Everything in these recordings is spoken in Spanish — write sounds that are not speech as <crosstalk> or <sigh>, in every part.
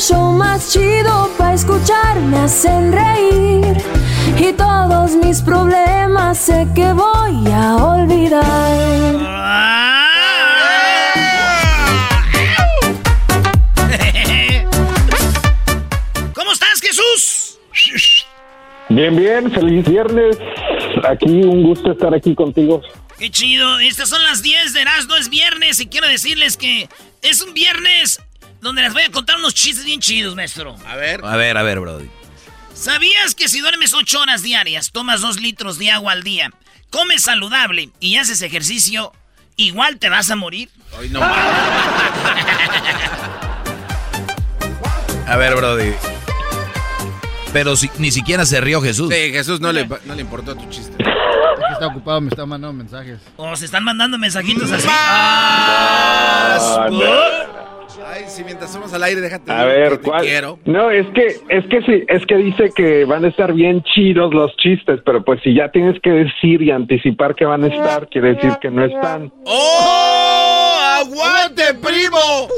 show más chido para escuchar. Me hacen reír y todos mis problemas sé que voy a olvidar. <laughs> ¿Cómo estás, Jesús? Bien, bien, feliz viernes. Aquí un gusto estar aquí contigo. Qué chido. Estas son las 10 de Erasmo, es viernes y quiero decirles que es un viernes donde les voy a contar unos chistes bien chidos, maestro. A ver. A ver, a ver, Brody. ¿Sabías que si duermes 8 horas diarias, tomas 2 litros de agua al día, comes saludable y haces ejercicio, igual te vas a morir? Hoy no A ver, Brody. Pero si, ni siquiera se rió Jesús. Sí, Jesús no le, no le importó tu chiste. Aquí está ocupado, me está mandando mensajes. O se están mandando mensajitos así. Ah, no. Ay, si mientras somos al aire, déjate. A que ver, te ¿cuál? quiero. No, es que, es que sí, es que dice que van a estar bien chidos los chistes, pero pues si ya tienes que decir y anticipar que van a estar, quiere decir que no están. ¡Oh! ¡Aguante, primo!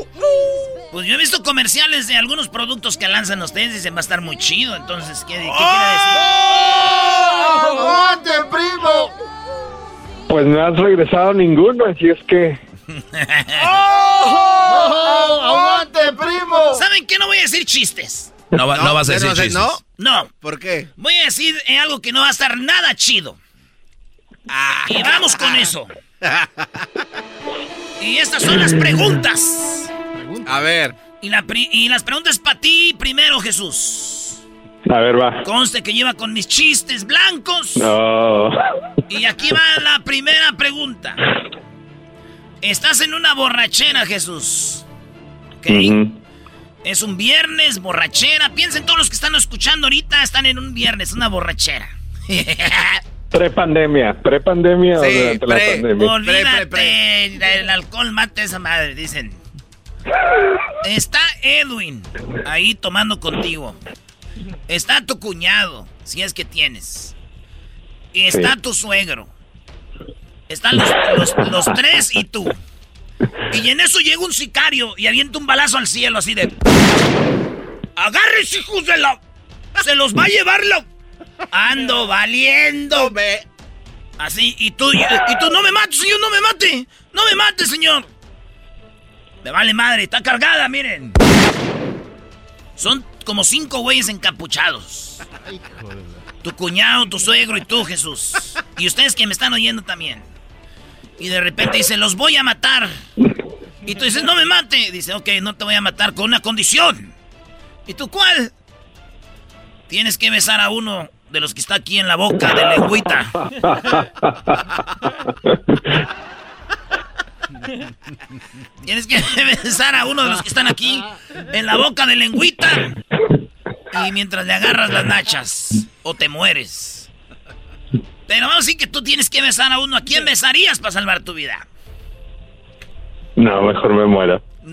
Pues yo he visto comerciales de algunos productos que lanzan ustedes y dicen va a estar muy chido. Entonces, ¿qué, qué quiere decir? ¡Oh! ¡Aguante, primo! Pues no has regresado ninguno, así es que ¡Oh! ¡Aguante, primo! ¿Saben qué? No voy a decir chistes. No, va- no vas a ¿ya decir no chistes. ¿No? No. ¿Por qué? Voy a decir algo que no va a estar nada chido. Y vamos con eso. Y estas son las preguntas. A ver. Y, la pri- y las preguntas para ti primero, Jesús. a ver, va. Conste que lleva con mis chistes blancos. No. Y aquí va la primera pregunta. Estás en una borrachera, Jesús. ¿Ok? Es un viernes, borrachera. Piensen todos los que están escuchando ahorita, están en un viernes, una borrachera. <laughs> Prepandemia, prepandemia o Sí, durante pre- la pandemia. Olvídate, pre, el alcohol mata a esa madre, dicen. Está Edwin ahí tomando contigo. Está tu cuñado, si es que tienes. Y está Sí. tu suegro. Están los, los- los tres y tú. Y en eso llega un sicario y avienta un balazo al cielo así de... ¡Agárrense, hijos de la... Se los va a llevar la... Ando valiendo, ve. Así, y tú, y, y tú, no me mates, señor, no me mate. No me mate, señor. Me vale madre, está cargada, miren. Son como cinco güeyes encapuchados. Tu cuñado, tu suegro y tú, Jesús. Y ustedes que me están oyendo también. Y de repente dice, los voy a matar. Y tú dices, no me mate. Dice, ok, no te voy a matar con una condición. ¿Y tú cuál? Tienes que besar a uno de los que está aquí en la boca de lengüita. Tienes que <laughs> besar a uno de los que están aquí en la boca de lengüita. Y mientras le agarras las nachas, o te mueres. Pero vamos a decir que tú tienes que besar a uno. ¿A quién besarías para salvar tu vida? No, mejor me muero. <laughs>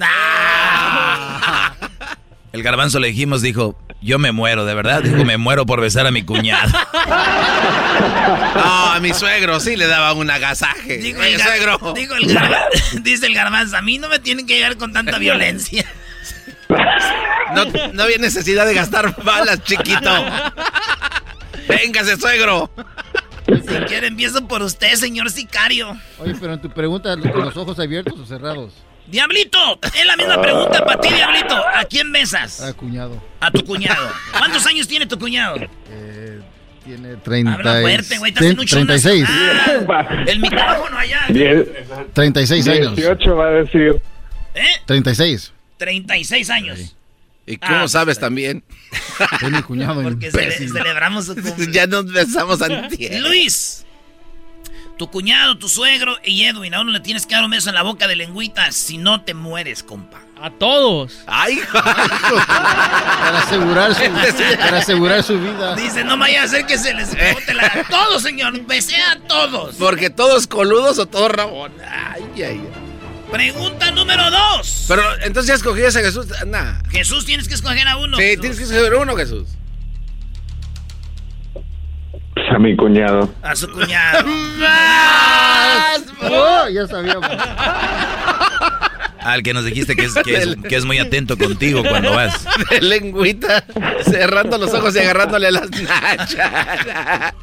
El garbanzo le dijimos, dijo, yo me muero, de verdad. Dijo, me muero por besar a mi cuñado. <laughs> No, a mi suegro sí le daba un agasaje. Digo el, suegro. digo el <laughs> dice el garbanzo, a mí no me tienen que llegar con tanta violencia. No, no había necesidad de gastar balas, chiquito. Véngase, suegro. Si quiere empiezo por usted, señor sicario. Oye, pero en tu pregunta, ¿con los ojos abiertos o cerrados? Diablito, es la misma pregunta para ti, Diablito. ¿A quién besas? Ah, cuñado. A tu cuñado. ¿Cuántos años tiene tu cuñado? Eh, tiene 30 Habla fuerte, güey, estás Ten- en un show 36. nacional. El micrófono allá. Die- 36 años. 18 va a decir. ¿Eh? 36. 36 años. ¿Y cómo Ah, sabes también? Es mi cuñado. Porque cele- celebramos <laughs> su cumpleaños. ya nos besamos antier. Luis, tu cuñado, tu suegro y Edwin, a uno le tienes que dar un beso en la boca de lengüita, si no te mueres, compa. A todos. Ay, <laughs> Para asegurar su, para asegurar su vida. Dice, no vaya a hacer que se les bote la... A <laughs> todos, señor, besé a todos. porque todos coludos o todos rabón. Ay, ay, ay. Pregunta número dos. Pero entonces ya escogías a Jesús. Nah. Jesús, tienes que escoger a uno. Sí, Jesús. tienes que escoger uno, Jesús. Pues a mi cuñado. A su cuñado. <laughs> Oh, ya sabíamos. Al que nos dijiste que es, que es, <laughs> que es muy atento contigo cuando vas. <laughs> De lengüita, cerrando los ojos y agarrándole las nachas. <laughs>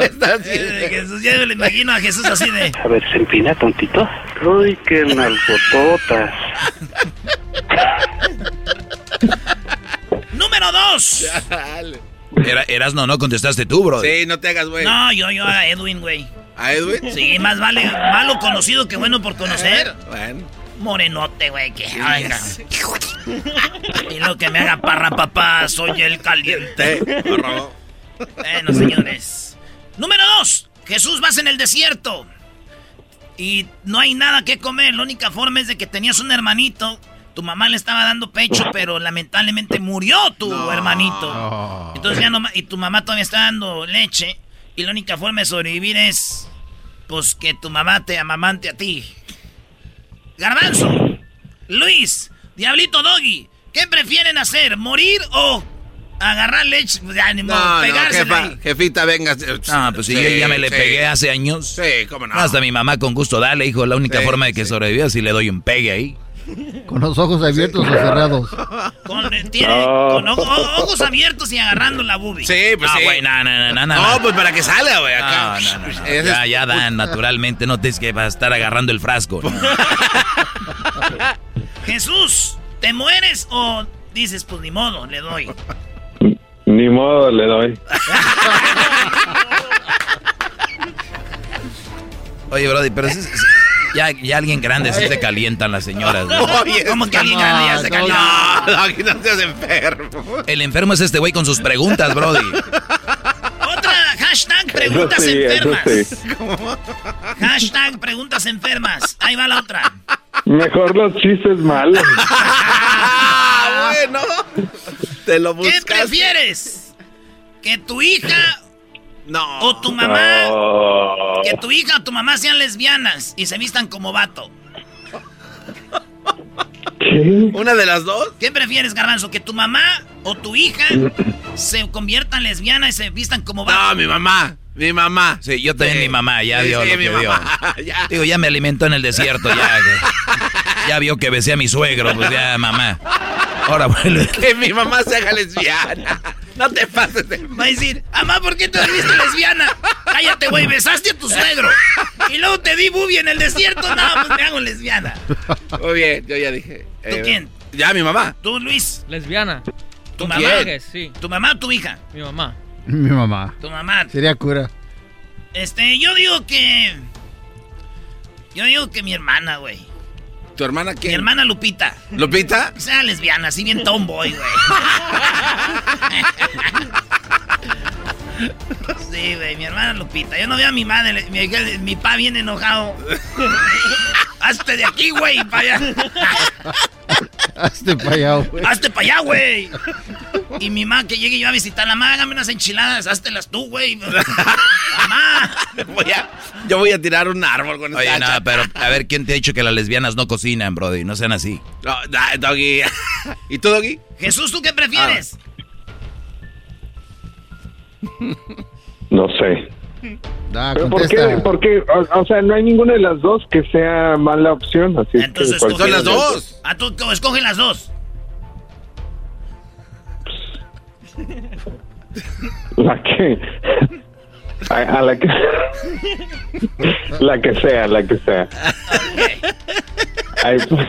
Está así. Eh, Jesús, yo le imagino a Jesús así de... A ver, se empina tontito. Uy, qué nalgototas. Número dos. Dale. Era, Erasno, no contestaste tú, bro. Sí, no te hagas, güey. No, yo, yo a Edwin, güey. ¿A Edwin? Sí, más vale malo conocido que bueno por conocer. Bueno. Morenote, güey, que oiga. <laughs> Y lo que me haga parra papá, soy el caliente. Eh. Bueno, señores. Número dos. Jesús, vas en el desierto. Y no hay nada que comer. La única forma es de que tenías un hermanito. Tu mamá le estaba dando pecho, pero lamentablemente murió tu hermanito. Entonces ya no Y tu mamá todavía está dando leche. Y la única forma de sobrevivir es. Pues que tu mamá te amamante a ti. Garbanzo. Luis. Diablito Doggy. ¿Qué prefieren hacer? ¿Morir o agarrar leche? Pues ni modo, No, jefa, ahí. jefita, venga. No, pues si yo ya me le sí. pegué hace años. Sí, cómo no. Hasta mi mamá con gusto, dale, hijo. La única Sí, forma de que sí. sobreviva es si le doy un pegue ahí. Con los ojos abiertos o cerrados. Con, eh, tiene- No. con ojo- o- ojos abiertos y agarrando la boobie. Sí, pues no, sí. güey, no, no, no, no, no. No, pues para que salga, güey, acá. No, no, no, no. <laughs> Ese Ya, ya dan <laughs> naturalmente, no tienes que estar agarrando el frasco. ¿no? <laughs> Jesús, ¿te mueres o dices, pues ni modo, le doy? Ni modo le doy. Oye, Brody, pero es- es- ya, ya alguien grande sí se calientan las señoras. ¿no? <laughs> Oye, ¿Cómo que alguien grande ya se no, cayó? No, no, aquí no seas enfermo. El enfermo es este güey con sus preguntas, Brody. Otra hashtag preguntas sí, enfermas. sí. Hashtag preguntas enfermas. Ahí va la otra. Mejor los chistes malos. Ah, bueno. Te lo ¿Qué buscas. prefieres? ¿Que tu hija No. o tu mamá, que tu hija o tu mamá sean lesbianas y se vistan como vato? ¿Qué? ¿Una de las dos? ¿Qué prefieres, Garbanzo? ¿Que tu mamá o tu hija se conviertan lesbianas y se vistan como vato? No, mi mamá. Mi mamá. Sí, yo también mi mamá, ya Sí, vio sí, lo mi que vio. mamá, <laughs> ya. Digo, ya me alimentó en el desierto, ya. <laughs> Ya vio que besé a mi suegro, pues ya, mamá. Ahora vuelve. Que mi mamá se haga lesbiana. No te pases de... Va a decir, mamá, ¿por qué te volviste lesbiana? Cállate, güey, besaste a tu suegro. Y luego te di bubi en el desierto. No, pues me hago lesbiana. Muy bien, yo ya dije. ¿Tú quién? Ya, mi mamá. Tú, Luis, Lesbiana. tu ¿Tú mamá. quién? Sí, ¿Tu mamá o tu hija? mi mamá. Mi mamá. Tu mamá. Sería cura. Este, yo digo que. Yo digo que mi hermana, güey. ¿Tu hermana Mi quién? hermana Lupita. ¿Lupita? Sea lesbiana, así bien tomboy, güey. <laughs> <laughs> Sí, güey, mi hermana Lupita. Yo no veo a mi madre, mi, mi pa bien enojado. <laughs> Hazte de aquí, güey, para allá. <laughs> Hazte para allá, güey. Hazte para allá, güey. Y mi mamá que llegue yo a visitar la mamá, hágame unas enchiladas, háztelas tú, güey. mamá. Voy a- yo voy a tirar un árbol con Oye, esta no, hacha. pero a ver, ¿quién te ha dicho que las lesbianas no cocinan, Brody? No sean así. No, da- Doggy. ¿Y tú, Doggy? Jesús, ¿tú qué prefieres? <laughs> No sé. Da, ¿Pero por qué? contesta. Porque, o, o sea, no hay ninguna de las dos que sea mala opción. Así es Entonces que cualquiera escoge las dos. Ah, tú tú escoge las dos. <laughs> La que. A, a la que. <laughs> la que sea, la que sea. Ay, pues,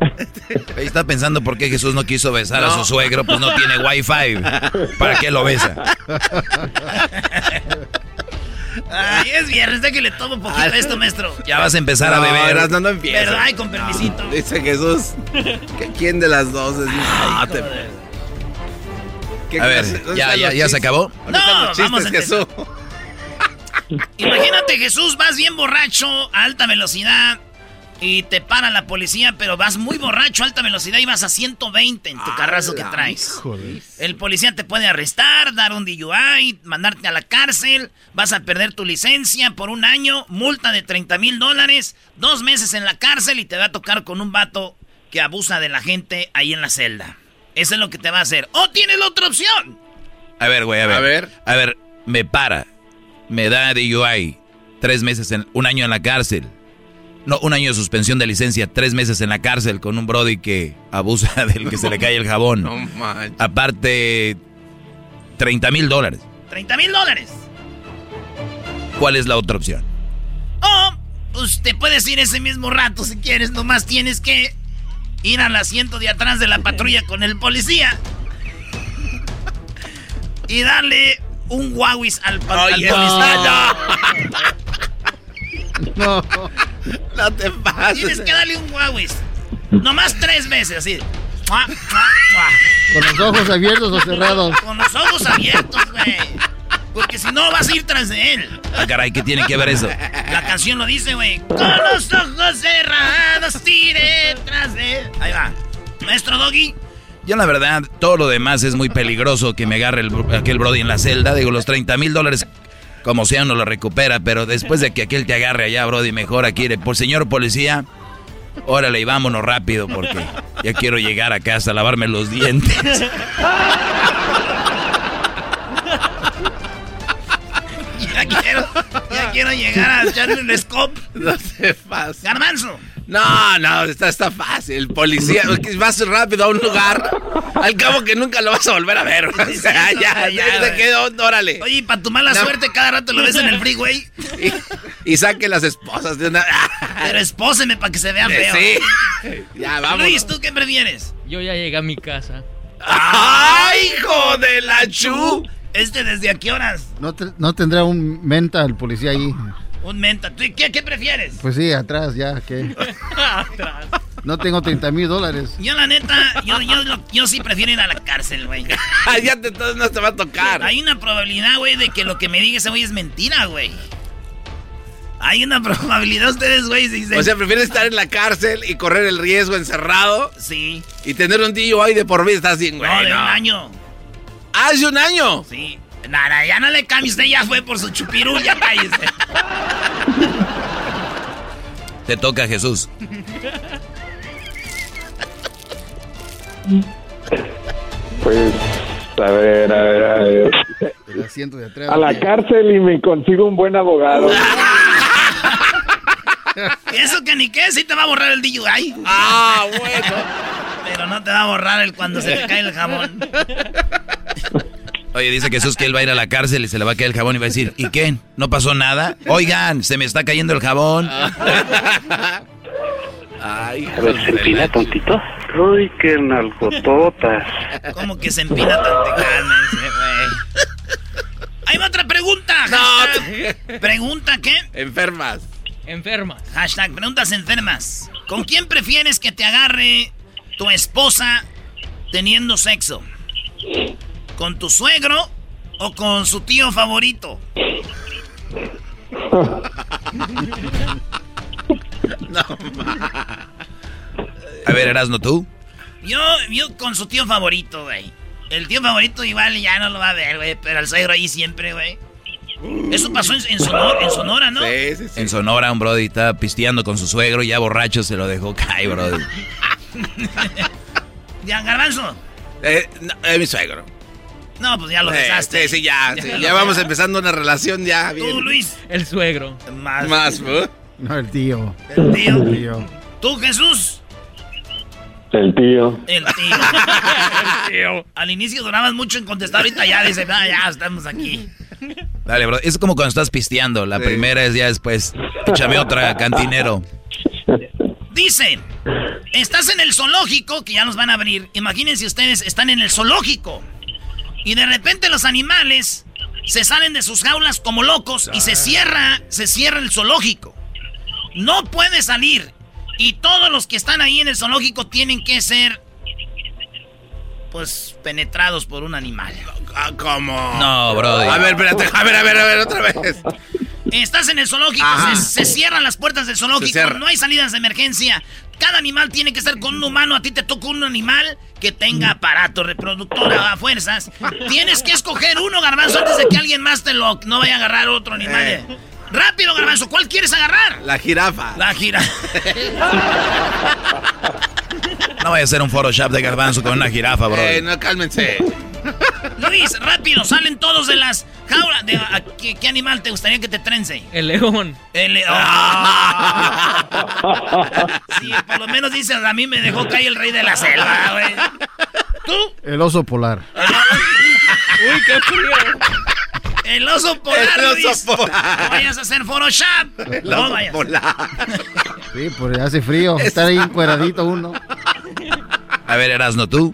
<laughs> Ahí está pensando por qué Jesús no quiso besar a No. su suegro, pues no tiene wifi. ¿Para qué lo besa? Ay, es viernes, de que le tomo un poquito Ah. de esto, maestro. Ya vas a empezar a beber. Erasmo, no empieces. ¿Verdad? Y con permisito. Dice Jesús. que ¿Quién de las dos es? No, te- ¿Qué A ver, ¿ya, ya, ya se chistes? acabó? ¿Dónde están No, los vamos chistes, a Jesús? Imagínate, Jesús, vas bien borracho a alta velocidad y te para la policía, pero vas muy borracho a alta velocidad y vas a 120 en tu carrazo que traes. El policía te puede arrestar, dar un DUI, mandarte a la cárcel, vas a perder tu licencia por un año, multa de 30 mil dólares, dos meses en la cárcel y te va a tocar con un vato que abusa de la gente ahí en la celda. Eso es lo que te va a hacer. ¡O tienes la otra opción! A ver, güey, a ver. A ver. A ver, me para. Me da DUI. Tres meses, en, un año en la cárcel. No, un año de suspensión de licencia. Tres meses en la cárcel con un brody que abusa <laughs> del que se le cae el jabón. No manches. Aparte, 30 mil dólares. 30 mil dólares. ¿Cuál es la otra opción? O, pues te puedes ir ese mismo rato si quieres, nomás tienes que ir al asiento de atrás de la patrulla con el policía y darle un guauis al, pa- al Oye, policía. No. <laughs> <laughs> No te pases. Tienes que darle un guauis. Nomás tres veces, así. Mua, mua, mua. ¿Con los ojos abiertos o cerrados? Con los ojos abiertos, güey. Porque si no vas a ir tras de él. Ah, caray, ¿qué tiene que ver eso? La canción lo dice, güey. Con los ojos cerrados, tire tras de él. Ahí va. Maestro Doggy. Yo la verdad, todo lo demás es muy peligroso que me agarre el, aquel brody en la celda. Digo, los 30 mil dólares, como sea, uno lo recupera. Pero después de que aquel te agarre allá, brody, mejor aquí. Por señor policía, órale y vámonos rápido porque ya quiero llegar a casa a lavarme los dientes. Ya quiero, ya quiero llegar a echarle un scope. No te pases. Garbanzo. No, no, está, está fácil. Policía, <laughs> que vas rápido a un lugar. Al cabo que nunca lo vas a volver a ver. <laughs> O sea, sí, ya, ya, te quedó, órale. Oye, para tu mala No. suerte, cada rato lo ves en el freeway. <laughs> Y, y saque las esposas de una. Pero espóseme para que se vea feo. Sí. Ya, vamos. Luis, ¿tú qué prefieres? Yo ya llegué a mi casa. ¡Ay, hijo de la chu! ¿Este desde a qué horas? ¿No, te- no tendrá un menta el policía ahí? Un menta. ¿Tú qué, qué prefieres? Pues sí, atrás ya, que <laughs> no tengo 30 mil dólares. Yo, la neta, yo, yo, lo- yo sí prefiero ir a la cárcel, güey. <laughs> Ah, ya te, entonces no te va a tocar. Hay una probabilidad, güey, de que lo que me diga ese güey es mentira, güey. Hay una <laughs> probabilidad, ustedes, güey, si dicen... O sea, prefieres estar en la cárcel y correr el riesgo encerrado sí. y tener un DUI de por vida. Estás bien, güey. No, de no. un año. ¿Hace un año? Sí. Nada, ya no le cambie, usted ya fue por su chupirul, ya cállese. Te toca, Jesús. Pues, a ver, a ver, a ver. El asiento de atrás. A la cárcel y me consigo un buen abogado. Eso que ni qué, sí te va a borrar el DUI. Ah, bueno. Pero no te va a borrar el cuando se te cae el jamón. Oye, dice Jesús que él va a ir a la cárcel y se le va a caer el jabón y va a decir, ¿y qué? ¿No pasó nada? Oigan, se me está cayendo el jabón. Ay, A ver, se empina tontito. Uy, qué nalgototas. Como que se empina tan cálmense, güey. Hay otra pregunta. No. Hashtag. ¿Pregunta qué? Enfermas. Enfermas. Hashtag preguntas enfermas. ¿Con quién prefieres que te agarre tu esposa teniendo sexo? ¿Con tu suegro o con su tío favorito? <laughs> A ver, Erasno, tú. Yo, yo con su tío favorito, güey. El tío favorito igual ya no lo va a ver, güey. Pero el suegro ahí siempre, güey. Eso pasó en, en Sonora, en Sonora, ¿no? Sí, sí, sí. En Sonora, un brody estaba pisteando con su suegro y ya borracho se lo dejó caer, brody. <laughs> Ya, Garbanzo. Eh, no, es mi suegro. No, pues ya lo dejaste. Sí, sí, ya. <laughs> sí, ya vamos empezando una relación ya bien. Tú, Luis. El suegro. Más. Más, ¿no? No, el tío. El tío. El tío. Tú, Jesús. El tío. El tío. <laughs> El tío. Al inicio durabas mucho en contestar, ahorita ya dice, ah, ya estamos aquí. Dale, bro. Es como cuando estás pisteando. La Sí. primera es ya después. Échame otra, cantinero. Dice, estás en el zoológico, que ya nos van a abrir. Imagínense ustedes, están en el zoológico. Y de repente los animales se salen de sus jaulas como locos y se cierra, se cierra el zoológico. No puede salir. Y todos los que están ahí en el zoológico tienen que ser, pues, penetrados por un animal. Ah, ¿Cómo? No, brody. A ver, espérate. A ver, a ver, a ver, otra vez. Estás en el zoológico, se, se cierran las puertas del zoológico, no hay salidas de emergencia. Cada animal tiene que estar con un humano. A ti te toca un animal que tenga aparato reproductor a fuerzas. <laughs> Tienes que escoger uno, garbanzo, antes de que alguien más te lo no vaya a agarrar otro animal. Eh. Rápido, garbanzo, ¿cuál quieres agarrar? La jirafa. La gira. <laughs> No vaya a ser un Photoshop de garbanzo con una jirafa, bro. Eh, no, cálmense. Luis, rápido, salen todos de las jaulas. De, a- ¿qué, qué animal te gustaría que te trence? El león. El león. Ah. Sí, por lo menos dices, a mí me dejó caer el rey de la selva, güey. ¿Tú? El oso polar. Uy, qué frío. El oso polar, El oso Luis. polar. No vayas a hacer Photoshop. El No oso vayas. polar. <laughs> Sí, porque hace frío. Estar ahí encueradito uno. A ver, Erasno, tú.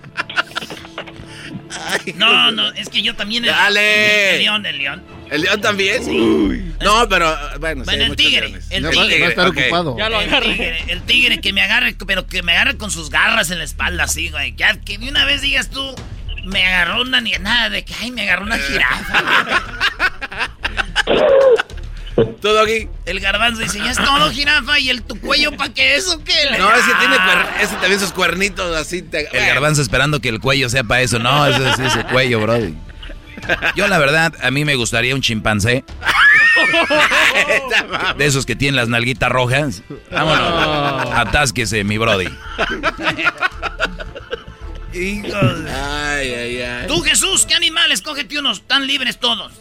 No, no, es que yo también. El, Dale. El león, el león. ¿El león también? Sí. No, pero bueno, sí, Bueno, hay el tigre. leones. El No, va, tigre. va a estar ok. ocupado. Ya lo El agarré. tigre, el tigre que me agarre, pero que me agarre con sus garras en la espalda, así, güey. Que, que de una vez digas tú, me agarró una ni nada de que, ay, me agarró una jirafa. <laughs> ¿Tú, Doggy? El garbanzo dice, ya es todo jirafa y el tu cuello pa' qué eso qué. No, ese tiene Ah. ese también sus cuernitos así. Te... El garbanzo esperando que el cuello sea para eso. No, ese es ese cuello, brody. Yo, la verdad, a mí me gustaría un chimpancé. De esos que tienen las nalguitas rojas. Vámonos. Atásquese, mi brody. Hijos. Ay, ay, ay. Tú, Jesús, ¿qué animal? Escógete unos, están libres todos.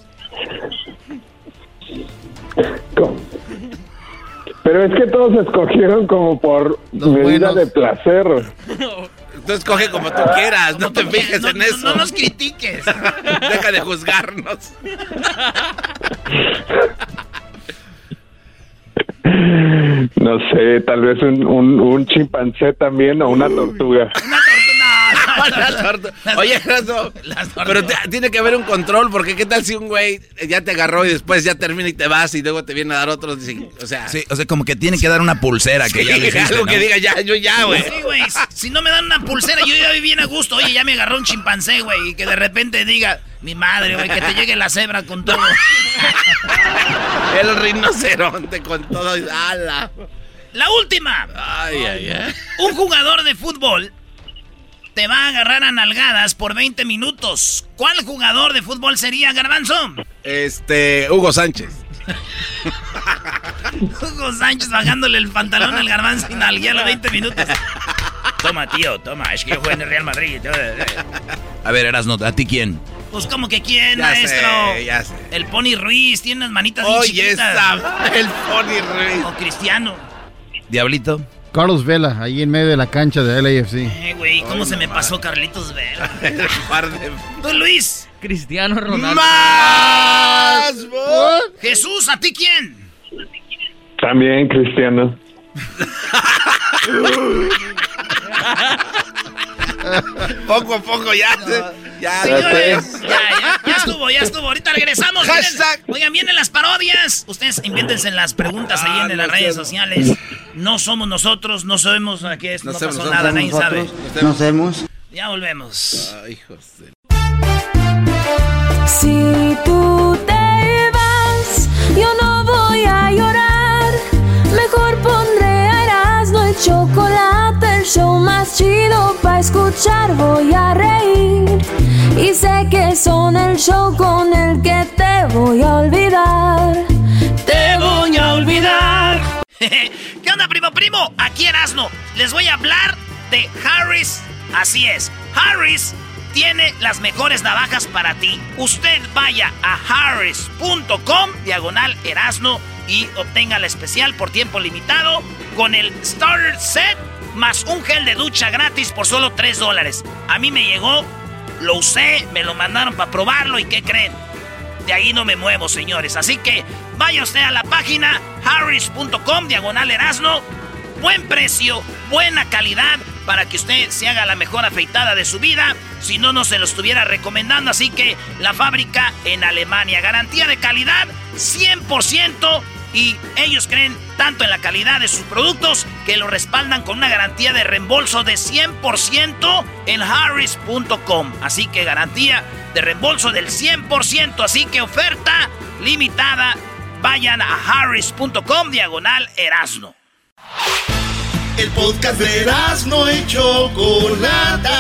Pero es que todos escogieron como por Los medida buenos. de placer. <laughs> Entonces coge como tú quieras, no te fijes No, en no- eso. no nos critiques. <laughs> Deja de juzgarnos. No sé, tal vez un, un, un chimpancé también o una tortuga. <laughs> Las Oye, Erasmo, Las tortugas. pero te- tiene que haber un control, porque qué tal si un güey ya te agarró y después ya termina y te vas y luego te viene a dar otro, o sea, Sí, o sea, como que tiene que dar una pulsera que ya sí, le hiciste, algo ¿no? que diga ya, yo ya, güey. Sí, güey. Si no me dan una pulsera, yo ya viví bien a gusto. Oye, ya me agarró un chimpancé, güey. Y que de repente diga, mi madre, güey, que te llegue la cebra con todo. <laughs> El rinoceronte con todo, y- ala. La última. Ay, ay, ay. Un jugador de fútbol te va a agarrar a nalgadas por 20 minutos. ¿Cuál jugador de fútbol sería, Garbanzo? Este, Hugo Sánchez. <laughs> Hugo Sánchez bajándole el pantalón al Garbanzo y nalguearlo 20 minutos. Toma, tío, toma. Es que yo juego en el Real Madrid. A ver, Erasno, ¿a ti quién? Pues como que quién, Ya sé, maestro. ya sé. El Pony Ruiz tiene unas manitas bien Oye, chiquitas. esa, el Pony Ruiz. O Cristiano. Diablito. Carlos Vela, ahí en medio de la cancha de LAFC. Eh, güey, ¿cómo se me pasó Carlitos Vela? El par de... Tú, Luis. Cristiano Ronaldo. ¡Más! vos! Jesús, ¿a ti quién? También cristiano. <laughs> <laughs> Poco a poco ya, ya, Señores, ya, ya, ya estuvo, ya estuvo. Ahorita regresamos. Oigan, vienen las parodias. Ustedes invéntense las preguntas ahí Ah, en no las redes sociales. No somos nosotros, no sabemos a qué es, no, No pasó sabemos, nada, nadie sabe. Nos vemos. Ya volvemos. Ay, hijos de- Si tú te vas, yo no voy a llorar. Mejor pondré a Erasmo y chocolate, el show más chido para escuchar. Voy a reír Y sé que son el show con el que te voy a olvidar. Te voy a olvidar. <laughs> ¿Qué onda, primo, primo? Aquí Erasno. Les voy a hablar de Harris. Así es, Harris tiene las mejores navajas para ti. Usted vaya a harris.com, diagonal Erasno, y obtenga la especial por tiempo limitado con el Starter Set más un gel de ducha gratis por solo 3 dólares. A mí me llegó, lo usé, me lo mandaron para probarlo y ¿qué creen? De ahí no me muevo, señores. Así que vaya usted a la página harris.com, diagonal Erasno. Buen precio, buena calidad para que usted se haga la mejor afeitada de su vida. Si no, no se lo estuviera recomendando. Así que la fábrica en Alemania. Garantía de calidad 100%. Y ellos creen tanto en la calidad de sus productos que lo respaldan con una garantía de reembolso de 100% en harris.com. Así que garantía de reembolso del 100%. Así que oferta limitada. Vayan a harris.com diagonal Erasno. El podcast de no y Chocolata.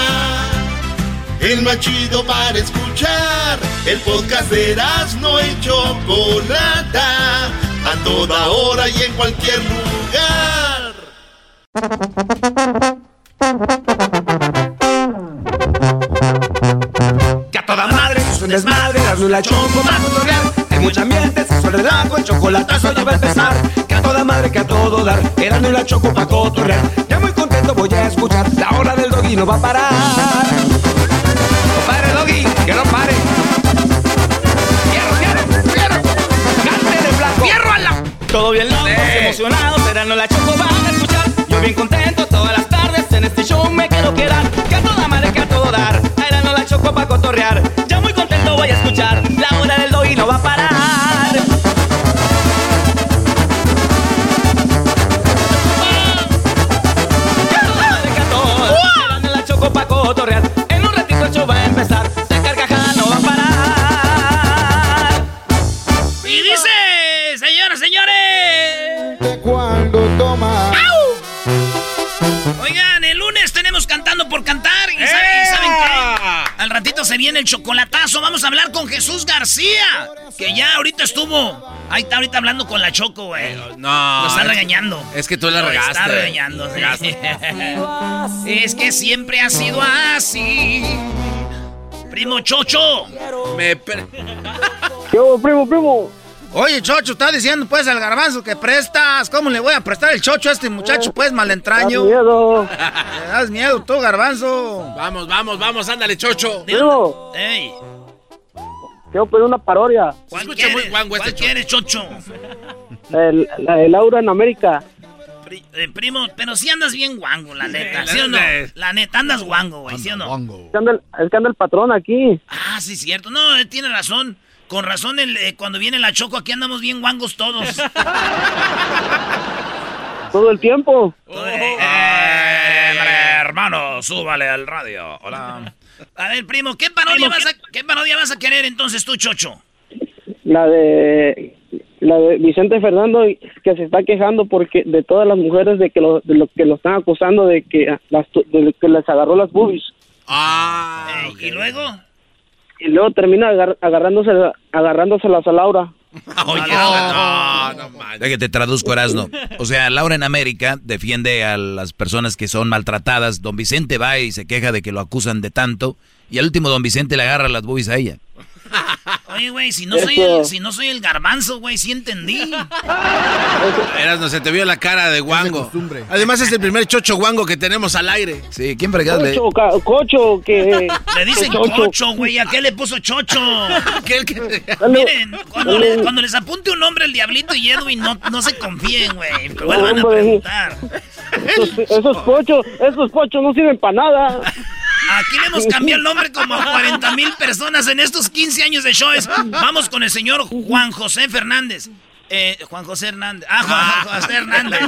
El más chido para escuchar. El podcast de no y Chocolata. A toda hora y en cualquier lugar. Que a toda madre es un desmadre, Erasmo y la choco para cotorrear. Hay mucha ambiente, se suele relajo, el chocolatazo ya va a empezar. Que a toda madre, que a todo dar, Erasmo y la choco para cotorrear. Ya muy contento voy a escuchar, la hora del doggy no va a parar. No pare doggy, que no pare. Todo bien locos, emocionados, Erasmo y la choco van a escuchar. Yo bien contento todas las tardes, en este show me quiero quedar. Que a toda madre, que a todo dar, y la choco para cotorrear. Ya muy contento voy a escuchar, la hora del doggy no va a parar. Viene el chocolatazo. Vamos a hablar con Jesús García. Que ya ahorita estuvo. Ahí está ahorita hablando con la Choco, güey. No. Lo está es- regañando. Es que tú la Lo regaste. está regañando, sí. <laughs> Es que siempre ha sido así. Primo Chocho. Me ¿Qué primo, primo? Oye, Chocho, está diciendo pues al garbanzo que prestas. ¿Cómo le voy a prestar el chocho a este muchacho, pues, malentraño? Das miedo. <laughs> Me das miedo tú, garbanzo. Vamos, vamos, vamos, ándale, chocho. Primo, Ey, quiero pedir una parodia. ¿cuál escucha muy guango este ¿Cuál quieres, Chocho? El- la de Laura en América. Pri- eh, primo, pero si andas bien guango, la neta, ¿sí o no? La neta, andas guango, güey, ¿sí o no? Es que anda el, es que anda el patrón aquí. Ah, sí, cierto. No, él tiene razón. Con razón, el, eh, cuando viene la Choco, aquí andamos bien guangos todos. <laughs> Todo el tiempo. Eh, hombre, hermano, súbale al radio. Hola. <laughs> A ver, primo, ¿qué parodia, vas a, ¿qué parodia vas a querer entonces tú, Chocho? La de la de Vicente Fernando que se está quejando porque de todas las mujeres de que lo, de lo que lo están acusando de que las de que les agarró las boobies Ah, Ey, ¿Y luego? Y luego termina agar- agarrándose agarrándoselas a Laura. <laughs> Oye, no, no manches. Ya que te traduzco, Erasno. O sea, Laura en América defiende a las personas que son maltratadas. Don Vicente va y se queja de que lo acusan de tanto. Y al último, Don Vicente le agarra las boobies a ella. <laughs> Oye, güey, si no soy el, si no soy el garbanzo, güey, sí entendí. <laughs> Eras, no se te vio la cara de guango. Además, es el primer chocho guango que tenemos al aire. Sí, ¿quién fregados le- Cocho, que Le dicen chocho. güey. ¿A qué le puso chocho? Aquel que- Dale, Miren, cuando, dale. le- cuando les apunte un nombre el Diablito y Edwin, no, no se confíen, güey. Pero vuelvan a preguntar. esos, esos pochos, esos pochos no sirven para nada. Aquí le hemos cambiado el nombre como a 40 mil personas en estos 15 años de shows. Vamos con el señor Juan José Fernández. Eh, Juan José Hernández. Ah, Juan José Hernández.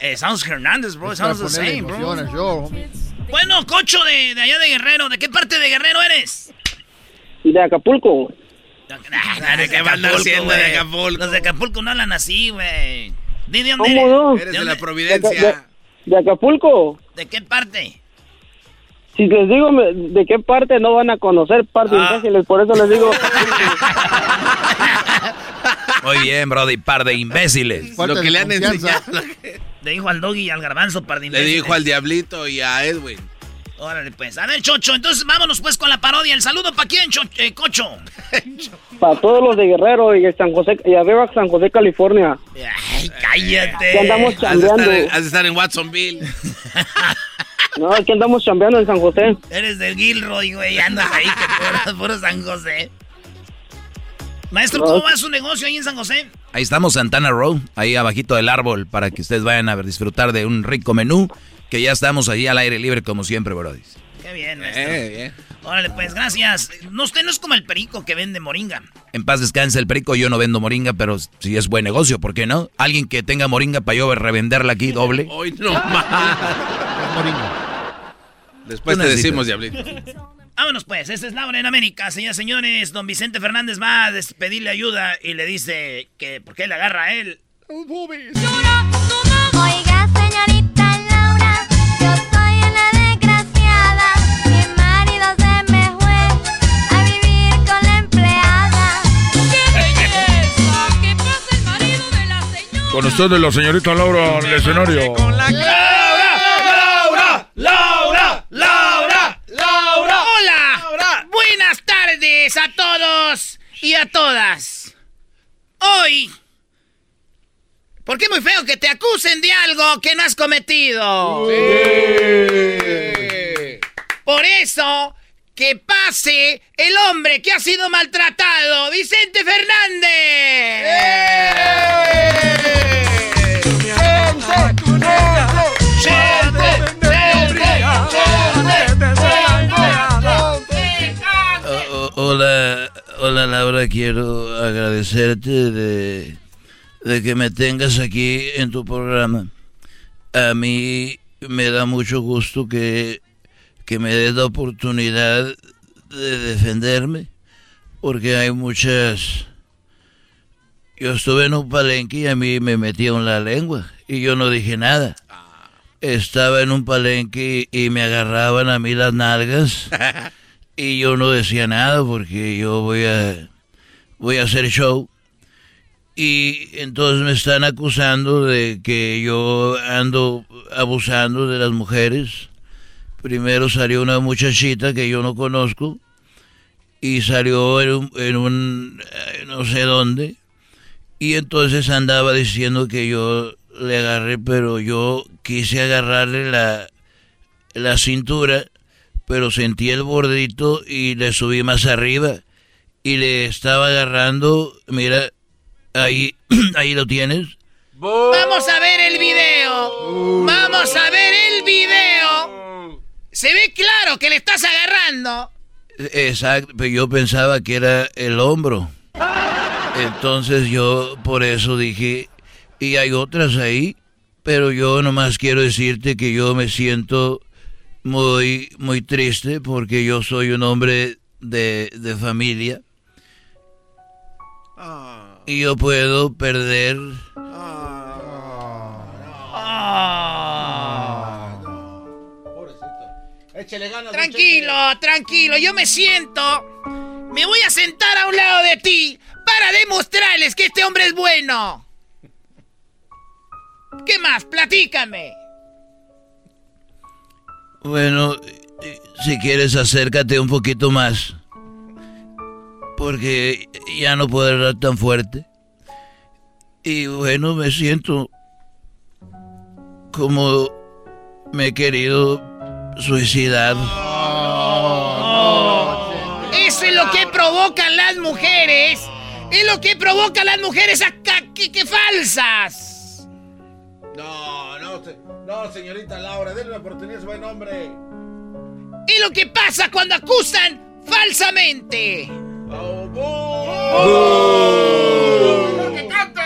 Eh, sounds Hernández, bro. Sounds the same, bro. Bueno, cocho de, de allá de Guerrero. ¿De qué parte de Guerrero eres? De Acapulco. Nah, ¿De qué van haciendo de. Acapulco? Los de Acapulco no hablan así, güey. Di de dónde ¿Cómo eres. no? Eres de la De, Providencia. de- de Acapulco. ¿De qué parte? Si les digo me- de qué parte no van a conocer, parte Ah. imbéciles, por eso les digo. <laughs> Muy bien, Brody, par de imbéciles. Lo que le han enseñado. Le dijo al doggy y al garbanzo para Le dijo al diablito y a Edwin. Órale, pues. A ver, Chocho, entonces vámonos pues con la parodia. El saludo para quién, Cho- eh, Cocho. <laughs> Para todos los de Guerrero y San José, y arriba San José, California. Ay, cállate. Que andamos Has de, estar chambeando. en, has de estar en Watsonville. <laughs> No, aquí andamos chambeando en San José. Eres del Gilroy, güey. Andas ahí que puro, puro San José. Maestro, ¿cómo va su negocio ahí en San José? Ahí estamos, Santana Row, ahí abajito del árbol, para que ustedes vayan a disfrutar de un rico menú, que ya estamos ahí al aire libre como siempre, Brody. Qué bien, maestro. Eh, bien. Órale, pues, gracias. No, usted no es como el perico que vende moringa. En paz descanse el perico, yo no vendo moringa, pero si es buen negocio, ¿por qué no? Alguien que tenga moringa para yo revenderla aquí doble. Hoy no más. <laughs> Después Tú te necesitas. decimos, diablito. Vámonos, pues. Esta es Laura en América. Señoras y señores, don Vicente Fernández va a pedirle ayuda y le dice que por qué le agarra a él. Con ustedes la señorita Laura en el escenario. ¡Laura! ¡Laura! ¡Laura! ¡Laura! ¡Hola! Buenas tardes a todos y a todas. Hoy. ¿Por qué muy feo que te acusen de algo que no has cometido? Por eso, que pase el hombre que ha sido maltratado, Vicente o- hola, hola Laura, quiero agradecerte de, de que me tengas aquí en tu programa. A mí me da mucho gusto que, que me des la oportunidad de defenderme, porque hay muchas... Yo estuve en un palenque y a mí me metieron la lengua y yo no dije nada. Estaba en un palenque y me agarraban a mí las nalgas <laughs> y yo no decía nada porque yo voy a voy a hacer show y entonces me están acusando de que yo ando abusando de las mujeres. Primero salió una muchachita que yo no conozco y salió en un, en un eh, no sé dónde y entonces andaba diciendo que yo le agarré, pero yo quise agarrarle la, la cintura, pero sentí el bordito y le subí más arriba y le estaba agarrando, mira, ahí, <clears throat> ahí lo tienes. Vamos a ver el video. Vamos a ver el video. Se ve claro que le estás agarrando. Exacto, pero yo pensaba que era el hombro. Entonces yo por eso dije, y hay otras ahí, pero yo nomás quiero decirte que yo me siento muy, muy triste porque yo soy un hombre de, de familia. Y yo puedo perder. Tranquilo, tranquilo, yo me siento. Me voy a sentar a un lado de ti para demostrarles que este hombre es bueno. ¿Qué más? Platícame. Bueno, eh, si quieres acércate un poquito más. Porque ya no puedo hablar tan fuerte. Y bueno, me siento como me he querido suicidar. Eso es lo que provocan las mujeres. Es lo que provocan las mujeres acá, que, que falsas. No, no, no, señorita Laura, denle una oportunidad a ese buen hombre. Es lo que pasa cuando acusan falsamente. ¡Que cante!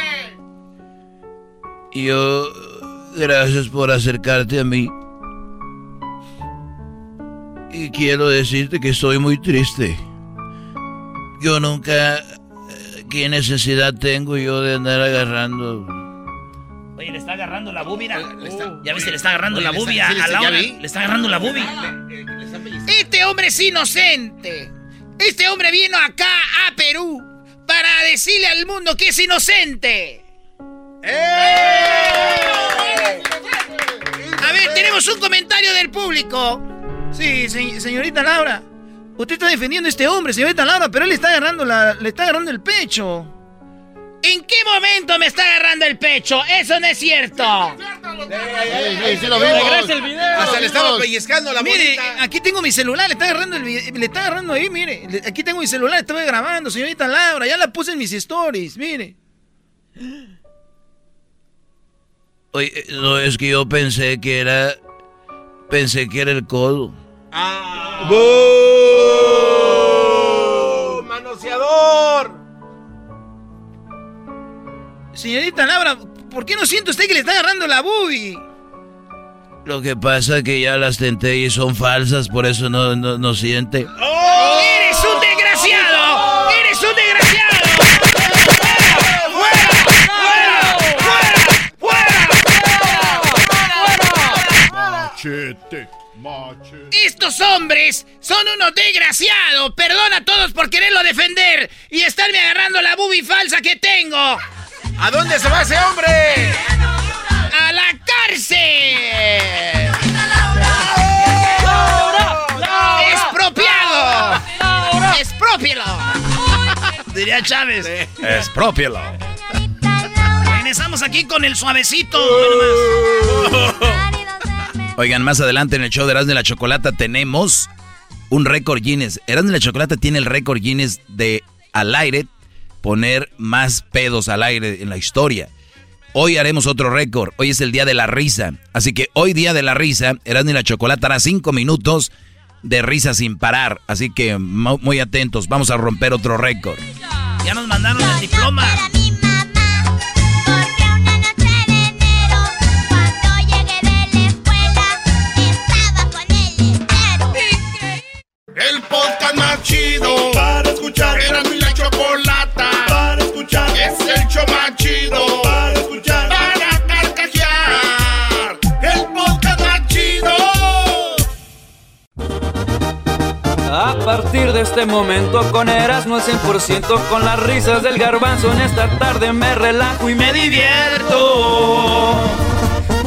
Y yo, gracias por acercarte a mí. Y quiero decirte que estoy muy triste. Yo nunca... eh, ¿Qué necesidad tengo yo de andar agarrando? Oye, le está agarrando la bubi, mira. Ya viste, le está agarrando Oye, la le está- bubi sí, a, le a está- ya Laura. vi. Le está agarrando la bubi. este hombre es inocente. Este hombre vino acá a Perú para decirle al mundo que es inocente. A ver, tenemos un comentario del público. Sí, se- señorita Laura. Usted está defendiendo a este hombre, señorita Laura, pero él le está agarrando la, le está agarrando el pecho. ¿En qué momento me está agarrando el pecho? Eso no es cierto. Regresa el video, Hasta le estaba pellizcando la Mire, bolita. aquí tengo mi celular, le está agarrando el le está agarrando ahí, mire. Le- Aquí tengo mi celular, estaba grabando, señorita Laura, ya la puse en mis stories, mire. Oye, eh, no, es que yo pensé que era. Pensé que era el codo. ¡Bú! ¡Manoseador! Señorita Laura, ¿por qué no siente usted que le está agarrando la boobie? Lo que pasa es que ya las tenté y son falsas, por eso no, no, no siente. ¡Eres un desgraciado! ¡Eres un desgraciado! Machete, machete. Estos hombres son unos desgraciados. Perdona a todos por quererlo defender y estarme agarrando la boobie falsa que tengo. ¿A dónde se va ese hombre? ¡A la cárcel! ¡Expropiado! ¡Expropialo! Diría Chávez. Expropialo. Regresamos aquí con el suavecito. Oigan, más adelante en el show de Erasmo y la Chocolata tenemos un récord Guinness. Erasmo y la Chocolata tiene el récord Guinness de al aire poner más pedos al aire en la historia. Hoy haremos otro récord. Hoy es el día de la risa. Así que hoy día de la risa, Erasmo y la Chocolata hará cinco minutos de risa sin parar. Así que mu- muy atentos. Vamos a romper otro récord. Ya nos mandaron el diploma. Podcast más chido para escuchar. Era mi la chocolata para escuchar. Es el show más chido para escuchar. Para carcajear. El podcast más chido. A partir de este momento con Erasmo al 100% con las risas del garbanzo en esta tarde me relajo y me divierto.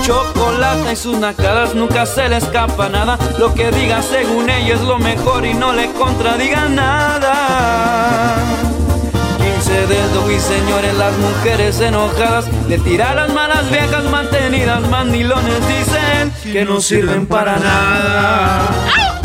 Chocolate y sus nacadas nunca se le escapa nada. Lo que diga según ella es lo mejor y no le contradiga nada. 15 dedos y señores, las mujeres enojadas le tiran las malas viejas mantenidas. Mandilones dicen que no sirven para nada.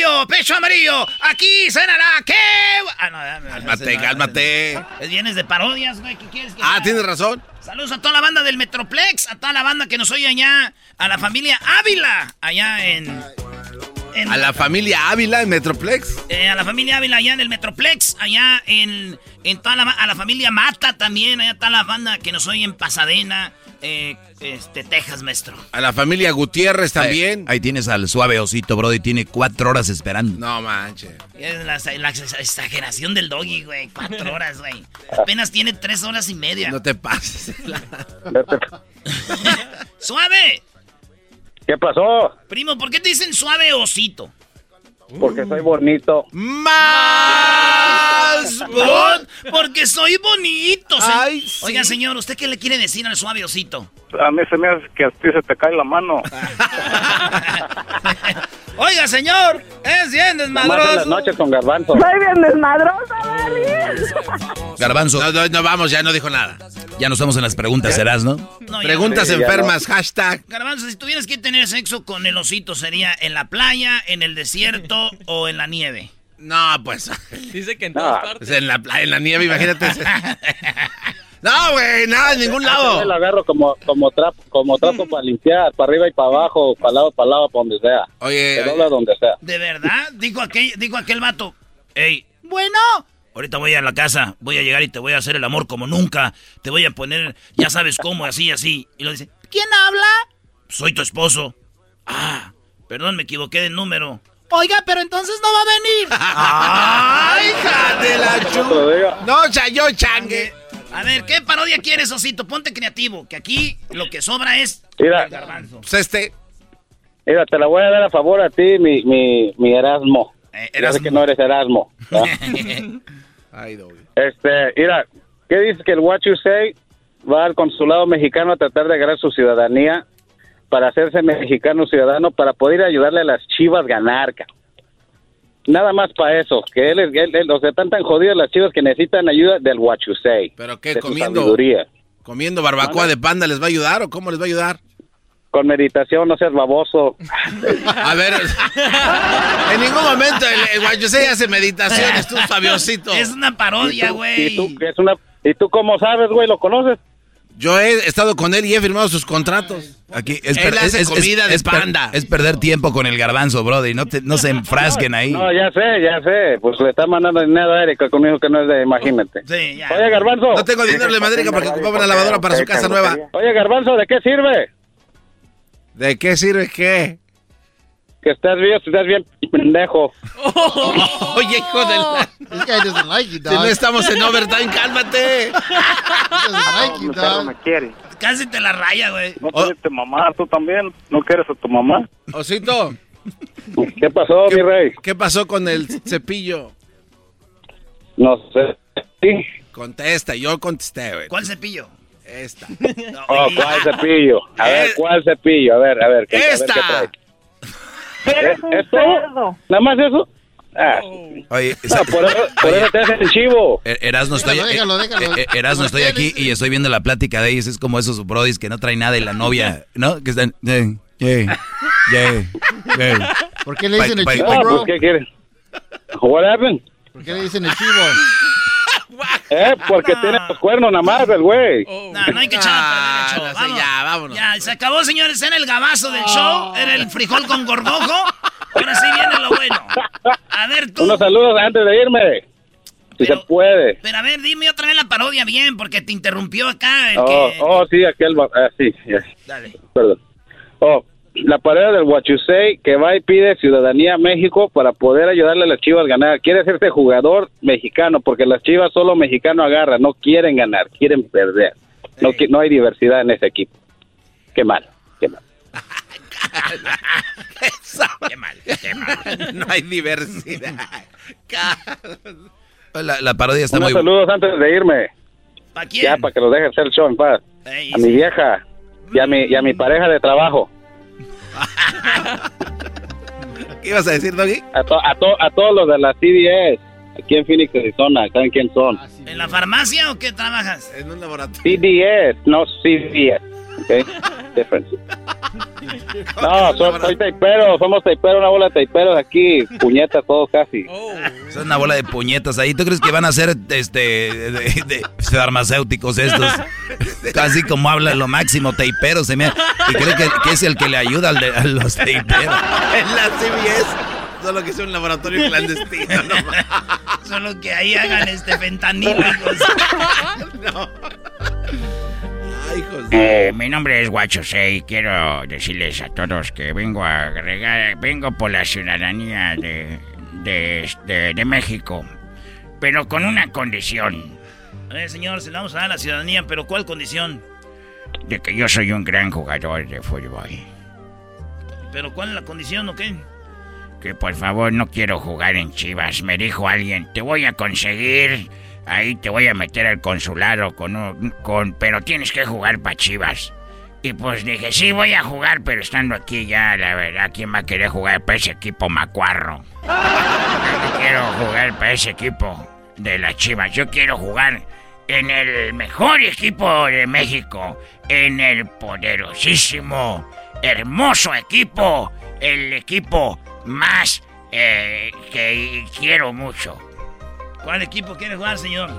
Pecho amarillo. Aquí cenará. ¿Qué? Ah, no, Cálmate, no, cálmate. Es vienes de parodias, güey. ¿Qué quieres que Ah, haga? tienes razón. Saludos a toda la banda del Metroplex, a toda la banda que nos oye allá, a la familia Ávila, allá en... en- A la familia Ávila en Metroplex. eh, a la familia Ávila allá en el Metroplex, allá en, en toda la, a la familia Mata también, allá está la banda que nos oye en Pasadena, eh, este, Texas, maestro. A la familia Gutiérrez también. Ahí, ahí tienes al suave osito, Brody. Tiene cuatro horas esperando. No manches. Es la, la exageración del doggy, güey. Cuatro horas, güey. <laughs> Apenas tiene tres horas y media. No te pases. <laughs> ¡Suave! ¿Qué pasó? Primo, ¿por qué te dicen suave osito? Porque soy bonito. ¡Más! <laughs> bon- Porque soy bonito. se- Ay, sí. Oiga, señor, ¿usted qué le quiere decir al suave osito? A mí se me hace que a ti se te cae la mano. <laughs> Oiga, señor, es bien desmadroso. noches con garbanzo. Soy bien desmadrosa, Dani. Garbanzo. No, no, no, vamos, ya no dijo nada. Ya no estamos en las preguntas, ¿serás, no? Preguntas enfermas, hashtag. Garbanzo, si tuvieras que tener sexo con el osito, ¿sería en la playa, en el desierto o en la nieve? No, pues. Dice que en No, todas partes. pues en, la, en la nieve, imagínate. <laughs> No, güey, nada, en ningún lado. Yo lo agarro como, como trapo, como trapo para limpiar, para arriba y para abajo, para lado, para lado, para donde sea. Oye, dobla donde sea. ¿De verdad? Dijo aquel, dijo aquel vato. Ey, bueno. Ahorita voy a la casa, voy a llegar y te voy a hacer el amor como nunca. Te voy a poner, ya sabes cómo, así, así. Y lo dice, ¿quién habla? Soy tu esposo. Ah, perdón, me equivoqué de número. Oiga, pero entonces no va a venir. <laughs> ¡Ay, hija de la chu... No, chayo, changue. A ver, ¿qué parodia quieres, Osito? Ponte creativo, que aquí lo que sobra es Mira, el garbanzo. Pues este... mira, te la voy a dar a favor a ti, mi, mi, mi Erasmo. Eh, Ya sé que no eres Erasmo. ¿no? <laughs> Ay. Este, mira, ¿qué dice que el What You Say va al consulado mexicano a tratar de agarrar su ciudadanía para hacerse mexicano ciudadano para poder ayudarle a las chivas a ganar? ca? Nada más para eso, que él, es- él, él- o sea, están tan jodidos las chivas que necesitan ayuda del What You Say. ¿Pero qué, comiendo? ¿Comiendo barbacoa de panda les va a ayudar o cómo les va a ayudar? Con meditación, no seas baboso. <laughs> A ver, en ningún momento el, el Guayosei hace meditaciones, tú, Fabiosito. Es una parodia, ¿Y tú, güey. es una, ¿Y tú cómo sabes, güey? ¿Lo conoces? Yo he estado con él y he firmado sus contratos. Aquí es, Él per- hace es- es- comida de es per- panda. es perder tiempo con el garbanzo, brody. No, te- no se <laughs> enfrasquen ahí. No, ya sé, ya sé. Pues le está mandando dinero a Erika conmigo que no es de, imagínate. Sí, ya. Oye, Garbanzo. No tengo dinero de Madrid porque ocupaba una lavadora para su casa nueva. Oye, Garbanzo, ¿de qué sirve? ¿De qué sirve qué? Que estás bien, estás bien pendejo. <laughs> Oye, hijo de la... This guy doesn't like you, Si no estamos en overtime, cálmate. He doesn't like you, dog. me quiere. Casi te la raya, güey. ¿No quieres a tu mamá? ¿Tú también? ¿No quieres a tu mamá? Osito, ¿Qué pasó, mi rey? ¿qué pasó con el cepillo? No sé. Sí. Contesta, yo contesté, güey. ¿Cuál cepillo? Esta. Oh, ¿cuál cepillo? A ver, Eh. ¿cuál cepillo? A ver, a ver. ¿qué- a ver Esta. qué trae? ¿Eh? ¿Esto? ¿Nada más eso? Ah, Oye, no, por eso, por eso te hacen el chivo. Er- Erasno estoy, Déjalo, déjalo, déjalo. eh, eh, Erasno estoy aquí y estoy viendo la plática de ellos. Es como esos brodis que no traen nada y la novia, ¿no? Que están. eh, yeah, yeah, yeah. ¿Por qué le dicen el Pa- chivo, bro? pues, ¿qué quieres? What happened? ¿Por qué le dicen el chivo? Eh, porque tiene los cuernos nada más el güey. No, no hay que echar a perder el show. Ah, no sé, Vamos. ya, vámonos. Ya, se acabó, señores. Era el gabazo del show. Era el frijol con gorgojo. Ahora sí viene lo bueno. A ver, tú. Unos saludos antes de irme. Si Pero- se puede. Pero a ver, dime otra vez la parodia bien, porque te interrumpió acá el Oh, que... oh, sí, aquel. va- Ah, sí, yes. Dale. Perdón. Oh, la pareja del Huachusei que va y pide ciudadanía a México para poder ayudarle a las chivas a ganar. Quiere hacerse jugador mexicano porque las chivas solo mexicano agarran. No quieren ganar, quieren perder. No, no hay diversidad en ese equipo. Qué mal, qué mal. <laughs> Qué mal, qué mal. No hay diversidad. La, la parodia está Unos muy saludos antes de irme. ¿Para quién? Ya, para que los deje hacer el show en paz. Ey, A mi vieja y a mi, y a mi pareja de trabajo. ¿Qué ibas a decir, Doggy? A, to- a, to- a todos los de la CBS. Aquí en Phoenix, Arizona. ¿Saben quién son? ¿En la farmacia o qué trabajas? En un laboratorio. CBS, no CBS. ¿Ok? <laughs> Difference. No, soy, soy taipero. Somos taiperos, una bola de taiperos aquí. Puñetas todos casi. Es una bola de puñetas ahí. ¿Tú crees que van a ser este de, de- de farmacéuticos estos? Casi como habla lo máximo, teiperos. Se me, y cree que, que es el que le ayuda al de- a los teiperos. En la CBS. Solo que es un laboratorio clandestino. No, <laughs> Solo que ahí hagan este fentanilo, <laughs> no. De- Eh, mi nombre es Guacho y quiero decirles a todos que vengo a agregar, vengo por la ciudadanía de, de, de- de México, pero con una condición, Eh, señor, se le vamos a dar la ciudadanía, pero ¿cuál condición? de que yo soy un gran jugador de fútbol, ¿Pero cuál es la condición o qué? que por favor no quiero jugar en Chivas, me dijo alguien, te voy a conseguir, ahí te voy a meter al consulado con, un- con pero tienes que jugar para Chivas. Y pues dije, sí, voy a jugar, pero estando aquí ya, la verdad, ¿quién va a querer jugar para ese equipo macuarro? No quiero jugar para ese equipo de las Chivas. Yo quiero jugar en el mejor equipo de México, en el poderosísimo, hermoso equipo, el equipo más eh, que quiero mucho. ¿Cuál equipo quiere jugar, señor?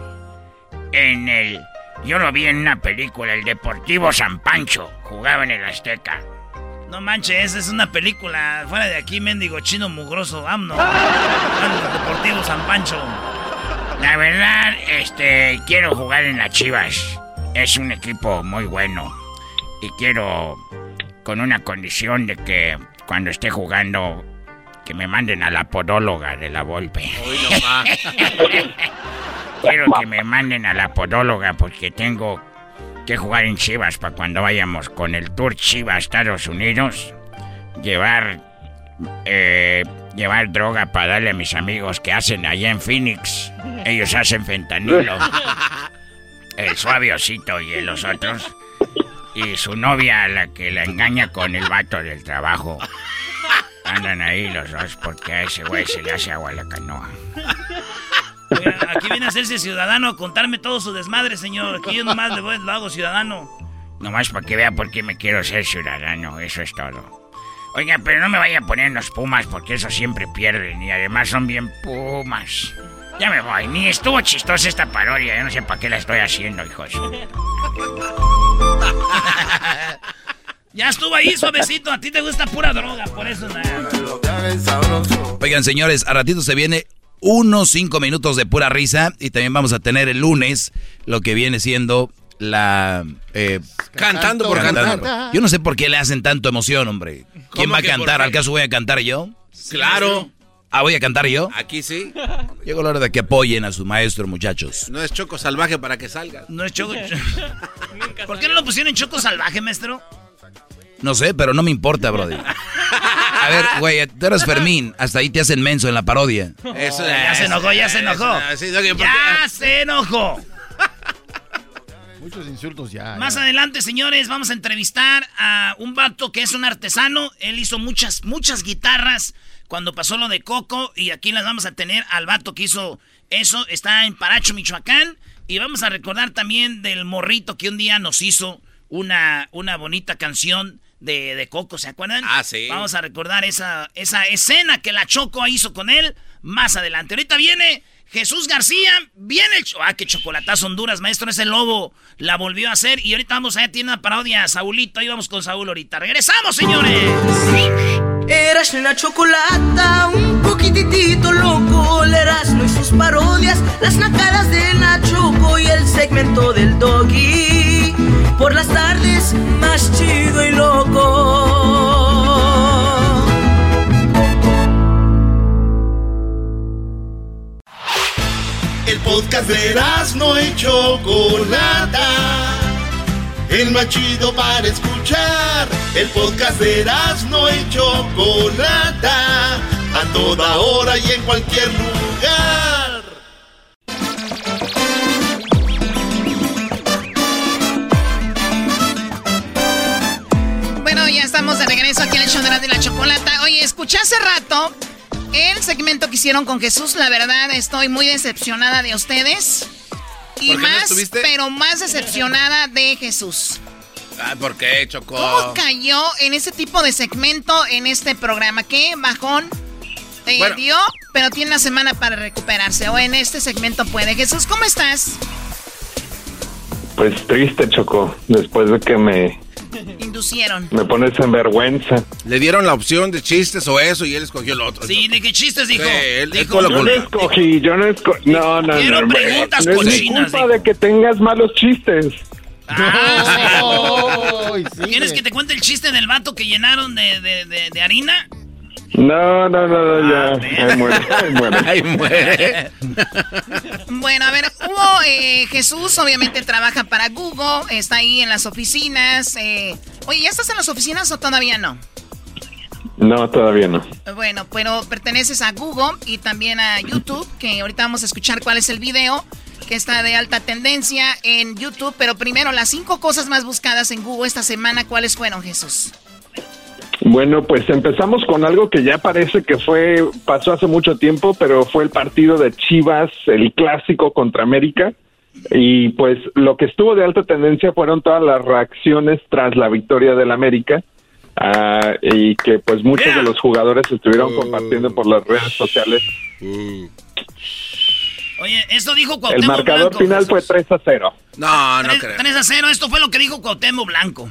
En el Yo lo vi en una película, el Deportivo San Pancho. Jugaba en el Azteca. No manches, es una película. Fuera de aquí, mendigo chino mugroso. Vámonos, Deportivo San Pancho. La verdad, este, quiero jugar en las Chivas. Es un equipo muy bueno. Y quiero, con una condición de que cuando esté jugando, que me manden a la podóloga de la Volpe. <laughs> quiero que me manden a la podóloga porque tengo que jugar en Chivas para cuando vayamos con el Tour Chivas a Estados Unidos. Llevar, eh, llevar droga para darle a mis amigos que hacen allá en Phoenix. Ellos hacen fentanilo. <laughs> El suaviosito y los otros. Y su novia, la que la engaña con el vato del trabajo. Andan ahí los dos porque a ese güey se le hace agua a la canoa. Oiga, aquí viene a hacerse ciudadano a contarme todo su desmadre, señor. Aquí yo nomás le voy, lo hago ciudadano. Nomás para que vea por qué me quiero ser ciudadano, eso es todo. Oiga, pero no me vaya a poner los pumas porque eso siempre pierden y además son bien pumas. Ya me voy, ni estuvo chistosa esta parodia, yo no sé para qué la estoy haciendo, hijos. <laughs> Ya estuvo ahí, suavecito. A ti te gusta pura droga, por eso nada. Oigan, señores, a ratito se viene unos cinco minutos de pura risa y también vamos a tener el lunes lo que viene siendo la... eh, Cantando por cantar. Yo no sé por qué le hacen tanto emoción, hombre. ¿Quién ¿Cómo va a cantar? ¿Al caso voy a cantar yo? Claro. Ah, ¿voy a cantar yo? Aquí sí. Llegó la hora de que apoyen a su maestro, muchachos. No es choco salvaje para que salga. No es choco. <laughs> <laughs> ¿Por qué no lo pusieron en choco salvaje, maestro? No sé, pero no me importa, brody. A ver, güey, tú eres Fermín. Hasta ahí te hacen menso en la parodia. Eso, ya se enojó, ya se enojó. Ya se enojó. Muchos insultos ya. Más ya. adelante, señores, vamos a entrevistar a un vato que es un artesano. Él hizo muchas, muchas guitarras cuando pasó lo de Coco. Y aquí las vamos a tener al vato que hizo eso. Está en Paracho, Michoacán. Y vamos a recordar también del morrito que un día nos hizo una, una bonita canción de, de Coco, ¿se acuerdan? Ah, sí. Vamos a recordar esa, esa escena que la Choco hizo con él más adelante. Ahorita viene Jesús García, viene el... Ah, qué chocolatazo Honduras, maestro, ese lobo la volvió a hacer. Y ahorita vamos allá, tiene una parodia, Saulito, ahí vamos con Saúl ahorita. ¡Regresamos, señores! Eras la chocolata, un poquitito loco, Erasmo y sus parodias, las nacadas de la Choco y el segmento del Doggy. Por las tardes, más chido y loco. El podcast de no y Chocolata. El más chido para escuchar. El podcast de no y Chocolata. A toda hora y en cualquier lugar. Ya estamos de regreso aquí en el show de la, de la chocolata. Oye, escuché hace rato el segmento que hicieron con Jesús. La verdad, estoy muy decepcionada de ustedes. Y ¿Por qué no más, estuviste? pero más decepcionada de Jesús. Ah, ¿Por qué, Choco? ¿Cómo cayó en ese tipo de segmento en este programa? ¿Qué bajón te Bueno. dio? Pero tiene una semana para recuperarse. O en este segmento puede. Jesús, ¿cómo estás? Pues triste, Choco, después de que me, <laughs> Inducieron. me pones en vergüenza. Le dieron la opción de chistes o eso y él escogió lo otro. Sí, ¿de qué chistes dijo? Sí, él- Dijo, Yo no escogí, yo no escogí. No, no, Quiero no. preguntas no es mi culpa de que tengas malos chistes. Ah, <laughs> ¿Quieres que te cuente el chiste del vato que llenaron de, de- de- de harina? No, no, no, no, ya. Ahí muere, ahí muere. <laughs> Ahí muere. Bueno, a ver, hubo eh, Jesús, obviamente trabaja para Google, está ahí en las oficinas. eh, oye, ¿ya estás en las oficinas o todavía no? No, todavía no. Bueno, pero perteneces a Google y también a YouTube, que ahorita vamos a escuchar cuál es el video que está de alta tendencia en YouTube. Pero primero, las cinco cosas más buscadas en Google esta semana, ¿cuáles fueron, Jesús? Bueno, pues empezamos con algo que ya parece que fue, pasó hace mucho tiempo, pero fue el partido de Chivas, el clásico contra América. Y pues lo que estuvo de alta tendencia fueron todas las reacciones tras la victoria del América. ah, y que pues muchos de los jugadores estuvieron compartiendo por las redes sociales. Oye, esto dijo El Cuauhtémoc marcador Blanco. final fue 3 a 0. No, no 3, creo. 3 a 0, esto fue lo que dijo Cuauhtémoc Blanco.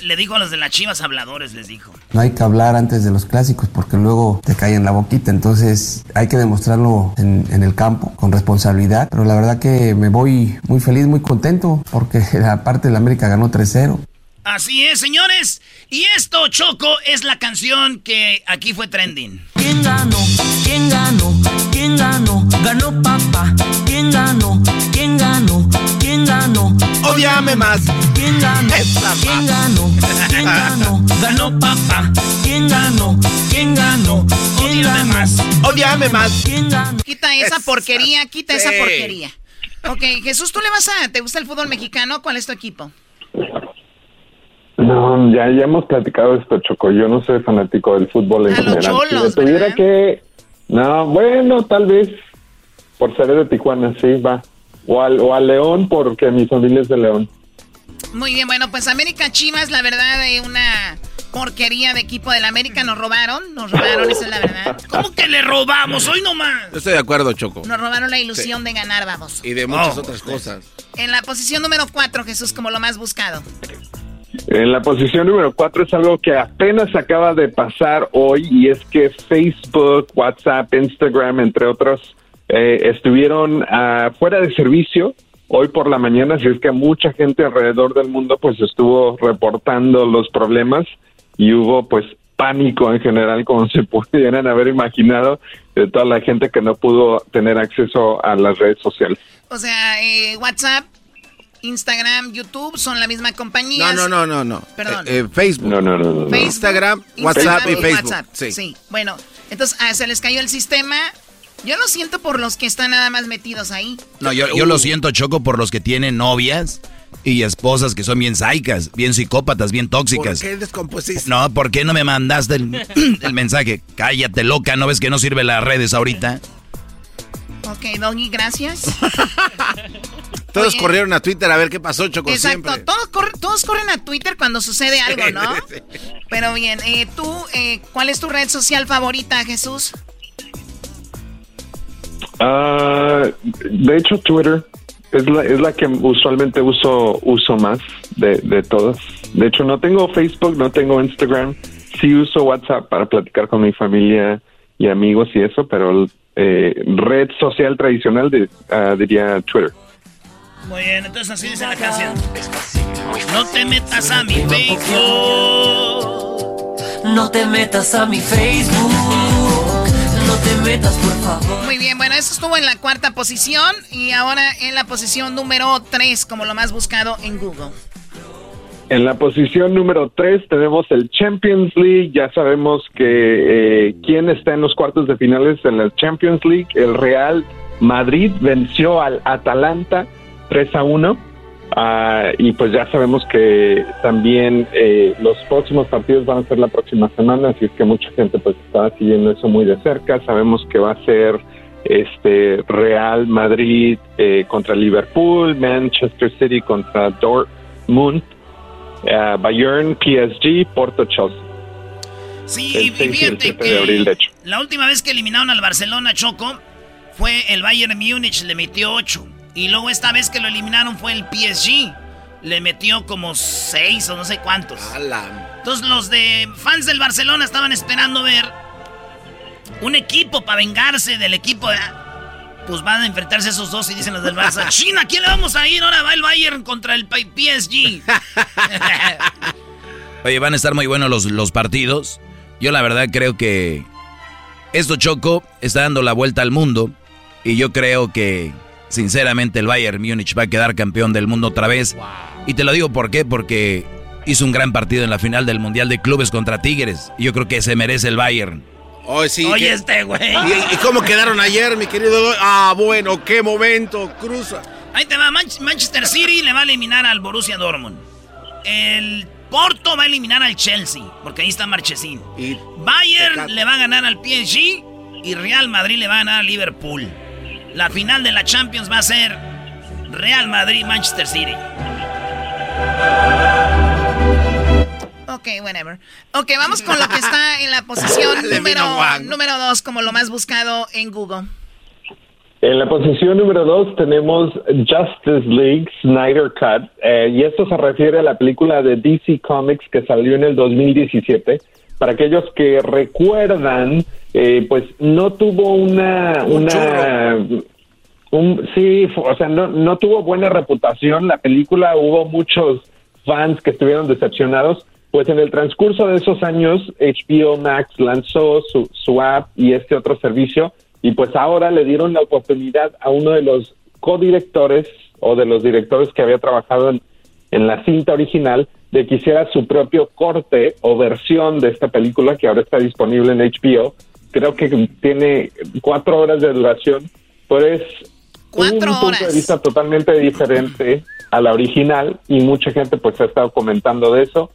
Le dijo a los de las chivas habladores, les dijo. No hay que hablar antes de los clásicos porque luego te cae en la boquita, entonces hay que demostrarlo en, en el campo con responsabilidad, pero la verdad que me voy muy feliz, muy contento porque <laughs> la parte de la América ganó 3-0. Así es, señores. Y esto, Choco, es la canción que aquí fue trending. ¿Quién ganó? ¿Quién ganó? ¿Quién ganó? Ganó papá. ¿Quién ganó? Odiame más. ¿Quién ganó? ¿Quién ganó? ¿Quién ganó? <laughs> Ganó papá. ¿Quién ganó? ¿Quién ganó? ¿Quién ganó? más. Odiame más. ¿Quién ganó? Quita esa porquería, quita esa Sí. porquería. Ok, Jesús, ¿tú le vas a... ¿Te gusta el fútbol mexicano? ¿Cuál es tu equipo? No, ya, ya hemos platicado esto, Choco. Yo no soy fanático del fútbol en A los general. Cholos, si tuviera que... No, bueno, tal vez por ser de Tijuana, sí, va. O al, o al León, porque mi familia es de León. Muy bien, bueno, pues América Chivas, la verdad, de una porquería de equipo del América. Nos robaron, nos robaron, esa es la verdad. <laughs> ¿Cómo que le robamos? Hoy nomás. Yo estoy de acuerdo, Choco. Nos robaron la ilusión de ganar, vamos. Y de muchas Oh. otras cosas. En la posición número 4, Jesús, como lo más buscado. En la posición número cuatro es algo que apenas acaba de pasar hoy y es que Facebook, WhatsApp, Instagram, entre otros, eh, estuvieron ah, fuera de servicio hoy por la mañana, así es que mucha gente alrededor del mundo pues estuvo reportando los problemas y hubo pues pánico en general como se <laughs> pudieran haber imaginado de toda la gente que no pudo tener acceso a las redes sociales. O sea, eh, WhatsApp, Instagram, YouTube son la misma compañía. No, no, no, no, no. Perdón. Eh, eh, Facebook. No, no, no, no, no. Facebook, Instagram, Instagram WhatsApp y Facebook. WhatsApp. Sí. Sí. Bueno, entonces ah, se les cayó el sistema. Yo lo siento por los que están nada más metidos ahí. No, yo, yo lo siento, Choco, por los que tienen novias y esposas que son bien saicas, bien psicópatas, bien tóxicas. ¿Por qué descompusiste? No, ¿por qué no me mandaste el, <coughs> el mensaje? Cállate, loca, ¿no ves que no sirve las redes ahorita? Ok, Doggy, gracias. <laughs> Todos Oye. corrieron a Twitter a ver qué pasó, Choco, Exacto, siempre. todos, corre- todos corren a Twitter cuando sucede algo, ¿no? <laughs> Pero bien, eh, tú, eh, ¿cuál es tu red social favorita, Jesús? Ah, de hecho, Twitter es la, es la que usualmente uso, uso más de, de todas. De hecho, no tengo Facebook, no tengo Instagram. Sí uso WhatsApp para platicar con mi familia y amigos y eso, pero eh, red social tradicional de- ah, diría Twitter. Muy bien, entonces así dice la canción. No te metas a mi Facebook. No te metas a mi Facebook. Por favor. Muy bien, bueno, eso estuvo en la cuarta posición y ahora en la posición número 3 como lo más buscado en Google. En la posición número 3 tenemos el Champions League. Ya sabemos que eh, quién está en los cuartos de finales en la Champions League. El Real Madrid venció al Atalanta 3 a 1. Ah, y pues ya sabemos que también eh, los próximos partidos van a ser la próxima semana, así es que mucha gente pues está siguiendo eso muy de cerca. Sabemos que va a ser este Real Madrid eh, contra Liverpool, Manchester City contra Dortmund, eh, Bayern, PSG, Porto, Chelsea. Sí, y 6 y el fíjate 7 de abril, de que hecho. la última vez que eliminaron al Barcelona, Choco, fue el Bayern Múnich, le metió 8. Y luego esta vez que lo eliminaron fue el PSG, le metió como 6 o no sé cuántos. Entonces los de fans del Barcelona estaban esperando ver un equipo para vengarse del equipo de... Pues van a enfrentarse esos dos y dicen los del Barça. <laughs> China, ¿quién le vamos a ir? Ahora va el Bayern contra el PSG. <laughs> Oye, van a estar muy buenos los, los partidos. Yo la verdad creo que esto Choco está dando la vuelta al mundo y yo creo que sinceramente el Bayern Múnich va a quedar campeón del mundo otra vez. Y te lo digo por qué, porque hizo un gran partido en la final del Mundial de Clubes contra Tigres. Y yo creo que se merece el Bayern. Hoy sí. Oye, que- este güey. ¿Y, y cómo quedaron ayer, mi querido? Ah, bueno, qué momento, cruza. Ahí te va, Manch- Manchester City le va a eliminar al Borussia Dortmund. El Porto va a eliminar al Chelsea, porque ahí está Marchesín. Y Bayern le va a ganar al PSG y Real Madrid le va a ganar al Liverpool. La final de la Champions va a ser Real Madrid-Manchester City. Ok, whatever. Ok, vamos con lo que está en la posición <laughs> número, número 2 como lo más buscado en Google. En la posición número dos tenemos Justice League Snyder Cut, eh, y esto se refiere a la película de DC Comics que salió en el 2017. Para aquellos que recuerdan, eh, pues no tuvo una, una un, sí, o sea, no, no tuvo buena reputación. La película, hubo muchos fans que estuvieron decepcionados, pues en el transcurso de esos años HBO Max lanzó su, su app y este otro servicio y pues ahora le dieron la oportunidad a uno de los codirectores o de los directores que había trabajado en, en la cinta original de que hiciera su propio corte o versión de esta película que ahora está disponible en HBO. Creo que tiene cuatro horas de duración, pero es un punto de vista totalmente diferente a la original y mucha gente pues ha estado comentando de eso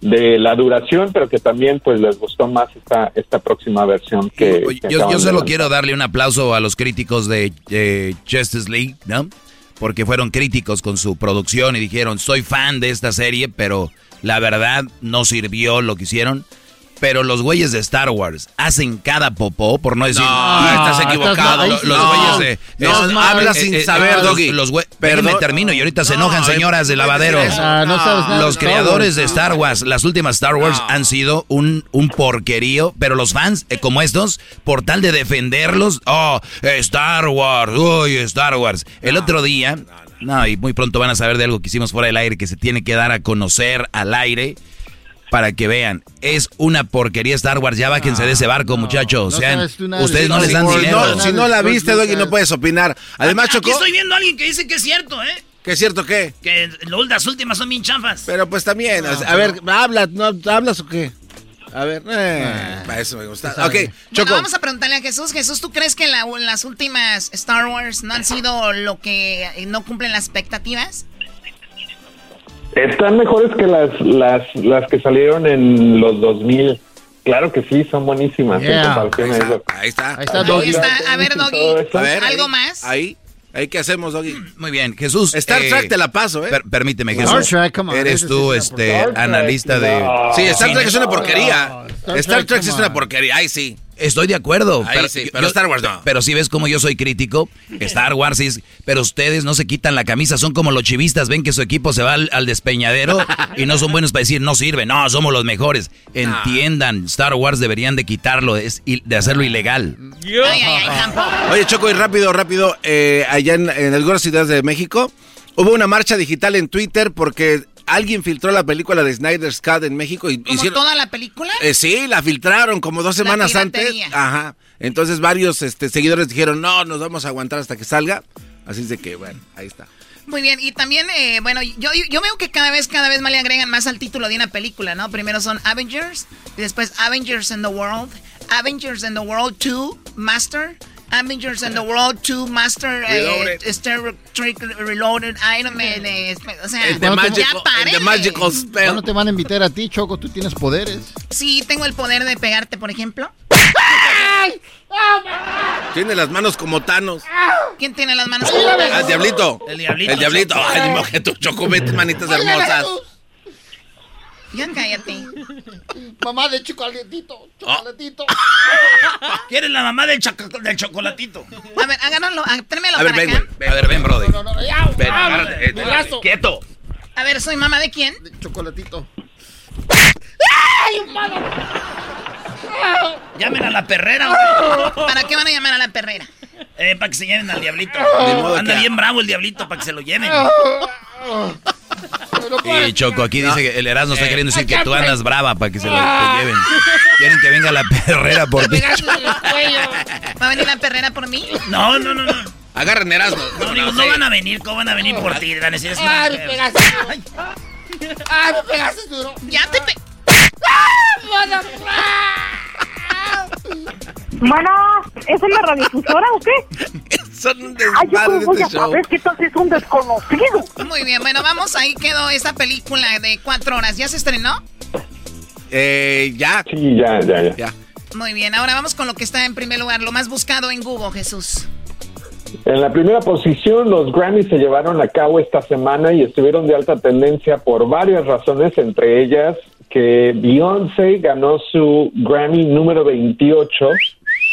de la duración, pero que también pues les gustó más esta esta próxima versión que, que Yo, yo solo quiero darle un aplauso a los críticos de eh, Justice League, ¿no? Porque fueron críticos con su producción y dijeron, soy fan de esta serie, pero la verdad no sirvió lo que hicieron. Pero los güeyes de Star Wars hacen cada popó, por no decir... No, estás equivocado. Los, los No, güeyes de... no, es- hablas eh, sin eh, saber, los- Doggy. Los güey- Perdón. Termino y ahorita se No, enojan eh, señoras de no puedes lavadero. Ah, no Los creadores de Star Wars, las últimas Star Wars han sido un, un porquerío, pero los fans eh, como estos, por tal de defenderlos, oh, Star Wars, uy, Star Wars. El otro día, no, y muy pronto van a saber de algo que hicimos fuera del aire, que se tiene que dar a conocer al aire. Para que vean, es una porquería Star Wars. Ya bájense de ese barco, muchachos. no de ustedes no les dan dinero. No, si no la viste, Doggy, no puedes opinar. Además, Aquí Chocó, estoy viendo a alguien que dice que es cierto, ¿eh? ¿qué es cierto qué? Que las últimas son bien chafas. Pero pues también, o a ver, habla, ¿no hablas o qué? A ver, eh, para eso me gusta. Ok, Bueno, Choco. vamos a preguntarle a Jesús. Jesús, ¿tú crees que la- las últimas Star Wars no han sido lo que no cumplen las expectativas? Están mejores que las, las, las que salieron en los 2000. Claro que sí, son buenísimas. en Yeah. comparación a eso. Ahí está. Ahí está, Doggy. Ahí está. A ver, Doggy, A ver, ¿algo ahí, más? Ahí, ahí, ¿qué hacemos, Doggy? Muy bien, Jesús. Star eh, Trek te la paso, ¿eh? per- permíteme, Star Jesús. Trek, come on. Eres tú, este, Star Trek, analista de. no. Sí, Star. Trek es una porquería. Star Star Trek, es una porquería. Ay, sí. Estoy de acuerdo. Ahí sí, pero Star Wars no. Pero si ves como yo soy crítico, <laughs> Star Wars sí es- Pero ustedes no se quitan la camisa, son como los chivistas, ven que su equipo se va al, al despeñadero y no son buenos para decir, no sirve, no, somos los mejores. Entiendan, Star Wars deberían de quitarlo, es, il- de hacerlo ilegal. Oye, Choco, y rápido, rápido, eh, allá en, en algunas ciudades de México hubo una marcha digital en Twitter porque alguien filtró la película de Snyder's Cut en México y ¿Como hicieron... toda la película? Eh, sí, la filtraron como dos semanas antes. Ajá. Entonces varios este, seguidores dijeron, no, nos vamos a aguantar hasta que salga. Así es de que, bueno, ahí está. Muy bien, y también, eh, bueno, yo, yo veo que cada vez, cada vez más le agregan más al título de una película, ¿no? Primero son Avengers, y después Avengers in the World, Avengers in the World 2, Master, Avengers in the World 2, Master, eh, Reloaded. Star Trek Reloaded, Iron Man, eh, o sea, El de Magical- ya párenle. ¿Cuándo te van a invitar a ti, Choco? Tú tienes poderes. Sí, tengo el poder de pegarte, por ejemplo. Tiene las manos como Thanos. ¿Quién tiene las manos? Ah, el diablito. El diablito. El diablito. Ay, ni modo que tu Choco, vete, manitas hermosas. Ya cállate. Mamá de chocolatito, chocolatito. ¿Quieres la mamá del, del chocolatito? A ver, háganlo, ah, tráemelo A ver, para ven, acá. güey. A ver, ven, brother. Ven, agárrate, eh, brazo. Quieto. A ver, ¿soy mamá de quién? De chocolatito. ¡Ay, humano! Llamen a la perrera. ¿Para qué van a llamar a la perrera? Eh, para que se lleven al diablito. Modo Anda que- bien bravo el diablito para que se lo lleven. Y Choco, aquí dice que el Erasmo está Eh, queriendo decir que tú andas brava para que se lo te lleven. Quieren que venga la perrera por ti. ¿Va a venir la perrera por mí? No, no, no, no. Agarren Erasmo. No, digo, no van a venir, ¿cómo van a venir por ti? ¡Ay, me pegaste! ¡Ay, me pegaste duro! ¡Ya te pe... Bueno, ¿es una radiodifusora o qué? <laughs> Son un Ay, yo cómo voy a este show. saber que tal es un desconocido. Muy bien, bueno, vamos, ahí quedó esta película de cuatro horas. ¿Ya se estrenó? Eh, ya. Sí, ya, ya, ya. Muy bien, ahora vamos con lo que está en primer lugar, lo más buscado en Google, Jesús. En la primera posición, los Grammys se llevaron a cabo esta semana y estuvieron de alta tendencia por varias razones, entre ellas que Beyoncé ganó su Grammy número 28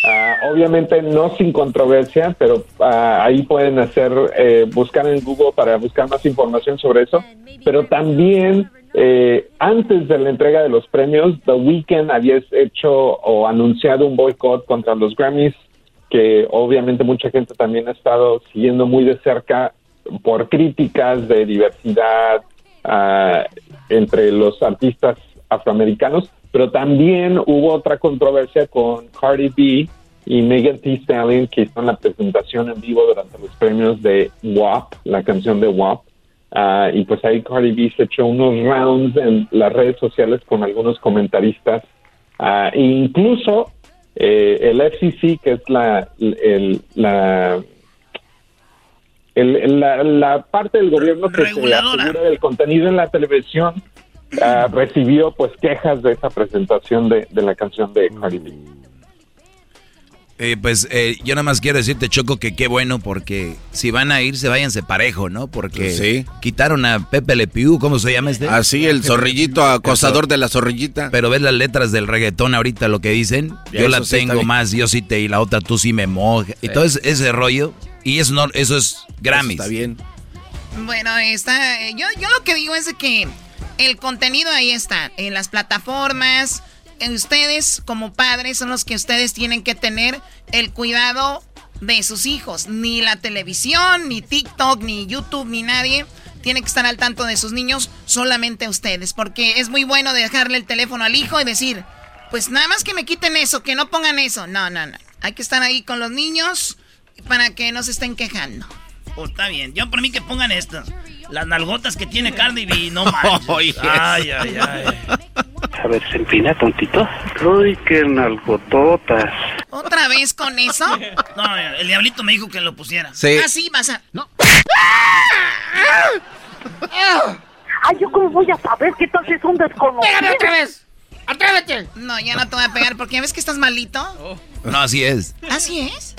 Ah, obviamente no sin controversia, pero ah, ahí pueden hacer, eh, buscar en Google para buscar más información sobre eso. Pero también eh, antes de la entrega de los premios, The Weeknd había hecho o anunciado un boicot contra los Grammys, que obviamente mucha gente también ha estado siguiendo muy de cerca por críticas de diversidad ah, entre los artistas afroamericanos, pero también hubo otra controversia con Cardi B y Megan Thee Stallion que hicieron la presentación en vivo durante los premios de WAP, la canción de WAP. Ah, y pues ahí Cardi B se echó unos rounds en las redes sociales con algunos comentaristas. E incluso eh, el FCC, que es la, el- la, el- la, la parte del gobierno que se asegura del contenido en la televisión, ah, recibió pues quejas de esa presentación de, de la canción de Cardi B. Eh, pues eh, yo nada más quiero decirte, Choco, que qué bueno, porque si van a irse, váyanse parejo, ¿no? Porque Sí. quitaron a Pepe Le Pew, ¿cómo se llama este? Ah, sí, el <laughs> zorrillito acosador de la zorrillita. Pero ves las letras del reggaetón ahorita, lo que dicen. Ya, yo la eso sí tengo más, yo sí te, y la otra tú sí me mojas. Y todo ese, ese rollo. Y eso, no, eso es Grammys. Está bien. Bueno, está. eh, Yo, yo lo que digo es que el contenido ahí está, en las plataformas. Ustedes, como padres, son los que ustedes tienen que tener el cuidado de sus hijos. Ni la televisión, ni TikTok, ni YouTube, ni nadie tiene que estar al tanto de sus niños, solamente ustedes. Porque es muy bueno dejarle el teléfono al hijo y decir, pues nada más que me quiten eso, que no pongan eso. No, no, no. Hay que estar ahí con los niños para que no se estén quejando. Oh, está bien. Yo por mí que pongan esto. Las nalgotas que tiene Cardi B, no <laughs> manches. Ay, ay, ay. A ver, se empina, tontito. Uy, qué nalgototas. ¿Otra vez con eso? No, el diablito me dijo que lo pusiera. Sí. Ah, sí, vas a... No. Ay, ¿yo cómo voy a saber que tú haces un desconocido? ¡Pégame otra vez! ¡Atrévete! No, ya no te voy a pegar porque ves que estás malito. No, así es. ¿Así es?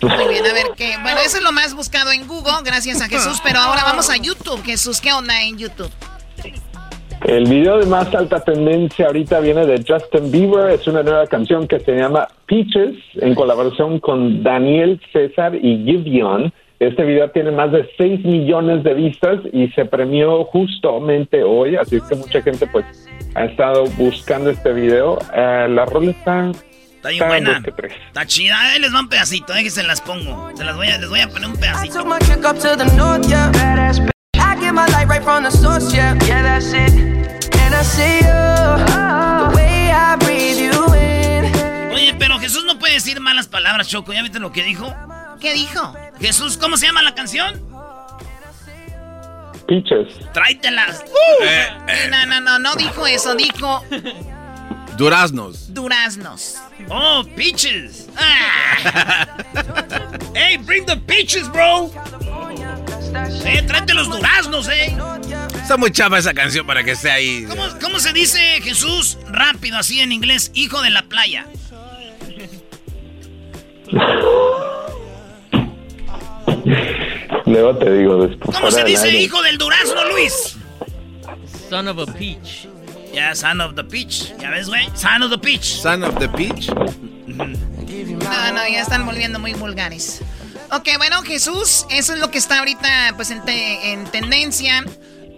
Muy bien, a ver qué. Bueno, eso es lo más buscado en Google, gracias a Jesús. Pero ahora vamos a YouTube. Jesús, ¿qué onda en YouTube? El video de más alta tendencia ahorita viene de Justin Bieber. Es una nueva canción que se llama Peaches en colaboración con Daniel César y Gideon. Este video tiene más de 6 millones de vistas y se premió justamente hoy, así es que mucha gente pues ha estado buscando este video. Eh, la rola está, Está bien buena. tres. Está chida. Ahí les va un pedacito, eh, que se las pongo. Se las voy a, les voy a poner un pedacito. Oye, pero Jesús no puede decir malas palabras, Choco. ¿Ya viste lo que dijo? ¿Qué dijo? Jesús, ¿cómo se llama la canción? Peaches. Tráetelas. Eh, no, no, no, no dijo eso, dijo <laughs> Duraznos. duraznos. Oh, peaches. Ah. hey, bring the peaches, bro. Eh, tráete los duraznos, eh. Está muy chava esa canción para que esté ahí. ¿Cómo, cómo se dice Jesús rápido así en inglés? Hijo de la playa. <laughs> Luego te digo después. ¿Cómo se dice aire. hijo del durazno, Luis? Son of a peach. Ya, son of the peach. ¿Ya ves, güey? Son of the peach. Son of the peach. No, no, ya están volviendo muy vulgares. Ok, bueno, Jesús, eso es lo que está ahorita pues en, te- en tendencia.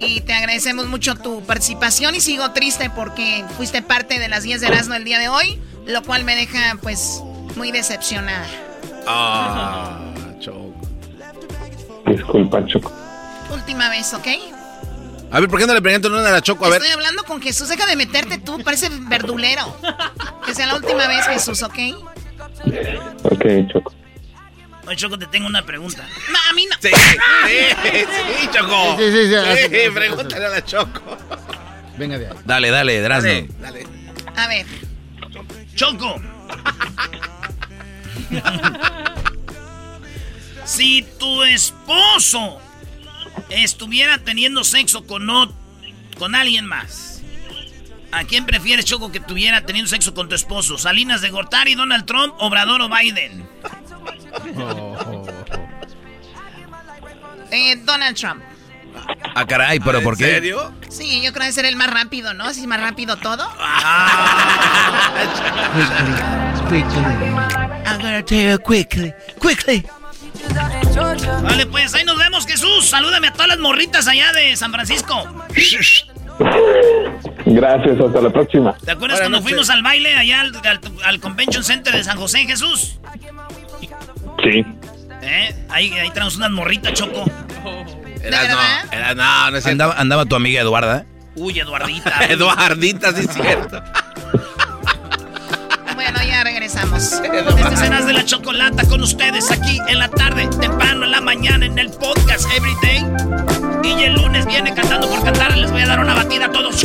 Y te agradecemos mucho tu participación y sigo triste porque fuiste parte de las 10 de Erasmo el día de hoy, lo cual me deja pues muy decepcionada. Ah, Choco. Disculpa, Choco. Última vez, ¿ok? A ver, ¿por qué no le preguntan una a la Choco? A ver. Estoy hablando con Jesús, deja de meterte tú, parece verdulero. Que sea la última vez, Jesús, ¿ok? Ok, Choco. Oye, Choco, te tengo una pregunta. No, a mí no. Sí, sí, sí, Choco. Sí, sí, sí, Sí, pregúntale a la Choco. Venga de ahí. Dale, dale, Durazno. Dale. A ver. Choco. <laughs> si tu esposo estuviera teniendo sexo con, ot- con alguien más, ¿a quién prefieres, Choco, que tuviera teniendo sexo con tu esposo? ¿Salinas de Gortari, Donald Trump, Obrador o Biden? <laughs> Eh, Donald Trump. Ah, caray, pero ¿por qué? ¿En serio? Sí, yo creo que ser el más rápido, ¿no? Así más rápido todo. <laughs> <laughs> I'm gonna tell you quickly, quickly. Vale, pues ahí nos vemos, Jesús. Salúdame a todas las morritas allá de San Francisco. Gracias, hasta la próxima. ¿Te acuerdas cuando fuimos al baile allá al, al- al Convention Center de San José, Jesús? Sí. ¿Eh? Ahí, ahí tenemos unas morritas, Choco. Era, no, era, no, no es. Andaba, andaba tu amiga Eduarda. Uy, Eduardita. <laughs> Eduardita, sí es cierto. Regresamos. Desde Cenas de la Chocolata con ustedes aquí en la tarde, temprano en la mañana en el podcast Everyday. Y el lunes viene cantando por cantar. Les voy a dar una batida a todos.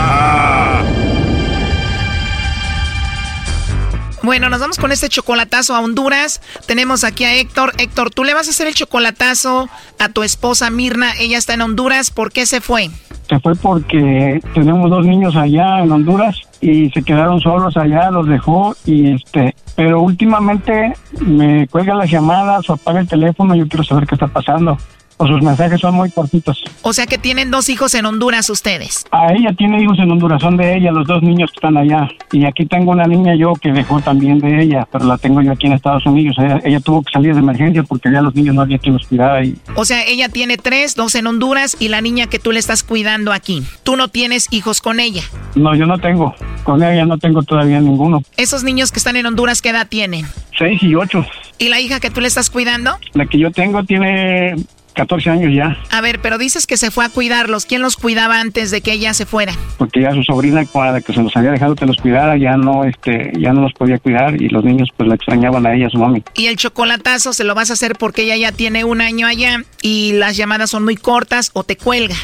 Bueno, nos vamos con este chocolatazo a Honduras. Tenemos aquí a Héctor. Héctor, tú le vas a hacer el chocolatazo a tu esposa Mirna. Ella está en Honduras. ¿Por qué se fue? Se fue porque tenemos dos niños allá en Honduras y se quedaron solos allá, los dejó y este, pero últimamente me cuelga las llamadas o apaga el teléfono yo quiero saber qué está pasando. O sus mensajes son muy cortitos. O sea que tienen dos hijos en Honduras ustedes. A ella tiene hijos en Honduras, son de ella, los dos niños que están allá. Y aquí tengo una niña yo que dejó también de ella, pero la tengo yo aquí en Estados Unidos. Ella, ella tuvo que salir de emergencia porque ya los niños no había quien los cuidara y O sea, ella tiene tres, dos en Honduras y la niña que tú le estás cuidando aquí. Tú no tienes hijos con ella. no, yo no tengo. Con ella no tengo todavía ninguno. Esos niños que están en Honduras, ¿qué edad tienen? Seis y ocho. ¿Y la hija que tú le estás cuidando? La que yo tengo tiene 14 años ya, A ver, pero dices que se fue a cuidarlos. ¿Quién los cuidaba antes de que ella se fuera? porque ya su sobrina, para que se los había dejado que los cuidara, ya no, este, ya no los podía cuidar y los niños pues la extrañaban a ella, a su mami. Y el chocolatazo se lo vas a hacer porque ella ya tiene un año allá y las llamadas son muy cortas o te cuelga.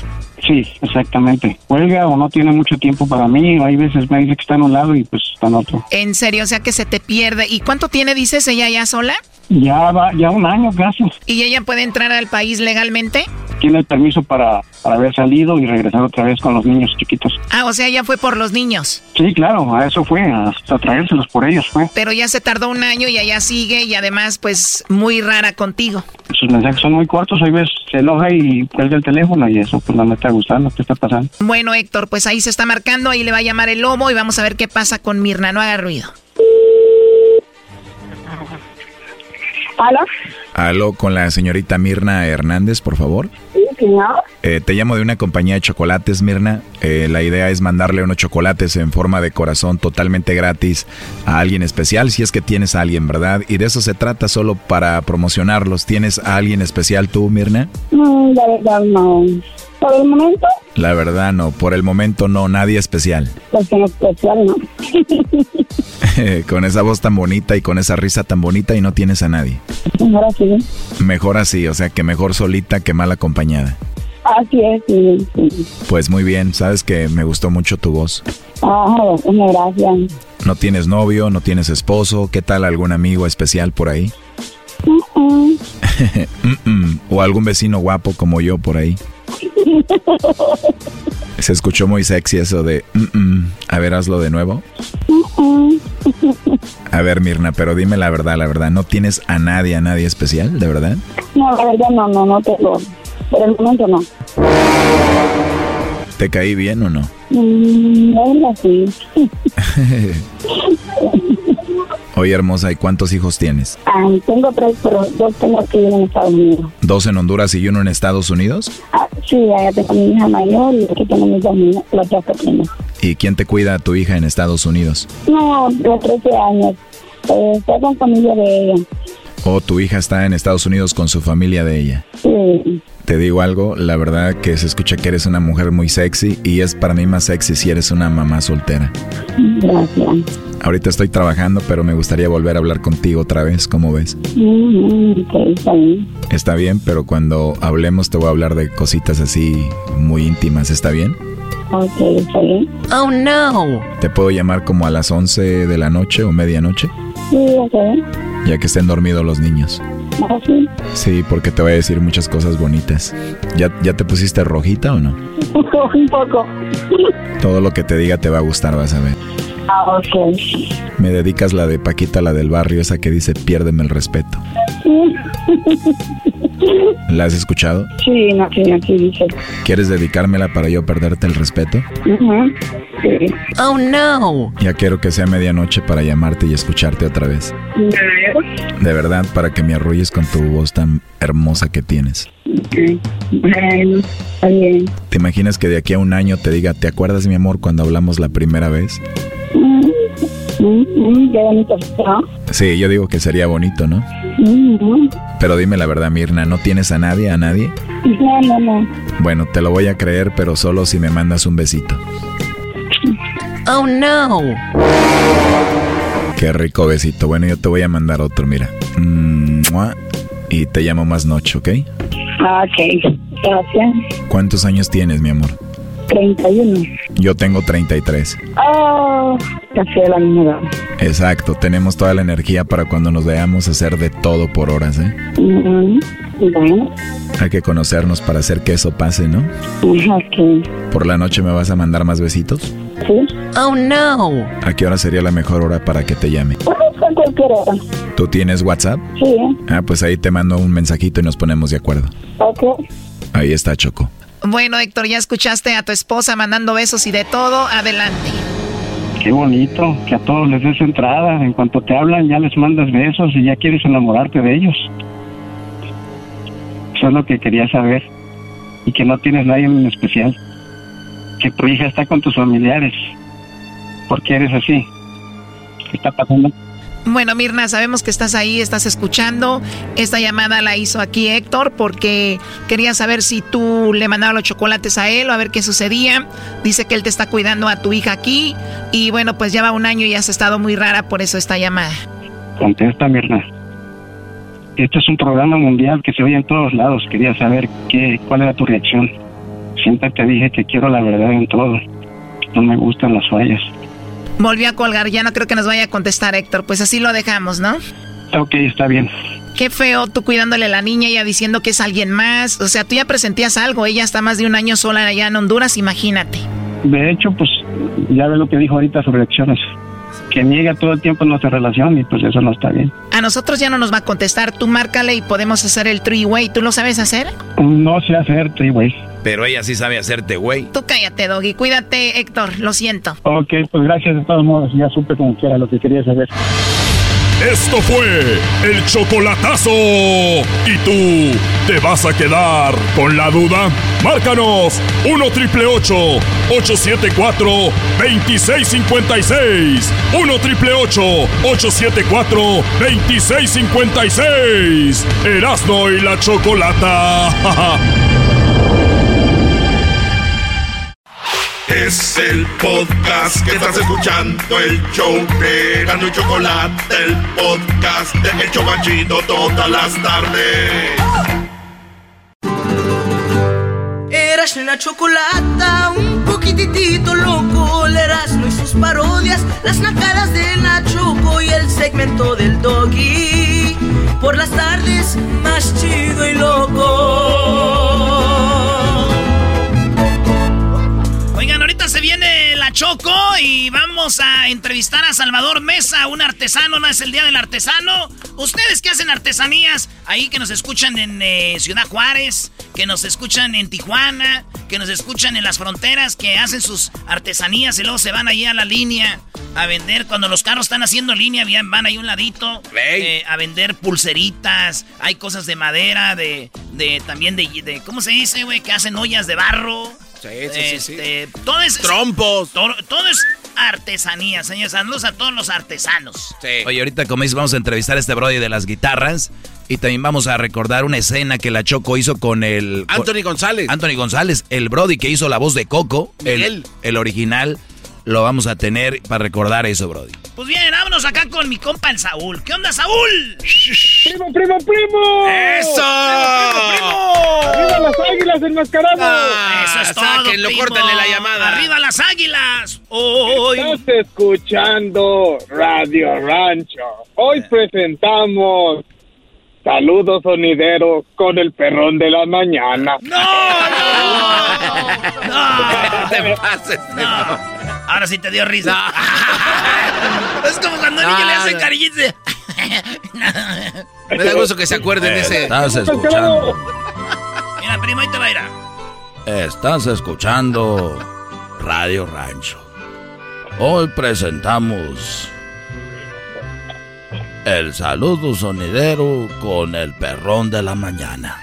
Sí, exactamente. Cuelga o no tiene mucho tiempo para mí, hay veces me dice que está en un lado y pues está en otro. En serio, o sea que se te pierde. ¿Y cuánto tiene, dices, ella ya sola? Ya va, ya un año casi. ¿Y ella puede entrar al país legalmente? Tiene el permiso para, para haber salido y regresar otra vez con los niños chiquitos. Ah, o sea, ella fue por los niños. Sí, claro, a eso fue, hasta traérselos por ellos fue. Pero ya se tardó un año y allá sigue y además, pues, muy rara contigo. Sus mensajes son muy cortos, hay veces se enoja y cuelga el teléfono y eso pues no me está gustando, ¿qué está pasando? Bueno, Héctor, pues ahí se está marcando, ahí le va a llamar el lobo y vamos a ver qué pasa con Mirna. No haga ruido. ¿Aló? Aló, con la señorita Mirna Hernández, por favor. Sí, señor. Eh, te llamo de una compañía de chocolates, Mirna. Eh, la idea es mandarle unos chocolates en forma de corazón totalmente gratis a alguien especial, si es que tienes a alguien, ¿verdad? Y de eso se trata solo para promocionarlos. ¿Tienes a alguien especial tú, Mirna? Mm, la verdad, no. Por el momento, La verdad no, por el momento no, nadie especial. pues en especial, no. <laughs> con esa voz tan bonita y con esa risa tan bonita y no tienes a nadie. Ahora sí. Mejor así, o sea que mejor solita que mal acompañada. Así es, sí. sí. Pues muy bien, sabes que me gustó mucho tu voz. Ah, bueno, gracias. ¿No tienes novio, no tienes esposo? ¿Qué tal algún amigo especial por ahí? Mm, Mm-mm. <laughs> ¿O algún vecino guapo como yo por ahí? <laughs> Se escuchó muy sexy eso de... mm-mm. A ver, hazlo de nuevo. mm. A ver, Mirna, pero dime la verdad, la verdad. ¿No tienes a nadie, a nadie especial, de verdad? No, la verdad, no, no, no tengo. Por el momento, no. ¿Te caí bien o no? Mm, la verdad, sí. <laughs> Oye, hermosa, ¿y cuántos hijos tienes? Tengo tres, pero dos tengo aquí en Estados Unidos. ¿Dos en Honduras y uno en Estados Unidos? Ah, sí, allá tengo mi hija mayor y aquí tengo mis dos las dos pequeñas. ¿Y quién te cuida a tu hija en Estados Unidos? No, de 13 años. Eh, estoy con familia de ella. ¿O tu hija está en Estados Unidos con su familia de ella? Sí. Te digo algo, la verdad que se escucha que eres una mujer muy sexy y es para mí más sexy si eres una mamá soltera. Gracias. Ahorita estoy trabajando, pero me gustaría volver a hablar contigo otra vez, ¿cómo ves? Mm, está bien. Está bien, pero cuando hablemos te voy a hablar de cositas así muy íntimas, ¿está bien? Ok, está bien. Oh no. ¿Te puedo llamar como a las 11 de la noche o medianoche? Sí, ok. Ya que estén dormidos los niños. ¿Ah, sí? Sí, porque te voy a decir muchas cosas bonitas. ¿Ya, ya te pusiste rojita o no? <laughs> Un poco. Todo lo que te diga te va a gustar, vas a ver. Ah, ok. Me dedicas la de Paquita, la del barrio, esa que dice piérdeme el respeto. ¿La has escuchado? Sí, no, sí, aquí dice. ¿Quieres dedicármela para yo perderte el respeto? Ujú, Sí. Oh no. Ya quiero que sea medianoche para llamarte y escucharte otra vez. De verdad, para que me arrulles con tu voz tan hermosa que tienes. Ok. Bueno, está bien. ¿Te imaginas que de aquí a un año te diga, ¿te acuerdas mi amor cuando hablamos la primera vez? Mm, mm, qué bonito, ¿no? Sí, yo digo que sería bonito, ¿no? Mm. Pero dime la verdad, Mirna, ¿no tienes a nadie, a nadie? No, no, no. Bueno, te lo voy a creer, pero solo si me mandas un besito. Oh no. Qué rico besito. Bueno, yo te voy a mandar otro, mira. Y te llamo más noche, ¿ok? Ah, Ok, gracias. ¿Cuántos años tienes, mi amor? 31. Yo tengo 33. Oh, casi de la misma edad. Exacto, tenemos toda la energía para cuando nos veamos hacer de todo por horas, ¿eh? Mm, Bueno, Hay que conocernos para hacer que eso pase, ¿no? ok. ¿Por la noche me vas a mandar más besitos? Sí. Oh no. ¿A qué hora sería la mejor hora para que te llame? A cualquier hora. ¿Tú tienes WhatsApp? Sí, Ah, pues ahí te mando un mensajito y nos ponemos de acuerdo. ok. Ahí está Choco. Bueno, Héctor, ya escuchaste a tu esposa mandando besos y de todo. Adelante. Qué bonito, que a todos les des entrada. En cuanto te hablan, ya les mandas besos y ya quieres enamorarte de ellos. Eso es lo que quería saber. Y que no tienes nadie en especial. Que tu hija está con tus familiares. ¿Por qué eres así? ¿Qué está pasando? Bueno, Mirna, sabemos que estás ahí, estás escuchando. Esta llamada la hizo aquí Héctor porque quería saber si tú le mandabas los chocolates a él o a ver qué sucedía. Dice que él te está cuidando a tu hija aquí y bueno, pues lleva un año y has estado muy rara, por eso esta llamada. Contesta, Mirna. Este es un programa mundial que se oye en todos lados. Quería saber qué, cuál era tu reacción. Siempre te dije que quiero la verdad en todo. No me gustan las fallas. Volvió a colgar, ya no creo que nos vaya a contestar Héctor, pues así lo dejamos, ¿no? Ok, está bien. Qué feo tú cuidándole a la niña, ella diciendo que es alguien más. O sea, tú ya presentías algo, ella está más de un año sola allá en Honduras, imagínate. De hecho, pues ya ve lo que dijo ahorita sus reacciones. Que niega todo el tiempo nuestra relación y pues eso no está bien. A nosotros ya no nos va a contestar, tú márcale y podemos hacer el three-way. ¿Tú lo sabes hacer? No sé hacer güey. Pero ella sí sabe hacerte, güey. Tú cállate, Doggy. Cuídate, Héctor. Lo siento. Ok, pues gracias de todos modos. Ya supe como quiera lo que quería saber. Esto fue el chocolatazo. ¿Y tú te vas a quedar con la duda? Márcanos 1 triple 874 2656. 1 triple 874 2656. Erasno y la chocolata. <laughs> Es el podcast que estás escuchando, el show de Gano y Chocolate, el podcast de El Chobachito todas las tardes. Eras una chocolata, un poquitito loco, Erasmo y sus parodias, las nacadas de la Choco y el segmento del Doggy. Por las tardes, más chido y loco. Choco y vamos a entrevistar a Salvador Mesa, un artesano, no es el Día del Artesano. Ustedes que hacen artesanías, ahí que nos escuchan en eh, Ciudad Juárez, que nos escuchan en Tijuana, que nos escuchan en las fronteras, que hacen sus artesanías y luego se van ahí a la línea a vender. Cuando los carros están haciendo línea, bien, van ahí un ladito eh, a vender pulseritas. Hay cosas de madera, de, de también de, de ¿cómo se dice, güey? Que hacen ollas de barro. Sí, sí, sí, sí. Este, Todo es, Trompos. todo, todo es artesanía, señores. Saludos a todos los artesanos. Oye, ahorita como dices, vamos a entrevistar a este brody de las guitarras. Y también vamos a recordar una escena que la Choco hizo con el... Anthony González. Anthony González, el brody que hizo la voz de Coco. El, el original. Lo vamos a tener para recordar eso, brody. Pues bien, vámonos acá con mi compa el Saúl. ¿Qué onda, Saúl? ¡Primo, primo, primo! ¡Eso! ¡Arriba las águilas enmascaradas! Eso es todo, Ah, sáquenlo, primo. córtenle la llamada. ¡Arriba las águilas! Hoy... Estás escuchando Radio Rancho. Hoy presentamos Saludos Sonidero con el perrón de la mañana. ¡No, <laughs> te pases. no! Ahora sí te dio risa. <laughs> es como cuando a niño le hacen cariñitos. Me da gusto que se acuerden de ese. Estás escuchando. Mira, primo, ahí te va a ir. Estás escuchando Radio Rancho. Hoy presentamos el saludo sonidero con el perrón de la mañana.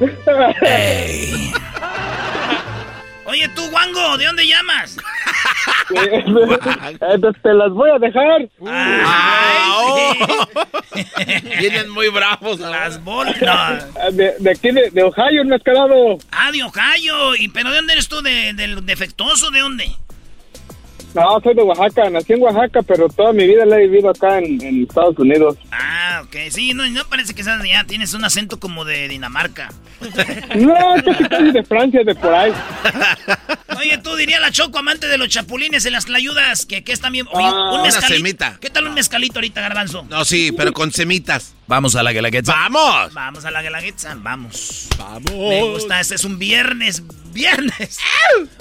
<laughs> Ey. Oye, tú, Wango, ¿de dónde llamas? <laughs> Entonces te las voy a dejar. Vienen muy bravos. Las bolas. No. De, de aquí de, de Ohio, enmascarado. Ah, de Ohio. ¿Y pero de dónde eres tú? ¿De, ¿Del defectuoso? ¿De dónde? No, soy de Oaxaca. Nací en Oaxaca, pero toda mi vida la he vivido acá en, en Estados Unidos. Ah, ok. Sí, no, no parece que seas de allá. Tienes un acento como de Dinamarca. <laughs> No, casi casi de Francia, de por ahí. <laughs> Oye, tú diría la Choco, amante de los chapulines en las tlayudas, que, que es también... Oye, Ah, un una mezcalito. semita. ¿Qué tal un mezcalito ahorita, Garbanzo? No, sí, pero con semitas. Vamos a la Guelaguetza. ¡Vamos! Vamos a la Guelaguetza, vamos. ¡Vamos! Me gusta, este es un viernes, viernes.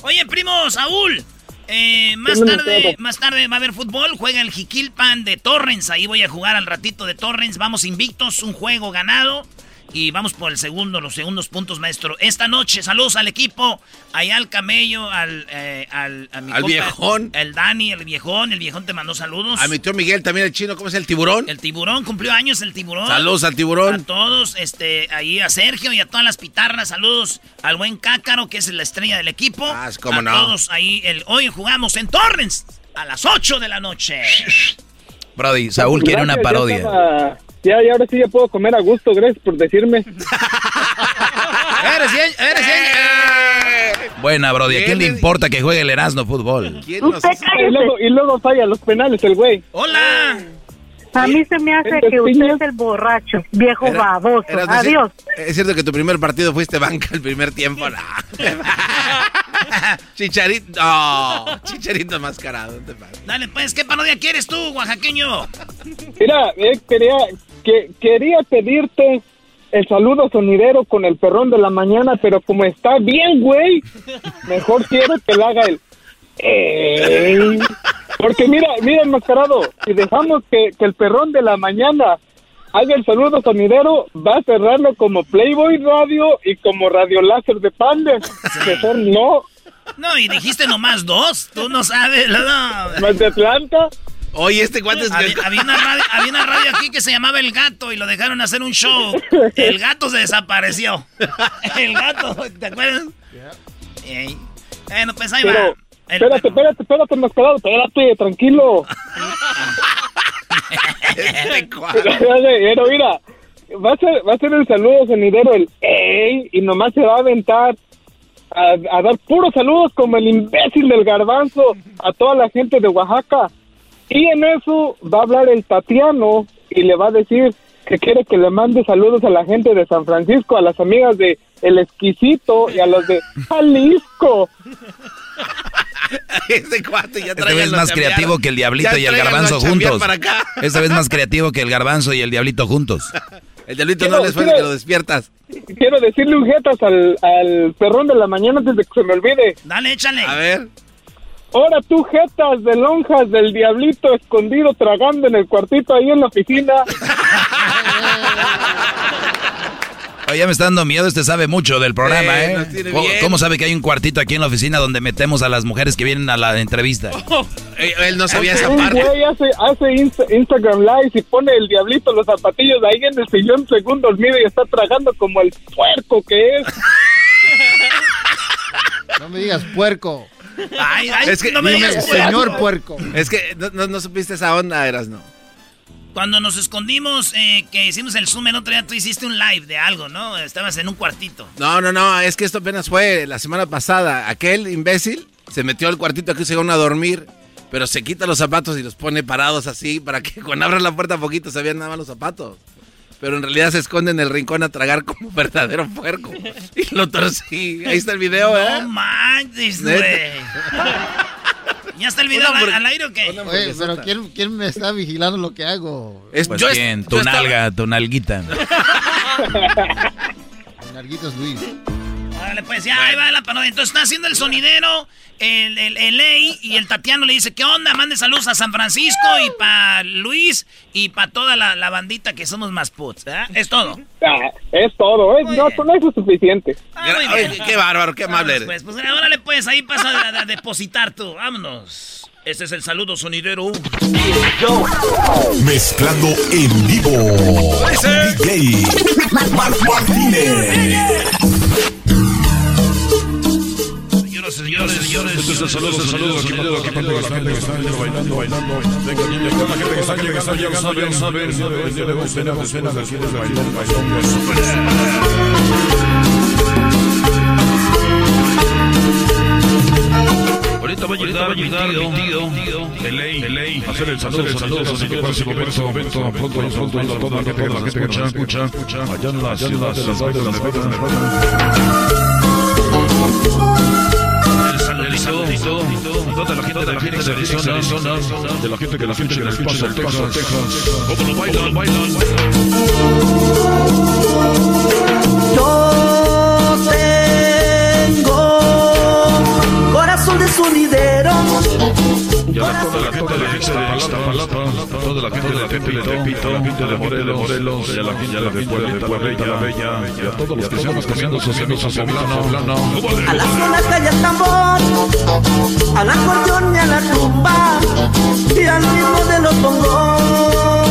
Oye, primo, Saúl. Eh, más tarde, más tarde va a haber fútbol, juega el Jiquilpan de Torrens, ahí voy a jugar al ratito de Torrens, vamos invictos, un juego ganado y vamos por el segundo, los segundos puntos, maestro. Esta noche, saludos al equipo, allá al camello, al, eh, al, a mi Al viejón. El Dani, el viejón, el viejón te mandó saludos. A mi tío Miguel también, el chino, ¿cómo es el tiburón? El tiburón cumplió años, el tiburón. Saludos al A tiburón. todos, este, ahí a Sergio y a todas las pitarras, saludos al buen Cácaro, que es la estrella del equipo. Ah, cómo a no. todos ahí, el, hoy jugamos en Torrens a las 8 de la noche. Brody, Saúl quiere una parodia. Ya, y ahora sí ya puedo comer a gusto, gracias por decirme. <laughs> ¡Eres bien! ¡Eres bien! Buena, Brody. ¿A quién le importa que juegue el Erasmo fútbol? ¿Quién nos Y luego, y luego falla los penales el güey. ¡Hola! A mí se me hace ¿Entre que usted es el borracho, viejo Era- baboso. Adiós. Es cierto que tu primer partido fuiste banca el primer tiempo. No. <laughs> Chicharito. No. Chicharito mascarado. no te pases. Dale, pues, ¿qué parodia quieres tú, oaxaqueño? Mira, eh, quería, que, quería pedirte el saludo sonidero con el perrón de la mañana, pero como está bien, güey, mejor quiero que le haga el... "Ey". Porque mira, mira, enmascarado, si dejamos que, que el perrón de la mañana haga el saludo sonidero, va a cerrarlo como Playboy Radio y como Radio Láser de Panda. Mejor no, No, y dijiste nomás dos, tú no sabes, no. más de Atlanta. Oye, este cuate es Había, había una radio, había una radio aquí que se llamaba El Gato y lo dejaron hacer un show. <laughs> El gato se desapareció. <laughs> El gato, ¿te acuerdas? Ey. Bueno, pues ahí va. Pero, El- espérate, espérate, espérate, enmascarado, espérate, tranquilo. Este <laughs> cuate. Pero mira, va a ser, va a ser el saludo sonidero, el ey, y nomás se va a aventar a, a dar puros saludos como el imbécil del garbanzo a toda la gente de Oaxaca. Y en eso va a hablar el Tatiano y le va a decir que quiere que le mande saludos a la gente de San Francisco, a las amigas de El Exquisito y a los de Jalisco. <laughs> Este cuate ya Esta vez más creativo que el diablito Ya y el garbanzo juntos. para acá. Esta vez más creativo que el garbanzo y el diablito juntos. <laughs> El diablito Quiero- no les fue quiero- que lo despiertas. Quiero decirle un jetas al, al perrón de la mañana antes de que se me olvide. Dale, échale. A ver. Ahora tú, jetas de lonjas del diablito escondido tragando en el cuartito ahí en la oficina. <laughs> Oye, me está dando miedo, este sabe mucho del programa, Eh, ¿eh? ¿Cómo, sabe que hay un cuartito aquí en la oficina donde metemos a las mujeres que vienen a la entrevista? <laughs> Él no sabía esa un parte. güey hace, hace Insta- Instagram Live y pone el diablito los zapatillos ahí en el sillón segundos mide y está tragando como el puerco que es. <laughs> No me digas puerco. Ay, ay, Es que- no me dime, digas. Señor puerco. Es que no, no, no supiste esa onda, eras no. Cuando nos escondimos, eh, que hicimos el Zoom el otro día, tú hiciste un live de algo, ¿no? Estabas en un cuartito. No, no, no, es que esto apenas fue la semana pasada. Aquel imbécil se metió al cuartito aquí, se iban a dormir, pero se quita los zapatos y los pone parados así para que cuando abran la puerta poquito se vean nada más los zapatos. Pero en realidad se esconde en el rincón a tragar como un verdadero puerco. Y lo torcí. Ahí está el video, ¿eh? No manches, güey. ¿Ya está el video al, aire o qué? Oye, pero ¿quién, quién me está vigilando lo que hago? Es- Pues yo es- quién, yo tu estaba- nalga, tu nalguita. <laughs> Luis. Órale, pues ya, ahí va la parodia. Entonces está haciendo el sonidero, el, el, el Ley y el Tatiano le dice, ¿qué onda? Mande saludos a San Francisco y para Luis y para toda la, la bandita que somos más puts, ¿verdad? Es todo. Ah, es todo, ¿eh? No, con eso es suficiente. Ah, qué bárbaro, qué amable eres. Pues, pues órale, pues, ahí pasa a, a depositar tú. Vámonos. Este es el saludo sonidero. Mezclando en vivo. DJ Marc Martínez. Señores, señores. Este es el saludo, el saludo aquí para aquí para la gente que está bailando, bailando. Venga, toda la gente que está llegando, llegando, saben, saben, el día de de bailón, bailón, Ahorita va a llegar, va a llegar mi tío, de ley, de ley, hacer el saludo, saludos, así que para ese momento, momento, pronto, pronto, a toda la gente que gente que escucha, escucha, allá en la ciudad de las Vegas, de Vegas, de El saludito, toda la gente de la gente de Arizona, de la gente que la gente en el Paso, Texas, Texas, cómo lo bailan. Yo tengo corazón de sonidero. Y a toda la gente de la gente de Iztapalapa, toda la gente de la gente de Tepito, la gente de Morelos, y a la gente de Puebla, la Bella, la Bella, y a todos los que estamos comiendo sus a poblano, A la zona calle el tambor, al acordeón y a la tumba, y al ritmo de los bongos.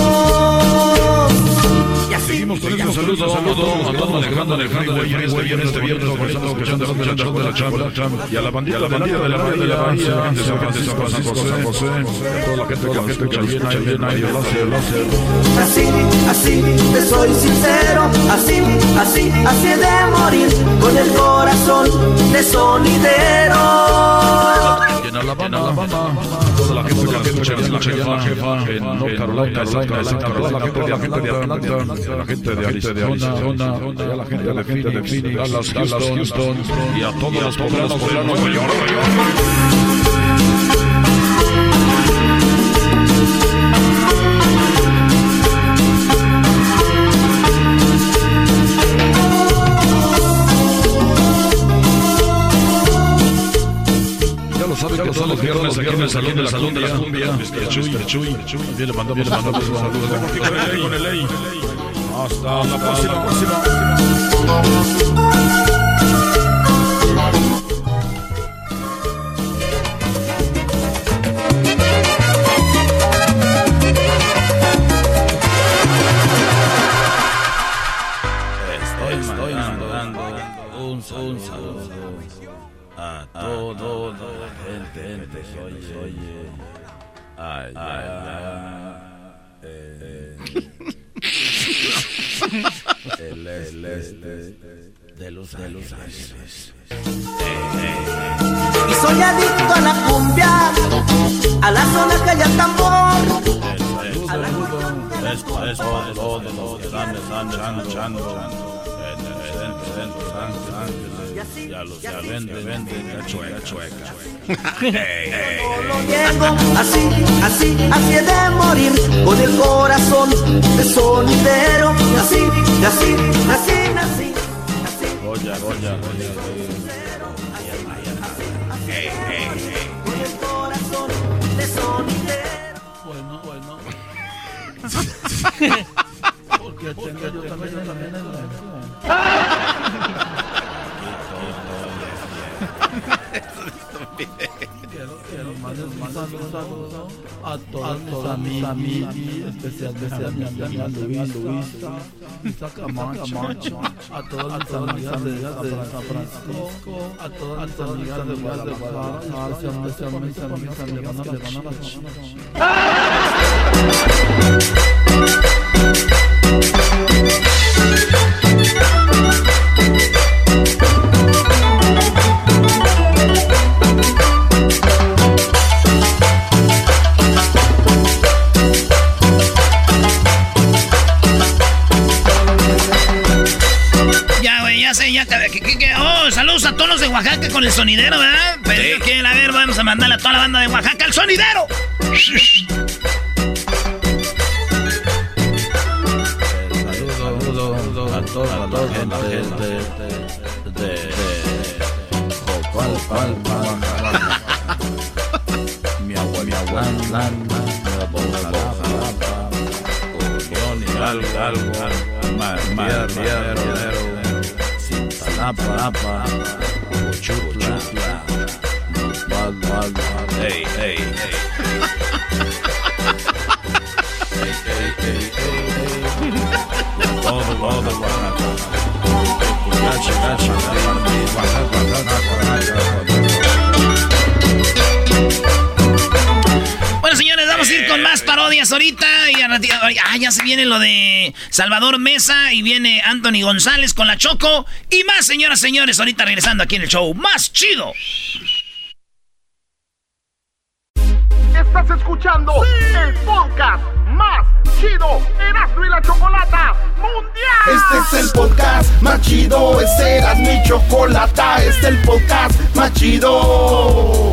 Seguimos con este saludo, saludo, andamos manejando en el freeway en este viernes, este viernes, escuchando, escuchando, escuchando de la chamba, y a la bandita, la bandita de la Bahía, de la Bahía, de San Francisco, San José, San José, toda la gente que que viene, ahí viene, ahí. Así, así, te soy sincero, así, así, así de morir, con el corazón de sonidero. En Alabama, toda la gente que la gente que la jefa, en North Carolina, South Carolina, la gente de Atlanta, la gente de Arizona, la gente de la gente de Phoenix, Dallas, Houston, y a todos los poblanos de Nueva York. Saben que todos los viernes aquí en el Salón de la Salón de la Cumbia, Mr. Chuy, Mr. Chuy, le mandamos mandamos un saludo. Estamos aquí con el ley. Hasta la próxima. Estoy mandando un saludo a toda la gente que oye, oye, allá en el este de Los Ángeles. Y soy adicto a la cumbia, a la zona calle el tambor. Es para es para todos los que están escuchando en el centro Los Ángeles. Ya los ya vende, vende, la chueca, chueca. <laughs> Lo niego, así, así, así he de morir, con el corazón de sonidero. Así, así, así, así. Goya, Goya, Goya. Con el corazón de sonidero. Bueno, bueno. ¿Por <laughs> qué porque tengo yo también en la <laughs> saludo a mis amigas, especialmente a mi amiga Luisa, Luisa Camacho, a todas mis amigas de San Francisco, a todas mis amigas de Guadalajara, especialmente amigas de Guadalajara. Ya sé, ya. que- que- que- oh, saludos a todos los de Oaxaca con el sonidero, ¿verdad? Pero yo quiero, a ver, vamos a mandarle a toda la banda de Oaxaca al sonidero. Saludos a toda la gente de, de, mi abuela, mi abuela, mi abuela, Unión Hidalgo, Mar, Madero, Cintalapa, Cochutla, Nopal, hey, hey, hey. Hey, hey, hey, hey, hey. Todo, todo Oaxaca. Gacha, gacha, Oaxaca, vamos a ir con más parodias ahorita. Y ah, ya se viene lo de Salvador Mesa y viene Anthony González con la Choco. Y más, señoras, señores, ahorita regresando aquí en el show más chido. Estás escuchando el podcast más chido Erasmo y la Chocolata Mundial. Este es el podcast más chido, este era mi chocolata, este es el podcast más chido.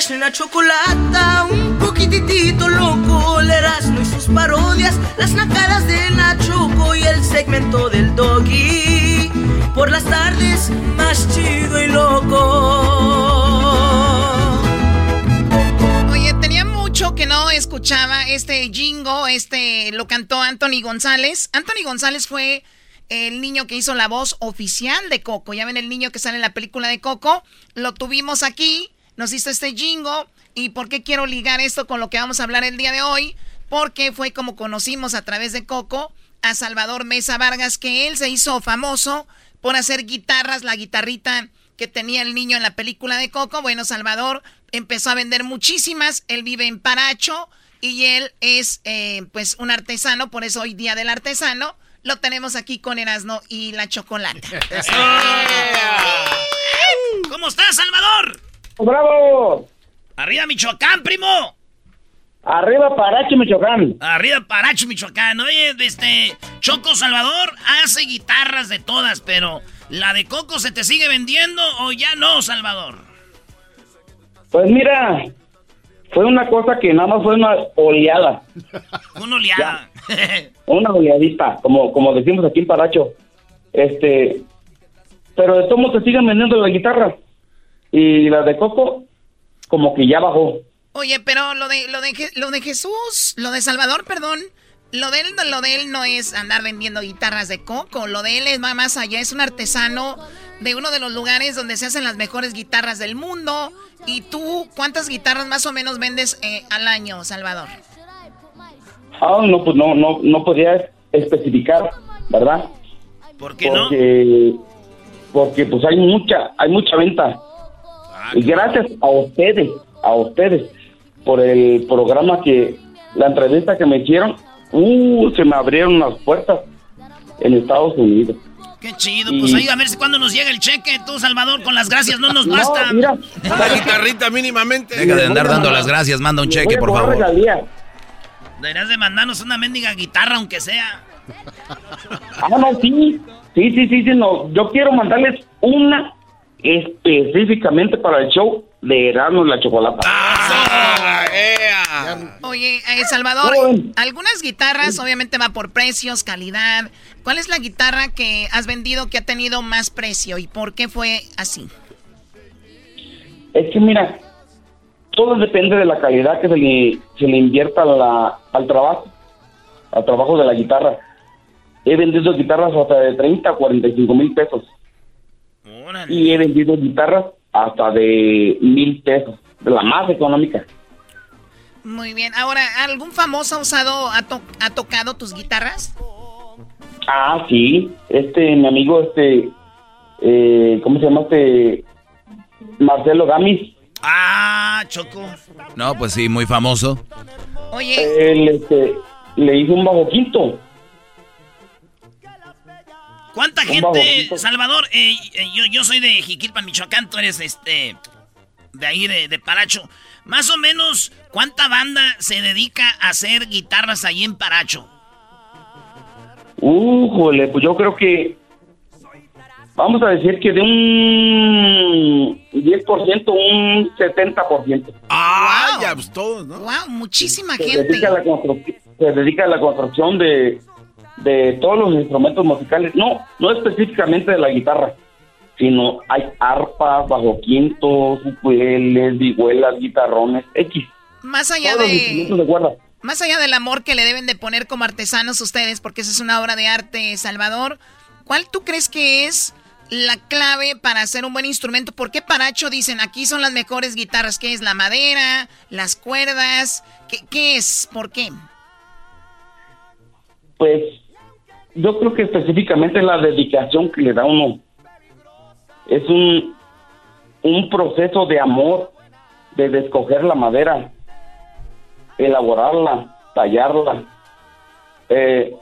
chido. Eras la chocolata, un poquitito loco, el Erasmo y sus parodias, las nacadas de la Choco y el segmento del Doggy. Por las tardes, más chido y loco. Oye, tenía mucho que no escuchaba este jingo, este lo cantó Anthony González. Anthony González fue el niño que hizo la voz oficial de Coco. Ya ven el niño que sale en la película de Coco. Lo tuvimos aquí, nos hizo este jingo. ¿Y por qué quiero ligar esto con lo que vamos a hablar el día de hoy? Porque fue como conocimos a través de Coco a Salvador Mesa Vargas, que él se hizo famoso por hacer guitarras, la guitarrita que tenía el niño en la película de Coco. Bueno, Salvador empezó a vender muchísimas. Él vive en Paracho y él es eh, pues un artesano, por eso hoy día del artesano lo tenemos aquí con Erasno y la chocolate. <laughs> <laughs> ¿Cómo estás, Salvador? ¡Bravo! Arriba, Michoacán, primo. Arriba Paracho, Michoacán. Arriba, Paracho, Michoacán. Oye, este, Choco Salvador hace guitarras de todas, pero ¿la de Coco se te sigue vendiendo o ya no, Salvador? Pues mira, fue una cosa que nada más fue una oleada. <laughs> Una oleada. Una oleadita, como, como decimos aquí en Paracho. Este, pero de todos se siguen vendiendo la guitarra. Y la de Coco, como que ya bajó. Oye, pero lo de, lo de, lo de Jesús, lo de Salvador, perdón, lo de, él, lo de él no es andar vendiendo guitarras de coco, lo de él es va más allá, es un artesano de uno de los lugares donde se hacen las mejores guitarras del mundo. ¿Y tú cuántas guitarras más o menos vendes eh, al año, Salvador? Ah, no, pues no, no, no podía especificar, ¿verdad? ¿Por qué porque, Porque pues hay mucha, hay mucha venta. Y gracias a ustedes, a ustedes, por el programa que, la entrevista que me hicieron, uh, se me abrieron las puertas en Estados Unidos. Qué chido, pues ahí a ver si cuando nos llega el cheque, tú, Salvador, con las gracias no nos basta. Una guitarrita mínimamente. Deja de andar dando las gracias, manda un cheque, por favor. Deberías de mandarnos una mendiga guitarra, aunque sea. Ah, no, sí. Sí, sí, sí, sí, no. Yo quiero mandarles una específicamente para el show de Erasmo y la Chocolata. Ah, Oye, eh, Salvador, algunas guitarras obviamente va por precios, calidad. ¿Cuál es la guitarra que has vendido que ha tenido más precio y por qué fue así? Es que mira, todo depende de la calidad que se le, se le invierta la, al trabajo, al trabajo de la guitarra. He vendido guitarras hasta de 30 a 45 mil pesos. Y he vendido guitarras hasta de mil pesos, de la más económica. Muy bien. Ahora, ¿algún famoso ha usado, ha, ha tocado tus guitarras? Ah, sí. Este, mi amigo, este, eh, ¿cómo se llama este? Marcelo Gamis. Ah, Choco. No, pues sí, muy famoso. Oye. Él, este, le hizo un bajo quinto. ¿Cuánta gente, Salvador? Eh, eh, yo, yo soy de Jiquilpan, Michoacán, tú eres este de ahí de, de, Paracho. Más o menos, ¿cuánta banda se dedica a hacer guitarras ahí en Paracho? Uh, pues yo creo que vamos a decir que de un 10%, un 70%. Ah, ya, pues todos, ¿no? Wow, muchísima gente. Dedica la se dedica a la construcción de de todos los instrumentos musicales, no, no específicamente de la guitarra, sino hay arpas, bajo quintos, ukuleles, vihuelas, guitarrones, X. Más allá de... Más allá del amor que le deben de poner como artesanos ustedes, porque esa es una obra de arte, Salvador, ¿cuál tú crees que es la clave para hacer un buen instrumento? ¿Por qué Paracho dicen aquí son las mejores guitarras? ¿Qué es la madera, las cuerdas? ¿Qué, qué es? ¿Por qué? Pues yo creo que específicamente la dedicación que le da uno es un, un proceso de amor, de escoger la madera, elaborarla, tallarla. Eh,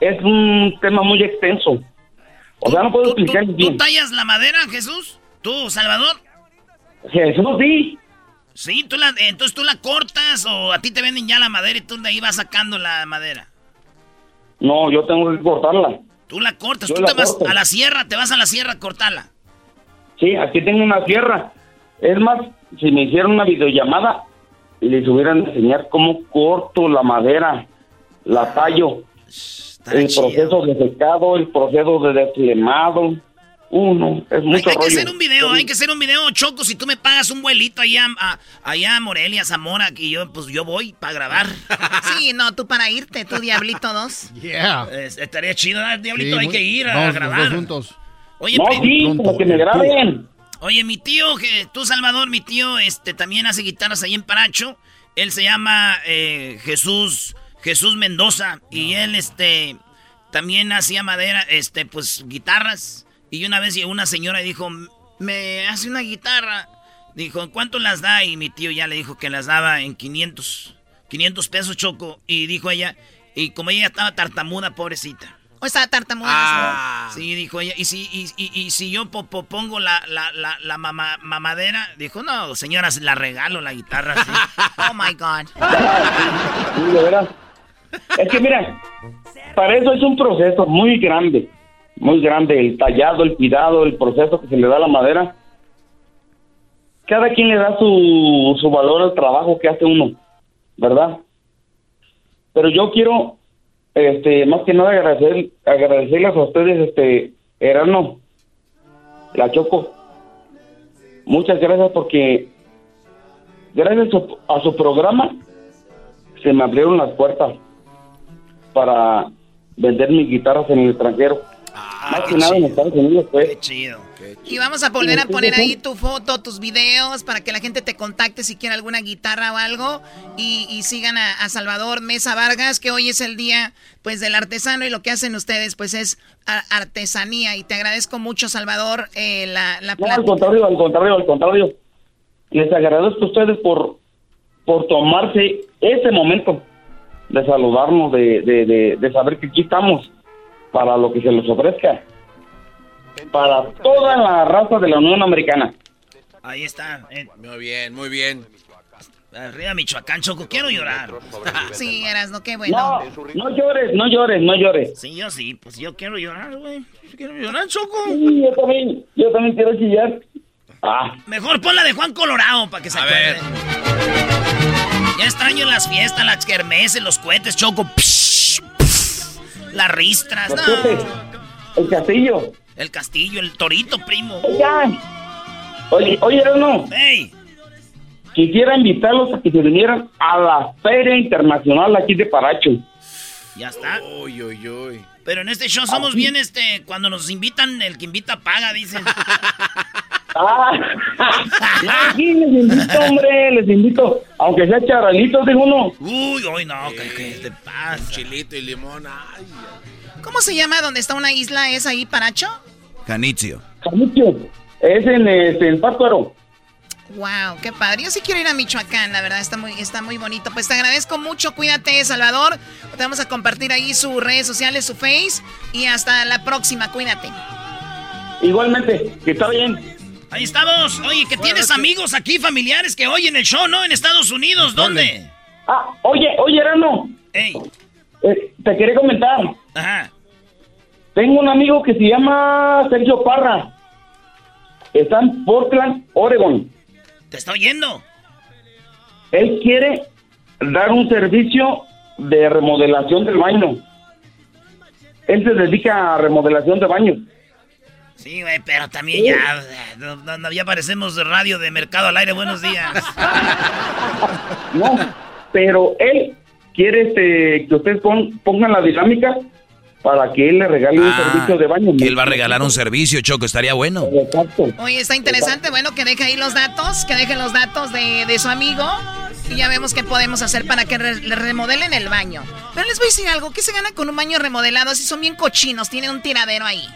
es un tema muy extenso. O sea, no puedo explicar bien. ¿Tú tallas la madera, Jesús? ¿Tú, Salvador? Jesús, sí. Sí, tú la, entonces tú la cortas o a ti te venden ya la madera y tú de ahí vas sacando la madera. No, yo tengo que cortarla. Tú la cortas, tú te vas a la sierra, te vas a la sierra a cortarla. Sí, aquí tengo una sierra. Es más, si me hicieran una videollamada, les hubieran enseñar cómo corto la madera, la tallo, el proceso de secado, el proceso de deslemado. Uno, es mucho hay, hay que hacer un video, hay que hacer un video, Choco, si tú me pagas un vuelito allá a, allá a Morelia, Zamora, que yo, pues yo voy para grabar. <laughs> sí, no, tú para irte, tú Diablito 2. <laughs> Yeah. estaría chido, Diablito, hay que ir a grabar. juntos. Oye, no, sí, que me graben. Oye, mi tío, tú Salvador, mi tío, este, también hace guitarras ahí en Paracho. Él se llama eh, Jesús, Jesús Mendoza, y él, este, también hacía madera, este, pues guitarras. Y una vez llegó una señora y dijo, me hace una guitarra. Dijo, ¿cuánto las da? Y mi tío ya le dijo que las daba en 500. 500 pesos, Choco. Y dijo ella, y como ella estaba tartamuda, pobrecita. ¿O estaba tartamuda? Ah. Sí, dijo ella. Y si, y, y, si yo pongo la, la, la, la mamadera, dijo, no, señora, la regalo la guitarra. <laughs> oh my God. Es que mira, para eso es un proceso muy grande muy grande, el tallado, el cuidado, el proceso que se le da a la madera. Cada quien le da su, su valor al trabajo que hace uno, ¿verdad? Pero yo quiero, este, más que nada agradecer, agradecerles a ustedes, este, Erano, la Choco. Muchas gracias porque gracias a su programa se me abrieron las puertas para vender mis guitarras en el extranjero. Más que nada en Estados Unidos, pues. Qué chido. Y vamos a volver a poner ahí tu foto, tus videos, para que la gente te contacte si quiere alguna guitarra o algo. Y, sigan a, Salvador Mesa Vargas, que hoy es el día pues del artesano y lo que hacen ustedes pues es artesanía. Y te agradezco mucho, Salvador, eh, la, la no, al contrario, al contrario, al contrario. Les agradezco a ustedes por, por tomarse ese momento de saludarnos, de, de, de saber que aquí estamos para lo que se les ofrezca. Para toda la raza de la Unión Americana. Ahí está. Eh. Muy bien, muy bien. Arriba Michoacán, Choco, quiero llorar. <laughs> sí, Erasno, qué bueno. No, no llores, no llores, no llores. Sí, yo sí, pues yo quiero llorar, güey. Quiero llorar, Choco. Sí, yo también, yo también quiero chillar. Ah. Mejor pon la de Juan Colorado para que se A acuerde. ver. Ya extraño las fiestas, las kermeses, los cohetes, Choco. Psh, las ristras, no. El castillo. El castillo, el torito, primo. Oigan. Oye, oye, no. Ey. Quisiera invitarlos a que se vinieran a la Feria Internacional aquí de Paracho. Ya está. Uy, uy, uy. Pero en este show somos bien, este, cuando nos invitan, el que invita paga, dicen. <laughs> Ah, <laughs> sí, les invito, hombre, les invito. Aunque sea charalitos, digo uno. Uy, uy, no, ¿qué, qué te pasa? Chilito y limón. Ay. ¿Cómo se llama donde está una isla? ¿Es ahí, Paracho? Janitzio. Janitzio. Es en, este, en Pátzcuaro. Wow, qué padre. Yo sí quiero ir a Michoacán, la verdad, está muy, está muy bonito. Pues te agradezco mucho, cuídate, Salvador. Te vamos a compartir ahí sus redes sociales, su face. Y hasta la próxima, cuídate. Igualmente, que está bien. Ahí estamos. Oye, que tienes amigos aquí, familiares que oyen el show, ¿no? En Estados Unidos, ¿dónde? Ah, oye, oye, Erano. Ey. Eh, te quería comentar. Ajá. Tengo un amigo que se llama Sergio Parra. Está en Portland, Oregon. Te está oyendo. Él quiere dar un servicio de remodelación del baño. Él se dedica a remodelación de baños. Sí, güey, pero también ya, no, no, ya parecemos de radio de mercado al aire. Buenos días. <laughs> No, pero él quiere este, que ustedes pon- pongan la dinámica para que él le regale un Ah, servicio de baño. Que él va a regalar un servicio, Choco, estaría bueno. Exacto. Oye, está interesante. Bueno, que deje ahí los datos, que dejen los datos de, de su amigo. Y ya vemos qué podemos hacer para que re- le remodelen el baño. Pero les voy a decir algo. ¿Qué se gana con un baño remodelado si son bien cochinos? Tienen un tiradero ahí.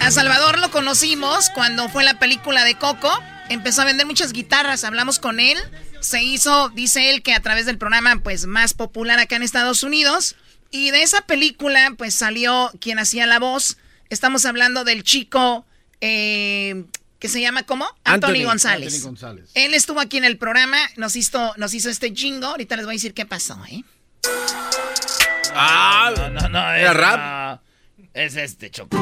A Salvador lo conocimos cuando fue la película de Coco. Empezó a vender muchas guitarras. Hablamos con él. Se hizo, dice él, que a través del programa pues más popular acá en Estados Unidos. Y de esa película pues salió quien hacía la voz. Estamos hablando del chico eh, que se llama ¿cómo? Anthony, González. Anthony González. Él estuvo aquí en el programa, nos hizo, nos hizo este jingo. Ahorita les voy a decir qué pasó, ¿eh? Ah, no, no, no. ¿Era es, rap? no, es este, Choco.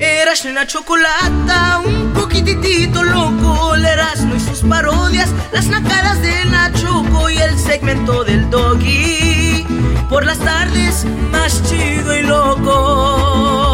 Eras una chocolata, un poquitito loco, Erasmo y sus parodias, las nacadas de Nachoco y el segmento del doggy. Por las tardes, más chido y loco.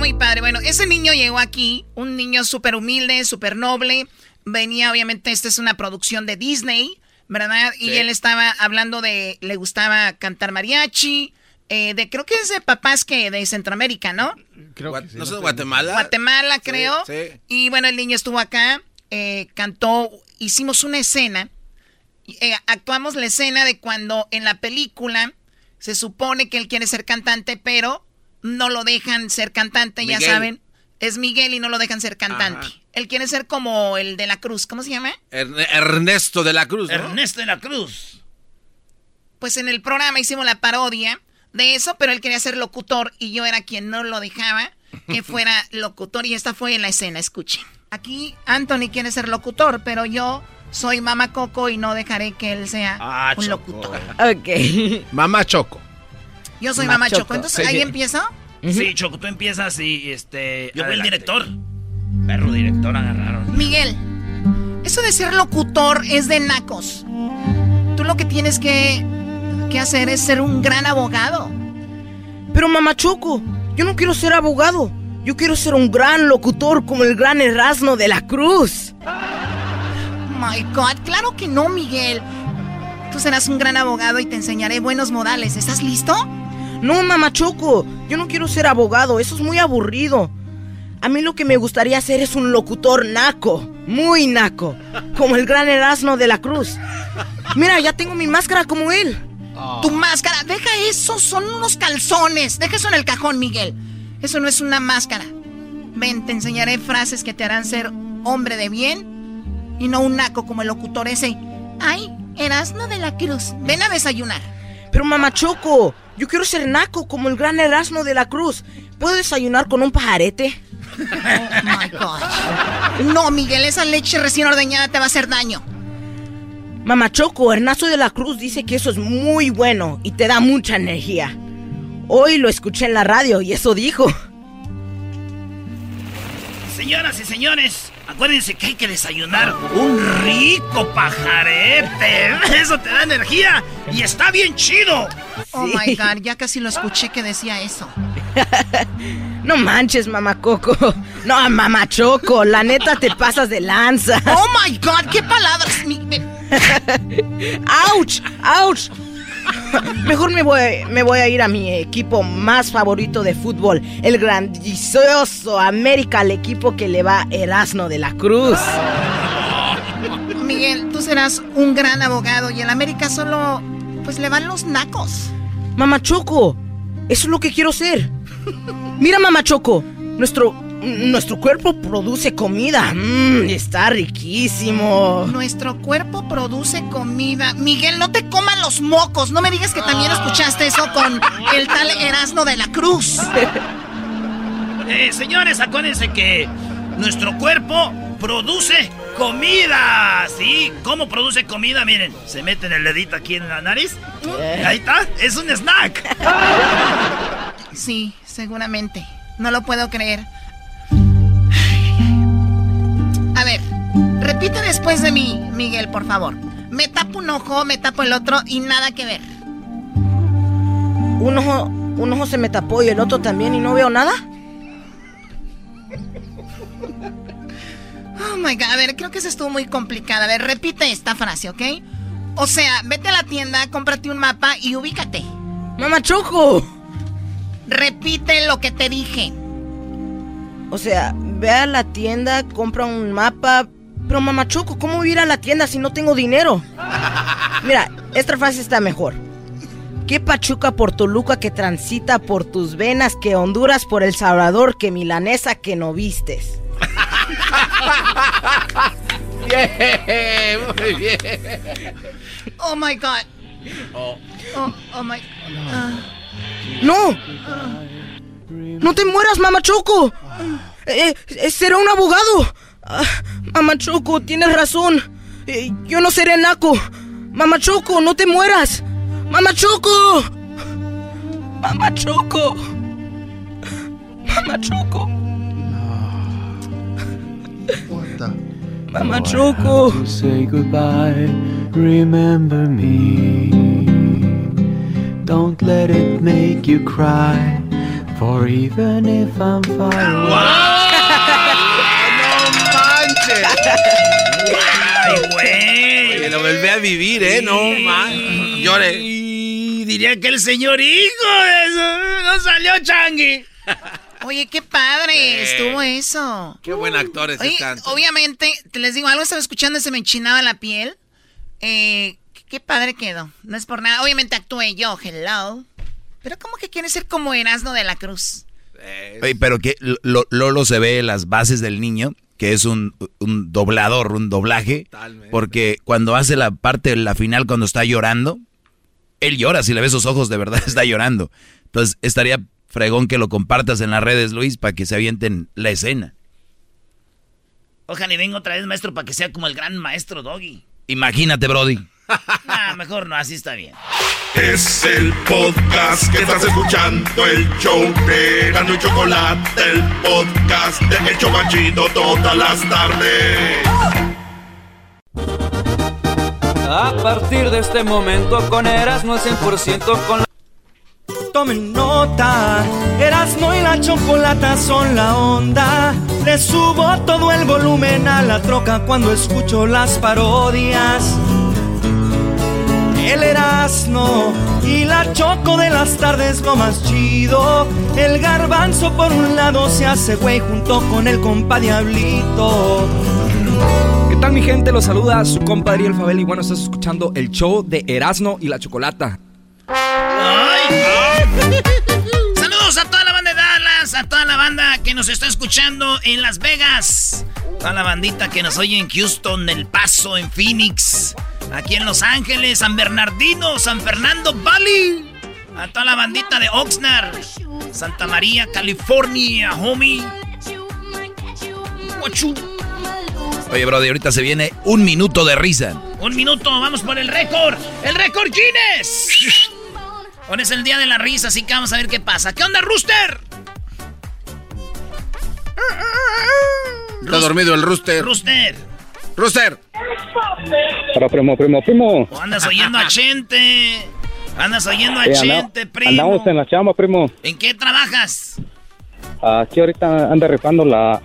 Muy padre. Bueno, ese niño llegó aquí, un niño súper humilde, súper noble. Venía, obviamente, esta es una producción de Disney, ¿verdad? Y Sí. él estaba hablando de, le gustaba cantar mariachi, eh, de creo que es de papás que de Centroamérica, ¿no? Gua- ¿No son de Guatemala? Guatemala, creo. sí. Y bueno, el niño estuvo acá, eh, cantó, hicimos una escena, eh, actuamos la escena de cuando en la película se supone que él quiere ser cantante, pero no lo dejan ser cantante, ya saben. Es Miguel y no lo dejan ser cantante. Ajá. Él quiere ser como el de la Cruz, ¿cómo se llama? Erne- Ernesto de la Cruz, ¿no? Ernesto de la Cruz. Pues en el programa hicimos la parodia de eso, pero él quería ser locutor y yo era quien no lo dejaba que <laughs> fuera locutor y esta fue la escena, escuchen. Aquí Anthony quiere ser locutor, pero yo soy Mama Coco y no dejaré que él sea Ah, un Choco. locutor. Ok. Mamá Choco. Yo soy Ma Mama Choco. Choco. Entonces, Sí. ¿ahí empiezo? Sí, Choco, tú empiezas y este. Yo fui el director. Perro director agarraron. Miguel, eso de ser locutor es de nacos. Tú lo que tienes que, que hacer es ser un gran abogado. Pero mamá Choco, yo no quiero ser abogado. Yo quiero ser un gran locutor como el gran Erasmo de la Cruz. My God, claro que no, Miguel. Tú serás un gran abogado y te enseñaré buenos modales. ¿Estás listo? No, mamá Choco, yo no quiero ser abogado, eso es muy aburrido. A mí lo que me gustaría hacer es un locutor naco, muy naco, como el gran Erasmo de la Cruz. Mira, ya tengo mi máscara como él. Tu máscara, deja eso, son unos calzones. Deja eso en el cajón, Miguel. Eso no es una máscara. Ven, te enseñaré frases que te harán ser hombre de bien y no un naco como el locutor ese. Ay, Erasmo de la Cruz. Ven a desayunar. Pero mamá Choco, yo quiero ser naco como el gran Erasmo de la Cruz, ¿puedo desayunar con un pajarete? Oh my God. No, Miguel, esa leche recién ordeñada te va a hacer daño. Mamá Choco, Ernesto de la Cruz dice que eso es muy bueno y te da mucha energía. Hoy lo escuché en la radio y eso dijo. Señoras y señores, acuérdense que hay que desayunar un rico pajarete. <laughs> Eso te da energía y está bien chido. Oh my God, ya casi lo escuché que decía eso. <laughs> No manches, mamá Coco. No, mamá Choco, la neta te pasas de lanza. Oh my God, qué palabras. ¡Auch! <laughs> ¡Auch! <laughs> Mejor me voy, me voy a ir a mi equipo más favorito de fútbol, el grandioso América, el equipo que le va Erasmo de la Cruz. <laughs> Miguel, tú serás un gran abogado y en América solo, pues le van los nacos. Mamá Choco, eso es lo que quiero ser. Mira, Mamá Choco, nuestro, nuestro cuerpo produce comida. Mmm, está riquísimo. Nuestro cuerpo produce comida. Miguel, no te coman los mocos. No me digas que también escuchaste eso con el tal Erasmo de la Cruz. <laughs> Eh, señores, acuérdense que nuestro cuerpo produce comida. ¿Sí? ¿Cómo produce comida? Miren, se meten el dedito aquí en la nariz. Ahí está, es un snack. <laughs> Sí, seguramente. No lo puedo creer. A ver, repite después de mí, Miguel, por favor. Me tapo un ojo, me tapo el otro y nada que ver. Un ojo, un ojo se me tapó y el otro también y no veo nada. Oh my god, a ver, creo que eso estuvo muy complicada. A ver, repite esta frase, ¿ok? O sea, vete a la tienda, cómprate un mapa y ubícate. ¡Mamá Choco! Repite lo que te dije. O sea, ve a la tienda, compra un mapa. Pero mamá Choco, ¿cómo voy a ir a la tienda si no tengo dinero? <laughs> Mira, esta frase está mejor. ¿Qué Pachuca por Toluca que transita por tus venas, que Honduras por El Salvador, que milanesa que no vistes? <laughs> Bien, muy bien. Oh my god. Oh, oh my. ah. ¡No! ¡No te mueras, mamá Choco! Eh, eh, será un abogado. Ah, mamá Choco, tienes razón. Eh, yo no seré naco. Mamá Choco, no te mueras. Mamá Choco. Mamá Choco. Mamá Choco. Mamá Choco. To say goodbye, remember me. Don't let it make you cry, for even if I'm far away. Volví a vivir, ¿eh? No, man. Llore. Y diría que el señor hijo de eso no salió changui. Oye, qué padre estuvo eso. Qué buen actor es obviamente, te les digo, algo estaba escuchando y se me enchinaba la piel. Eh, qué padre quedó. No es por nada. Obviamente actué yo, hello. Pero ¿cómo que quiere ser como Erasmo de la Cruz? Oye, pero que Lo- Lolo se ve las bases del niño, que es un, un doblador, un doblaje, porque cuando hace la parte, la final, cuando está llorando, él llora, si le ves sus ojos, de verdad <laughs> está llorando. Entonces estaría fregón que lo compartas en las redes, Luis, para que se avienten la escena. Ojalá y venga otra vez, maestro, para que sea como el gran maestro Doggy. Imagínate, Brody. <laughs> Ah, mejor no, así está bien. Es el podcast que estás escuchando, el show de Erasmo y Chocolate, el podcast de El Chobachito todas las tardes. A partir de este momento con Erasmo al 100% con la... Tomen nota, Erasmo y la chocolata son la onda. Le subo todo el volumen a la troca cuando escucho las parodias. El Erasmo y la choco de las tardes lo más chido. El garbanzo por un lado se hace güey junto con el compa Diablito. ¿Qué tal mi gente? Los saluda su compadre El Fabel y bueno, estás escuchando el show de Erasmo y la Chocolata. Saludos nos está escuchando en Las Vegas, a la bandita que nos oye en Houston, El Paso, en Phoenix, aquí en Los Ángeles, San Bernardino, San Fernando Valley, a toda la bandita de Oxnard, Santa María, California, homie. Oye, Brody, ahorita se viene un minuto de risa. Un minuto, vamos por el récord. ¡El récord Guinness! <laughs> Hoy es el día de la risa, así que vamos a ver qué pasa. ¿Qué onda, Rooster? Está dormido el rooster. Rooster. Rooster. Para primo, primo, primo. O andas oyendo a Chente. Andas oyendo a Sí, anda- Chente, primo. Andamos en la chamba, primo. ¿En qué trabajas? Aquí ahorita anda rifando la,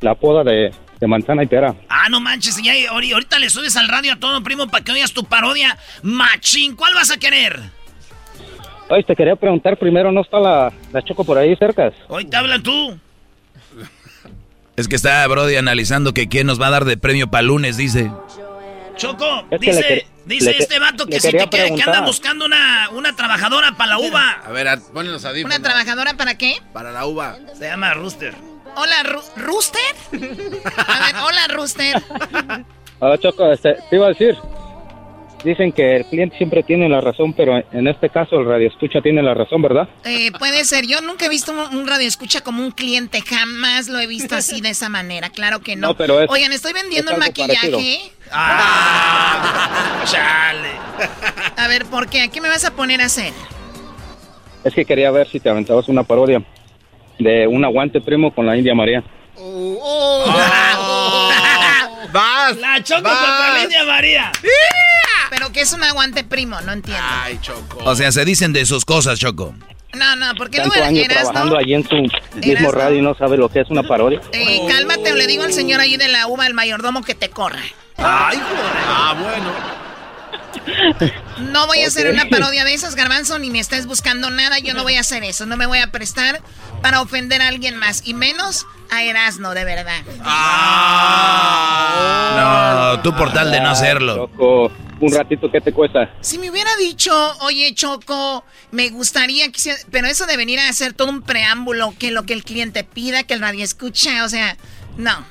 la poda de, de manzana y pera. Ah, no manches, ya, ahori- ahorita le subes al radio a todo, primo, para que oigas tu parodia. Machín, ¿cuál vas a querer? Oye, te quería preguntar primero, ¿no está la, la Choco por ahí cerca? Hoy te hablan tú. Es que está Brody analizando que quién nos va a dar de premio para lunes, dice. Choco, Es que le dice, dice que- este vato que si te quiere, que anda buscando una, una trabajadora para la uva. A ver, a- ponle los audífonos. ¿Una trabajadora para qué? Para la uva. Se llama Rooster. Hola, Ru- ¿Rooster? A ver, hola, Rooster. Ah, Choco, este, te iba a decir. Dicen que el cliente siempre tiene la razón, pero en este caso el radio escucha tiene la razón, ¿verdad? Eh, puede ser. Yo nunca he visto un, radio escucha como un cliente. Jamás lo he visto así de esa manera. Claro que no. No, pero es- Oigan, estoy vendiendo algo maquillaje. parecido. Ah, chale. A ver, ¿por qué? ¿Qué me vas a poner a hacer? Es que quería ver si te aventabas una parodia de un aguante primo con la India María. ¡Vas! La Choco vas. contra la India María. ¿Pero qué es un aguante primo? No entiendo. Ay, Choco. O sea, se dicen de sus cosas, Choco. No, no, porque no Tanto años eras, trabajando ¿no? allí en su mismo radio y no sabe lo que es una parodia. Eh, cálmate, o le digo al señor ahí de la uva, al mayordomo, que te corra. Ay, joder. Ah, bueno. No voy a hacer una parodia de esas, Garbanzo, ni me estés buscando nada. Yo no voy a hacer eso. No me voy a prestar para ofender a alguien más. Y menos a Erasno, de verdad. No, tú por tal de no hacerlo. Choco, un ratito, ¿qué te cuesta? Si me hubiera dicho, oye, Choco, me gustaría que Pero eso de venir a hacer todo un preámbulo, que lo que el cliente pida, que el radio escucha, o sea, no.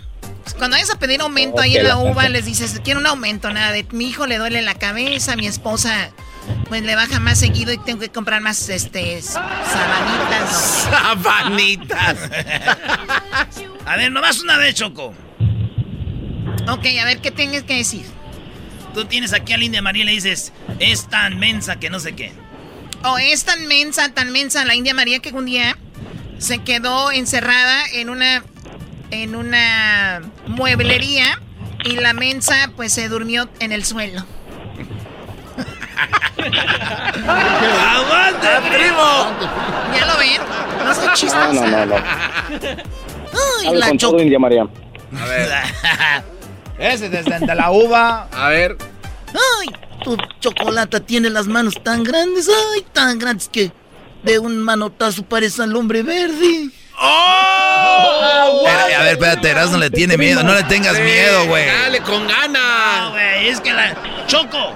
Cuando vayas a pedir aumento ahí en la la uva, les dices, quiero un aumento, nada de mi hijo le duele la cabeza, mi esposa pues le baja más seguido y tengo que comprar más este sabanitas. Sabanitas. <laughs> A ver, nomás una vez, Choco. Ok, a ver qué tienes que decir. Tú tienes aquí a la India María y le dices, es tan mensa que no sé qué. O es tan mensa, tan mensa la India María que un día se quedó encerrada en una en una mueblería y la mensa pues se durmió en el suelo. ¡Aguante, primo! ¿Ya lo ven? No soy No, chistosa. no, no, no. Ay, Habla la con todo, India María. A ver. <laughs> Ese desde la uva. <laughs> A ver. Ay, tu chocolate tiene las manos tan grandes, ay, tan grandes que de un manotazo parece al hombre verde. ¡Oh! Pero, a ver, espérate, no le tiene miedo. No le tengas miedo, güey. Dale, con No, ganas. güey, es que la... Choco,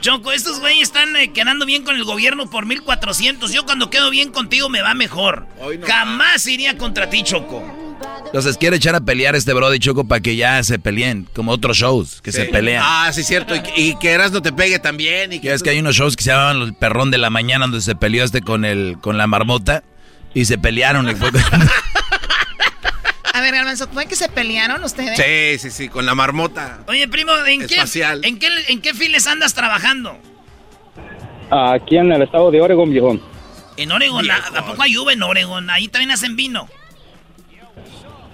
Choco, estos güeyes están eh, quedando bien con el gobierno por 1400. Yo cuando quedo bien contigo me va mejor. No Jamás iría contra ti, Choco. Entonces quiere echar a pelear a este Brody Choco para que ya se peleen, como otros shows que se pelean. Ah, sí, cierto. Y, y que Eras no te pegue también. Y que Ya es que hay unos shows que se llaman El Perrón de la Mañana donde se peleó este con el con la marmota y se pelearon. y fue- <laughs> A ver, Garbanzo, ¿fue que se pelearon ustedes? Sí, sí, sí, con la marmota. Oye, primo, ¿en qué. ¿en qué, en qué files andas trabajando? Aquí en el estado de Oregon, viejón. En Oregon, ¿a, ¿a poco hay uva en Oregon? Ahí también hacen vino.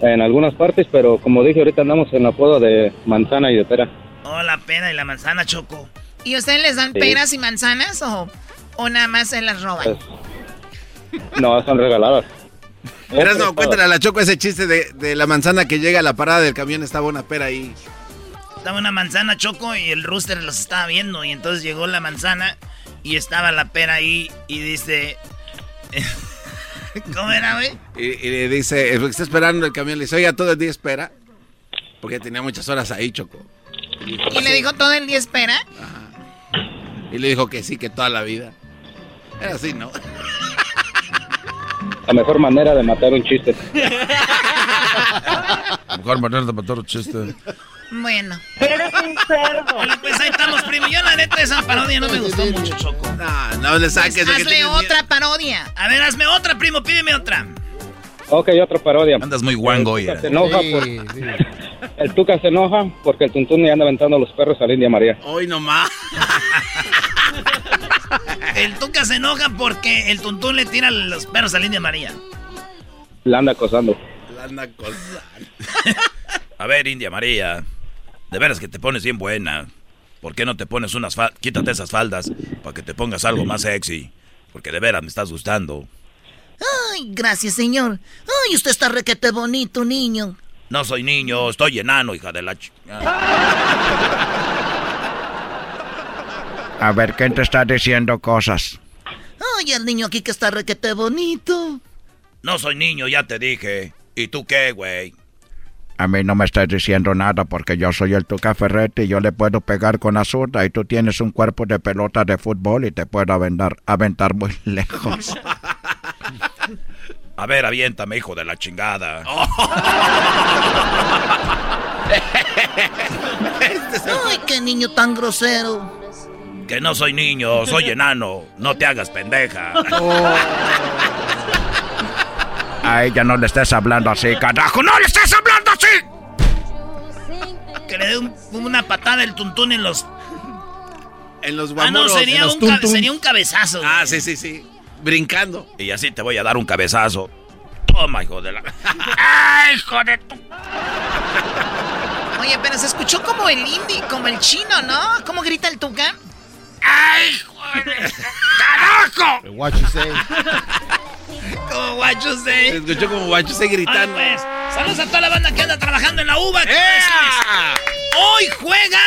En algunas partes, pero como dije, ahorita andamos en la poda de manzana y de pera. Oh, la pena y la manzana, Choco. ¿Y ustedes les dan Sí. peras y manzanas o, o nada más se las roban? Pues, no, son regaladas. Eras no, cuéntale a la Choco ese chiste de, de la manzana que llega a la parada del camión. Estaba una pera ahí. Estaba una manzana, Choco, y el rooster los estaba viendo. Y entonces llegó la manzana y estaba la pera ahí y dice... <laughs> ¿Cómo era, güey? Y, y le dice, el que está esperando el camión, le dice, oiga, todo el día espera. Porque tenía muchas horas ahí, Choco. Y dijo, ¿Y le dijo todo el día espera? Y le dijo que sí, que toda la vida. Era así, ¿no? La mejor manera de matar un chiste. <laughs> Mejor manera de matar un chiste. Bueno. Eres un cerdo. Oye, pues ahí estamos, primo. Yo la neta, esa parodia no me gustó mucho, Choco. No, no le saques. Pues hazle otra parodia. A ver, hazme otra, primo, pídeme otra. Ok, otra parodia. Andas muy guango, El. Tuca se enoja por... El Tuca se enoja porque el Tuntún le anda aventando los perros a la India María. Hoy nomás. El Tuca se enoja porque el Tuntún le tira los perros a la India María. La anda acosando. La anda acosando. <laughs> A ver, India María, de veras que te pones bien buena. ¿Por qué no te pones unas faldas? Quítate esas faldas para que te pongas algo más sexy. Porque de veras me estás gustando. Ay, gracias, señor. Ay, usted está requete bonito, niño. No soy niño, estoy enano, hija de la ch... A ver, ¿quién te está diciendo cosas? Ay, el niño aquí que está requete bonito. No soy niño, ya te dije. ¿Y tú qué, güey? A mí no me estás diciendo nada porque yo soy el Tuca Ferretti y yo le puedo pegar con la zurda y tú tienes un cuerpo de pelota de fútbol y te puedo aventar, aventar muy <laughs> lejos. A ver, aviéntame, hijo de la chingada. <laughs> Ay, qué niño tan grosero. Que no soy niño, soy <laughs> enano. No te hagas pendeja. A ella no le estés hablando así, carajo. ¡No le estés hablando así! Que le dé un- una patada el Tuntún en los... En los Ah, guamuros. no, sería en los un, sería cabezazo. güey. Ah, sí, sí, sí. Brincando. Y así te voy a dar un cabezazo. Toma, hijo de la... <laughs> ¡Ay, hijo de tu... Oye, pero se escuchó como el indie, como el chino, ¿no? ¿Cómo grita el Tuca? ¡Ay, <laughs> carajo! What you say? Como guacho Se escuchó como guacho se gritando. pues, saludos a toda la banda que anda trabajando en la uva. Hoy juega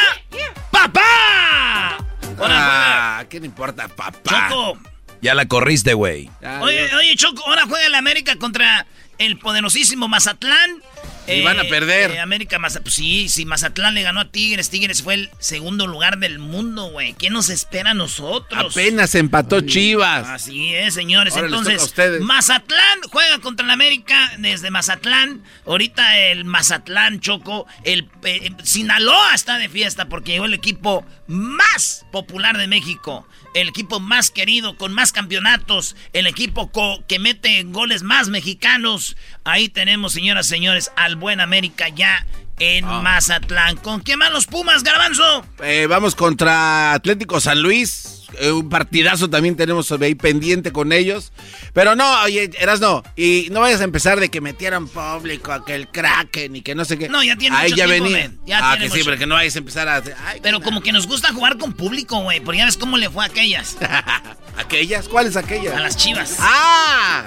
papá. Ah, ¿qué le importa, papá? Choco. Ya la corriste, güey. Oye, oye, Choco, ahora juega el América contra el poderosísimo Mazatlán. Y van a perder. eh, América Mazatlán. Pues sí, si Mazatlán le ganó a Tigres, Tigres fue el segundo lugar del mundo, güey. ¿Qué nos espera a nosotros? Apenas empató Chivas. Así es, señores. Ahora Entonces. Mazatlán juega contra el América desde Mazatlán. Ahorita el Mazatlán Choco, el eh, Sinaloa está de fiesta porque llegó el equipo más popular de México, el equipo más querido con más campeonatos, el equipo co- que mete goles más mexicanos. Ahí tenemos, señoras y señores, al buen América ya en Ah. Mazatlán. ¿Con qué van los Pumas, Garbanzo? Eh, vamos contra Atlético San Luis. Eh, un partidazo también tenemos ahí pendiente con ellos. Pero no, oye, Erasno, y no vayas a empezar de que metieran público a que el Kraken y que no sé qué. No, ya tiene Ahí mucho ya tiempo, venía. ya ah, que sí, pero que no vayas a empezar a. Ay, Pero como que nos gusta jugar con público, güey. Porque ya ves cómo le fue a aquellas. <laughs> ¿Aquellas? ¿Cuáles aquellas? A las chivas. ¡Ah!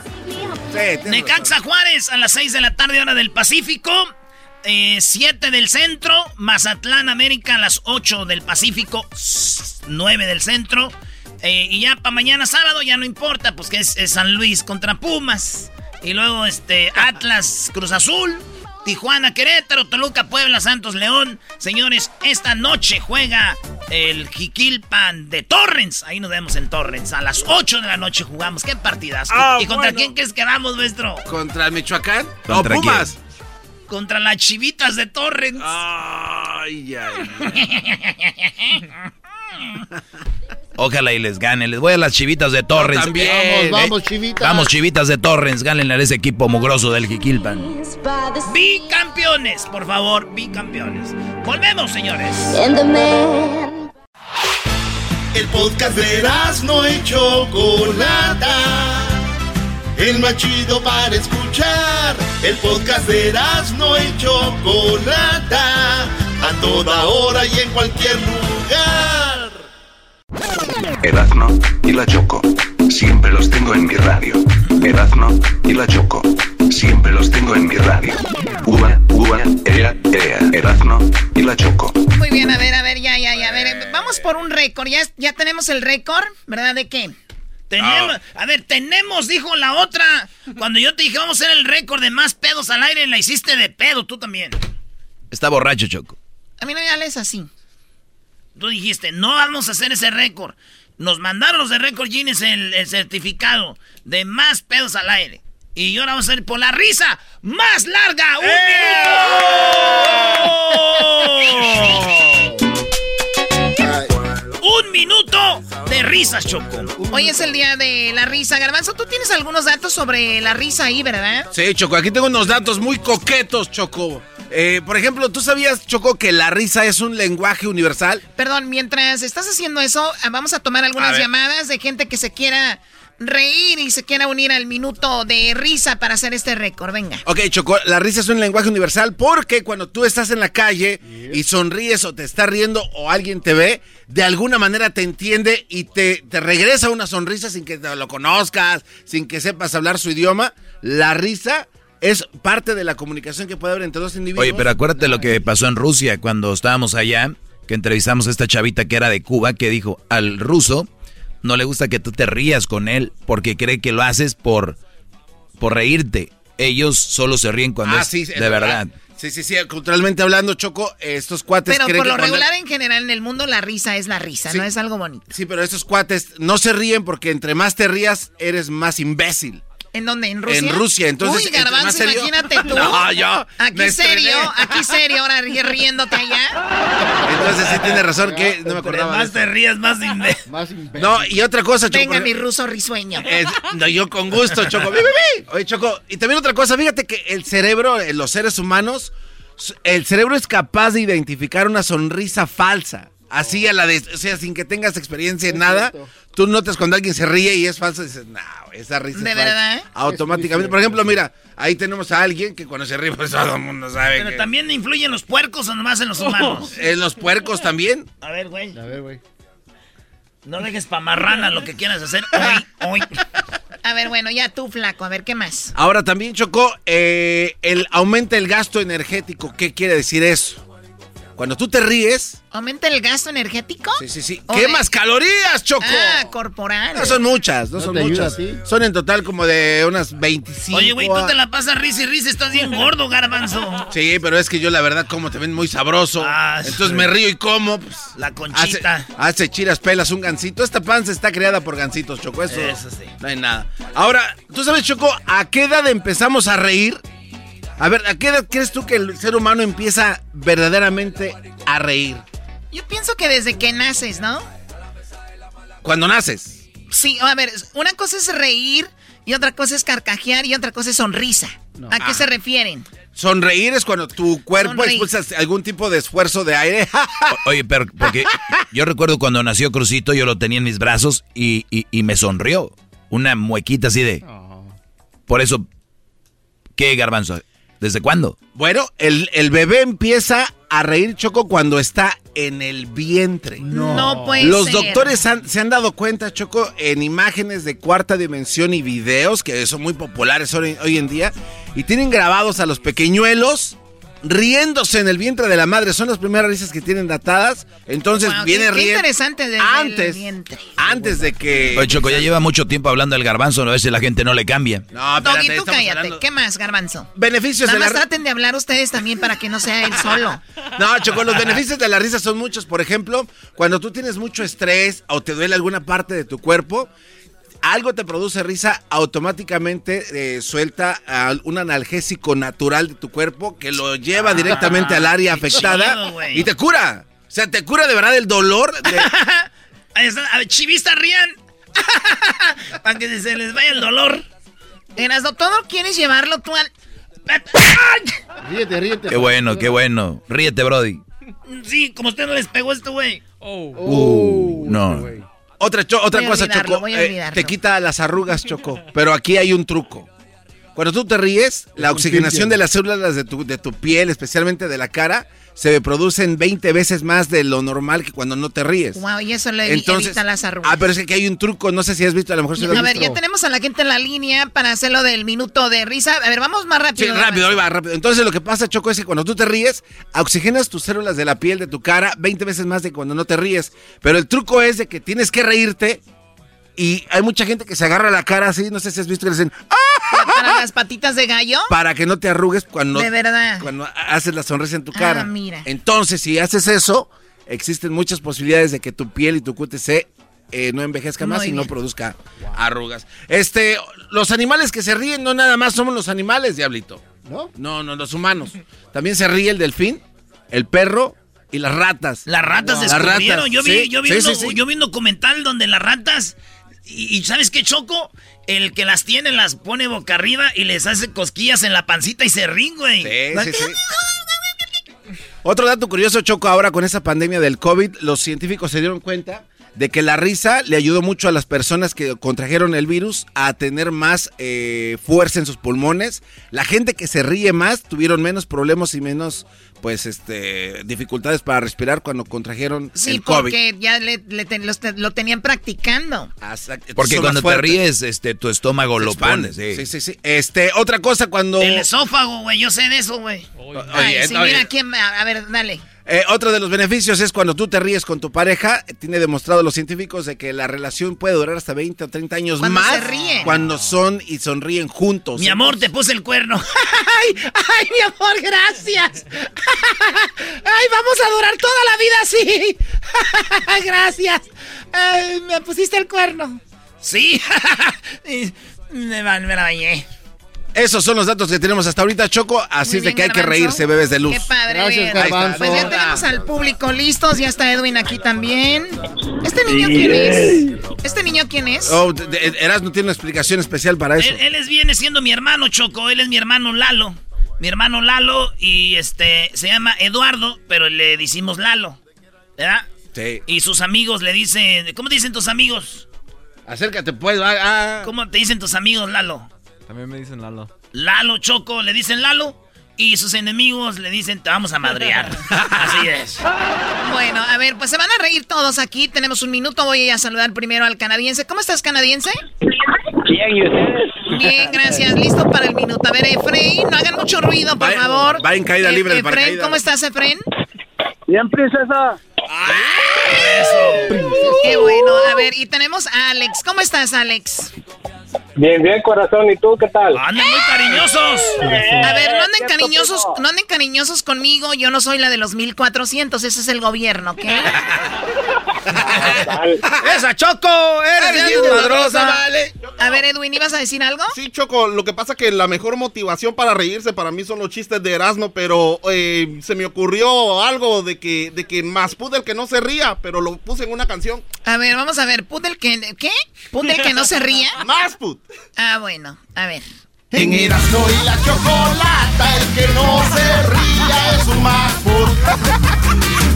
Sí, Necaxa Juárez a las 6 de la tarde, hora del Pacífico. 7 del centro. Mazatlán América a las 8 del Pacífico. 9 del centro. Eh, y ya para mañana sábado ya no importa, pues que es, es San Luis contra Pumas. Y luego este <laughs> Atlas Cruz Azul. Tijuana, Querétaro, Toluca, Puebla, Santos, León. Señores, esta noche juega el Jiquilpan de Torrens. Ahí nos vemos en Torrens. A las 8 de la noche jugamos. ¿Qué partidas? Ah, ¿Y contra bueno. quién crees que vamos, maestro? ¿Contra Michoacán? ¿Contra no, Pumas. Contra las chivitas de Torrens. Ay, ay. <laughs> Ojalá y les gane. Les voy a las chivitas de Torrens. también. Vamos, vamos, eh, chivitas. Vamos, chivitas de Torrens. Gánenle a ese equipo mugroso del Jiquilpan. Bicampeones, por favor, bicampeones. Volvemos, señores. El podcast de no y Chocolata. El más chido para escuchar. El podcast de no y Chocolata. A toda hora y en cualquier lugar. Erazno y la Choco. Siempre los tengo en mi radio. Erazno y la Choco. Siempre los tengo en mi radio. Ua, ua, ea, ea. Erazno y la Choco. Muy bien, a ver, a ver, ya, ya, ya. A ver, vamos por un récord. Ya, ya tenemos el récord, ¿verdad? ¿De qué? Tenemos, a ver, tenemos, dijo la otra. Cuando yo te dije, vamos a hacer el récord de más pedos al aire, la hiciste de pedo, tú también. Está borracho, Choco. A mí no me hables así. Tú dijiste, no vamos a hacer ese récord. Nos mandaron los de Récord Guinness el, el certificado de más pedos al aire. Y ahora vamos a ir por la risa más larga. ¡Un minuto! <laughs> de risas, Choco. Hoy es el día de la risa. Garbanzo, tú tienes algunos datos sobre la risa ahí, ¿verdad? Sí, Choco, aquí tengo unos datos muy coquetos, Choco. Eh, por ejemplo, ¿tú sabías, Choco, que la risa es un lenguaje universal? Perdón, mientras estás haciendo eso, ah, vamos a tomar algunas llamadas de gente que se quiera reír y se quiera unir al minuto de risa para hacer este récord. Venga. Ok, Choco, la risa es un lenguaje universal porque cuando tú estás en la calle y sonríes o te estás riendo o alguien te ve, de alguna manera te entiende y te, te regresa una sonrisa sin que te lo conozcas, sin que sepas hablar su idioma. La risa es parte de la comunicación que puede haber entre dos individuos. Oye, pero acuérdate lo que pasó en Rusia cuando estábamos allá, que entrevistamos a esta chavita que era de Cuba, que dijo al ruso no le gusta que tú te rías con él porque cree que lo haces por, por reírte. Ellos solo se ríen cuando Ah, es sí, es de verdad. Sí, sí, sí, culturalmente hablando, Choco, estos cuates Pero creen por lo que cuando- regular en general en el mundo la risa es la risa, Sí. no es algo bonito. Sí, pero estos cuates no se ríen porque entre más te rías, eres más imbécil. ¿En dónde? ¿En Rusia? En Rusia, entonces, Uy, más Garbanzo, imagínate <laughs> tú. No, yo Aquí serio, aquí serio, ahora ri- riéndote allá. Entonces sí tiene razón que no me acordaba. más te rías, <laughs> más imbécil. No, y otra cosa, Choco. Venga, por- mi ruso risueño. Es- no, yo con gusto, Choco. <laughs> Oye, Choco, y también otra cosa, fíjate que el cerebro, eh, los seres humanos, el cerebro es capaz de identificar una sonrisa falsa. Así a la de, o sea, sin que tengas experiencia en nada, tú notas cuando alguien se ríe y es falso, dices, no, esa risa ¿De es falsa". verdad? Automáticamente. Por ejemplo, mira, ahí tenemos a alguien que cuando se ríe, pues todo el mundo sabe Pero que... también influyen los puercos o nomás en los <laughs> humanos. En los puercos también. A ver, güey. A ver, güey. No dejes pa' marrana lo que quieras hacer hoy, hoy. A ver, bueno, ya tú, flaco, a ver, ¿qué más? Ahora también chocó eh, el aumenta el gasto energético. ¿Qué quiere decir eso? Cuando tú te ríes, ¿Aumenta el gasto energético? sí, sí, sí, ¿O quemas de- calorías, Choco. Ah, corporal. No son muchas, no, ¿No son muchas. Son en total como de unas 25. Oye, güey, tú te la pasas risa y risa, estás bien gordo, garbanzo. Sí, pero es que yo la verdad como te ven muy sabroso. Ah, Entonces sí. me río y como. Pues, La conchita. hace chiras pelas un gansito. Esta panza está creada por gansitos, Choco. Eso, Eso sí. no hay nada. Ahora, ¿tú sabes, Choco, a qué edad empezamos a reír? A ver, ¿a qué edad crees tú que el ser humano empieza verdaderamente a reír? Yo pienso que desde que naces, ¿no? Cuando naces. Sí, a ver, una cosa es reír y otra cosa es carcajear y otra cosa es sonrisa. ¿A qué se refieren? Sonreír es cuando tu cuerpo Sonreír. expulsa algún tipo de esfuerzo de aire. <laughs> O- Oye, pero porque yo recuerdo cuando nació Crucito, yo lo tenía en mis brazos y, y- y me sonrió. Una muequita así de... Por eso... ¿Qué, garbanzo? ¿Desde cuándo? Bueno, el, el bebé empieza a reír Choco cuando está en el vientre. No, puede Los ser. doctores han- se han dado cuenta, Choco, en imágenes de cuarta dimensión y videos, que son muy populares hoy, hoy en día, y tienen grabados a los pequeñuelos riéndose en el vientre de la madre. Son las primeras risas que tienen datadas. Entonces Wow, viene riendo. interesante desde Antes. el vientre. Antes de que. Oye, Choco, ya lleva mucho tiempo hablando del garbanzo, a veces la gente no le cambia. No, Doggy, espérate, tú cállate. hablando- ¿Qué más, garbanzo? Beneficios Nada de la más ri- traten de hablar ustedes también para que no sea él solo. No, Choco, los beneficios de la risa son muchos. Por ejemplo, cuando tú tienes mucho estrés o te duele alguna parte de tu cuerpo, algo te produce risa, automáticamente eh, suelta ah, un analgésico natural de tu cuerpo que lo lleva directamente al área afectada chido, y te cura. O sea, te cura de verdad el dolor. de- <laughs> a chivistas rían. <laughs> Para que se les vaya el dolor. Erasno, todo quieres llevarlo tú al... Ríete, ríete. Qué bueno, qué bueno. Ríete, Brody. Sí, como usted no les pegó esto, güey. Uh, no. Otra, cho- otra Voy cosa, Choco. eh, te quita las arrugas, Choco. Pero aquí hay un truco. Cuando tú te ríes, la oxigenación de las células de tu, de tu piel, especialmente de la cara, se producen 20 veces más de lo normal que cuando no te ríes. Wow, y eso le Entonces, evita las arrugas. ah, pero es que aquí hay un truco, no sé si has visto, a lo mejor si lo a ver, visto. ya tenemos a la gente en la línea para hacerlo del minuto de risa. A ver, vamos más Sí, rápido. rápido, ahí va, rápido. Entonces lo que pasa, Choco, es que cuando tú te ríes, oxigenas tus células de la piel de tu cara 20 veces más de cuando no te ríes. Pero el truco es de que tienes que reírte y hay mucha gente que se agarra la cara así, no sé si has visto que le dicen, ¡ah! Para las patitas de gallo. para que no te arrugues cuando, De verdad. cuando haces la sonrisa en tu Ah, cara. mira. Entonces, si haces eso, existen muchas posibilidades de que tu piel y tu QTC eh, no envejezca más y no produzca arrugas. Este, los animales que se ríen no nada más somos los animales, diablito. ¿No? No, no, los humanos. También se ríe el delfín, el perro, y las ratas. Las ratas Las descubrieron. ratas, Yo, vi, sí, yo, vi sí, uno- sí, sí. yo vi un documental donde las ratas. Y, y ¿sabes qué, Choco? El que las tiene las pone boca arriba y les hace cosquillas en la pancita y se ríen, güey. Sí, sí, sí. Otro dato curioso, Choco, ahora con esa pandemia del COVID, los científicos se dieron cuenta de que la risa le ayudó mucho a las personas que contrajeron el virus a tener más eh, fuerza en sus pulmones. La gente que se ríe más tuvieron menos problemas y menos, pues, este, dificultades para respirar cuando contrajeron Sí, el COVID. porque ya le, le ten- los te- lo tenían practicando. Porque cuando te ríes, este, tu estómago lo expande, pone. sí, sí, sí. Este, otra cosa cuando... El esófago, güey. Yo sé de eso, güey. Ay, Oye, sí, oye. mira quién. A a ver, dale. Eh, otro de los beneficios es cuando tú te ríes con tu pareja. Tiene demostrado los científicos de que la relación puede durar hasta 20 o 30 años Cuando más se ríen. cuando son y sonríen juntos. Mi amor, te puse el cuerno. <laughs> Ay, ay, mi amor, gracias. <laughs> Ay, vamos a durar toda la vida así. <laughs> gracias. Ay, me pusiste el cuerno. Sí. me, me la bañé. Esos son los datos que tenemos hasta ahorita, Choco. Así es de que hay que reírse, bebés de luz. Qué padre. Gracias, bien. Garbanzo. Pues ya tenemos al público listos. Ya está Edwin aquí también. ¿Este niño Sí. quién es? ¿Este niño quién es? Oh, Eras no tiene una explicación especial para eso. Él, él es, viene siendo mi hermano, Choco. Él es mi hermano Lalo. Mi hermano Lalo y este se llama Eduardo, pero le decimos Lalo. ¿Verdad? Sí. Y sus amigos le dicen, ¿cómo te dicen tus amigos? Acércate, pues. ah, ah. ¿Cómo te dicen tus amigos, Lalo? También me dicen Lalo. Lalo Choco, le dicen Lalo. Y sus enemigos le dicen, te vamos a madrear. <laughs> Así es. Bueno, a ver, pues se van a reír todos aquí. Tenemos un minuto. Voy a ir a saludar primero al canadiense. ¿Cómo estás, canadiense? Bien, ¿y ustedes? Bien, gracias. Listo para el minuto. A ver, Efraín, no hagan mucho ruido, por Va- favor. va en caída Eh, libre Efraín, paracaídas. ¿cómo estás, Efraín? Bien, princesa. Qué bueno. A ver, y tenemos a Alex. ¿Cómo estás, Alex? Bien, bien, corazón. ¿Y tú qué tal? ¡Andan muy cariñosos! A ver, no anden cariñosos, no anden cariñosos conmigo. Yo no soy la de los 1400, ese es el gobierno, ¿ok? ¡Esa Choco! ¡Eres bien desmadrosa! vale. A ver, Edwin, ¿ibas a decir algo? Sí, Choco, lo que pasa que la mejor motivación para reírse para mí son los chistes de Erasmo, pero eh, se me ocurrió algo de que, de que más pude el que no se ría, pero lo puse en una canción. A ver, vamos a ver, put el que, ¿qué? ¿Put el que no se ría? Más put. Ah, bueno, a ver. En Erasmo y la chocolata, el que no se ría es un MacBook.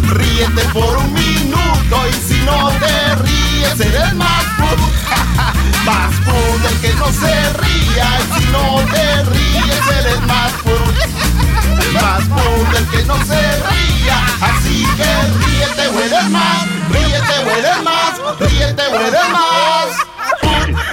<laughs> Ríete por un minuto y si no te ríes eres MacBook. <laughs> MacBook, el que no se ría y si no te ríes eres MacBook. <laughs> MacBook, el que no se ría, así que ríete o eres más, ríete o eres más, ríete o más.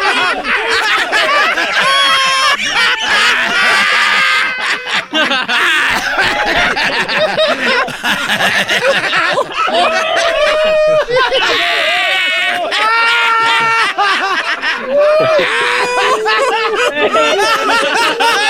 Ha ha ha ha!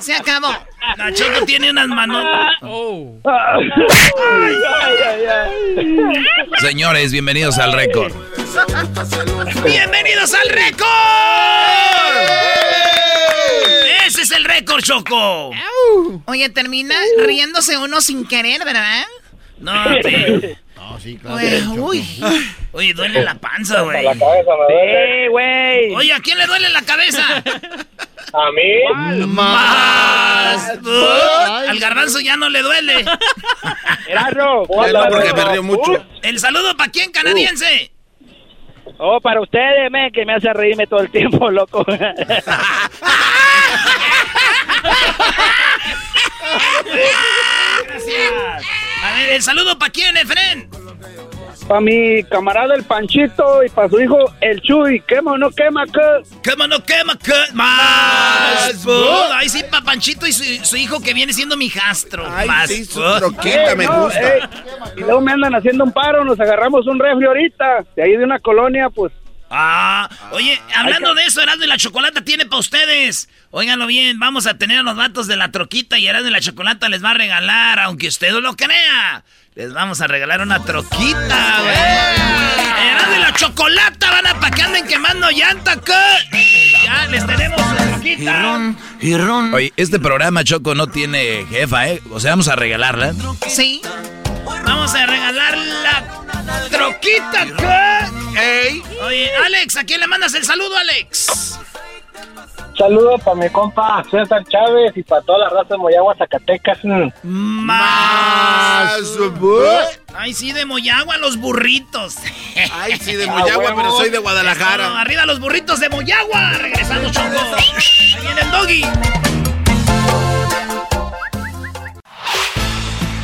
Se, acabó. La Choco tiene unas manos. Señores, bienvenidos al récord. ¡Bienvenidos al récord! ¡Ese es el récord, Choco! Oye, termina riéndose uno sin querer, ¿verdad? No, te... No, sí, Güey, uy. Oye, duele la panza, güey. La cabeza me duele. Sí, güey. Oye, ¿a quién le duele la cabeza? ¿A mí? Más. Ay, Al garbanzo ya no le duele. Erasno. No, porque me río mucho. El saludo para quién, canadiense. Oh, para ustedes, men, que me hace reírme todo el tiempo, <laughs> loco. <laughs> <laughs> Gracias. A ver, el saludo para quién, Efren. para mi camarada el Panchito y para su hijo el Chuy. Quema o no quema, ¿qué? Quema no quema, ¿qué? Más. bud. Ahí sí, pa' Panchito y su, su hijo que viene siendo mi jastro. Más. bud. Eh, no, eh, y luego me andan haciendo un paro, nos agarramos un refri ahorita. De ahí de una colonia, pues. Ah, oye, hablando de eso, Erasmo y la Chocolata tiene para ustedes. Óiganlo bien, vamos a tener a los vatos de la troquita y Erasmo y la Chocolata les va a regalar, aunque usted no lo crea. Les vamos a regalar una troquita, güey. Erasmo y la Chocolata van a pa' que anden quemando llanta, ¿qué? Ya les tenemos la troquita. Oye, este programa, Choco, no tiene jefa, ¿eh? O sea, vamos a regalarla. Sí. Vamos a regalar la troquita, ¿qué? Ey. Oye, Alex, ¿a quién le mandas el saludo, Alex? Saludos para mi compa César Chávez y para toda la raza de Moyagua, Zacatecas. Más. Ay, sí, de Moyagua, los burritos. Ay, sí, de <laughs> Moyagua, pero soy de Guadalajara. Arriba los burritos de Moyagua. Regresando, Choco. <laughs> Ahí viene el doggy.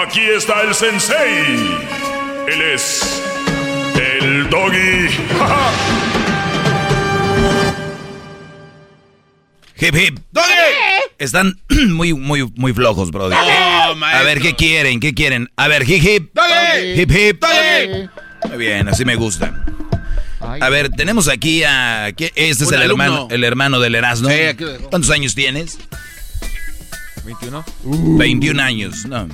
Aquí está el sensei. Él es el doggy. <laughs> Hip hip. Están <clears throat> muy, muy, muy flojos, brody. Oh, a ver, ¿qué quieren? ¿Qué quieren? A ver, hip hip. Hip hip. Muy bien, así me gusta. A ver, tenemos aquí a... ¿qué? Este es el alumno. hermano, el hermano del Erasmo. Sí. ¿Cuántos años tienes? 21. 21 años, no.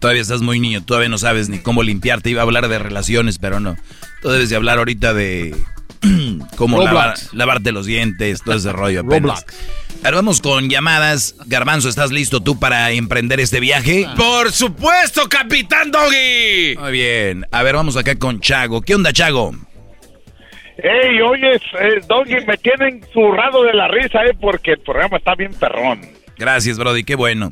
Todavía estás muy niño, todavía no sabes ni cómo limpiarte. Iba a hablar de relaciones, pero no. Tú debes de hablar ahorita de <clears throat> cómo lavar- lavarte los dientes, todo ese rollo apenas. Ahora vamos con llamadas. Garbanzo, ¿estás listo tú para emprender este viaje? Por supuesto, Capitán Doggy. Muy bien. A ver, vamos acá con Chago. ¿Qué onda, Chago? Ey, oye, eh, Doggy, me tienen zurrado de la risa, eh, porque el programa está bien perrón. Gracias, Brody, qué bueno.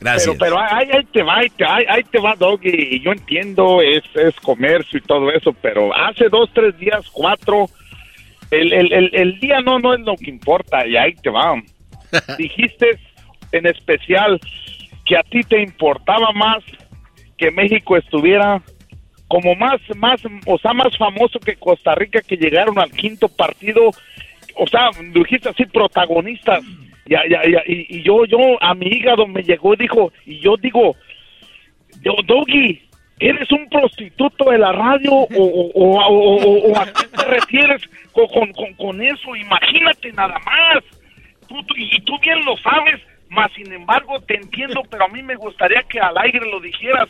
Gracias. Pero, pero ahí, ahí te va, ahí te, ahí, ahí te va, Doggy. Y yo entiendo, es, es comercio y todo eso, pero hace dos, tres días, cuatro, el, el, el, el día no, no es lo que importa, y ahí te va. <laughs> Dijiste en especial que a ti te importaba más que México estuviera como más, más, o sea, más famoso que Costa Rica que llegaron al quinto partido, o sea, dijiste así, protagonistas. Ya, ya, ya, y, y yo, yo, a mi hígado me llegó y dijo, y yo digo, yo, Doggy, ¿eres un prostituto de la radio o, o, o- a qué te refieres con, con, con- eso? Imagínate nada más. Tú- y tú bien lo sabes, más sin embargo te entiendo, pero a mí me gustaría que al aire lo dijeras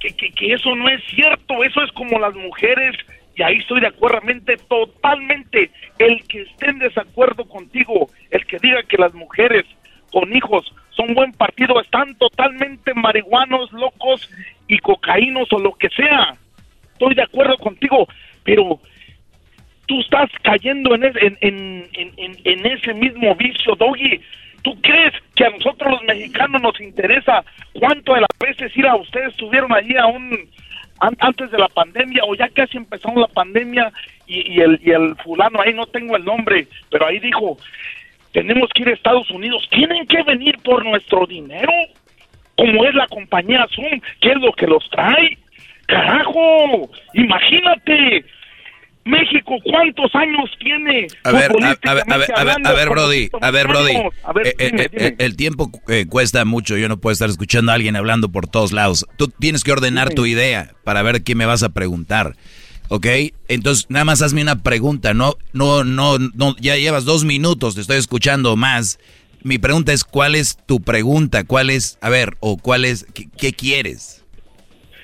que, que, que eso no es cierto, eso es como las mujeres, y ahí estoy de acuerdo, mente, totalmente, el que esté en desacuerdo contigo, el que diga que las mujeres con hijos son buen partido, están totalmente marihuanos, locos y cocaínos o lo que sea. Estoy de acuerdo contigo, pero tú estás cayendo en, ese- en, en, en, en- ese mismo vicio, Doggy. ¿Tú crees que a nosotros los mexicanos nos interesa cuánto de las veces ir a ustedes estuvieron allí a un antes de la pandemia o ya casi empezamos la pandemia y, y el, y el fulano ahí no tengo el nombre, pero ahí dijo tenemos que ir a Estados Unidos, tienen que venir por nuestro dinero, como es la compañía Zoom, que es lo que los trae. Carajo, imagínate, México, ¿cuántos años tiene? A ver, a, a ver, a ver, a ver, a Brody, a ver, Brody. A ver, Eh, eh, dime, eh, dime. el tiempo eh, cuesta mucho, yo no puedo estar escuchando a alguien hablando por todos lados. Tú tienes que ordenar tu idea para ver qué me vas a preguntar. ¿Ok? Entonces, nada más hazme una pregunta, no, no, no, no, ya llevas dos minutos, te estoy escuchando más. mi pregunta es, ¿cuál es tu pregunta? ¿Cuál es, a ver, o cuál es, qué, qué quieres?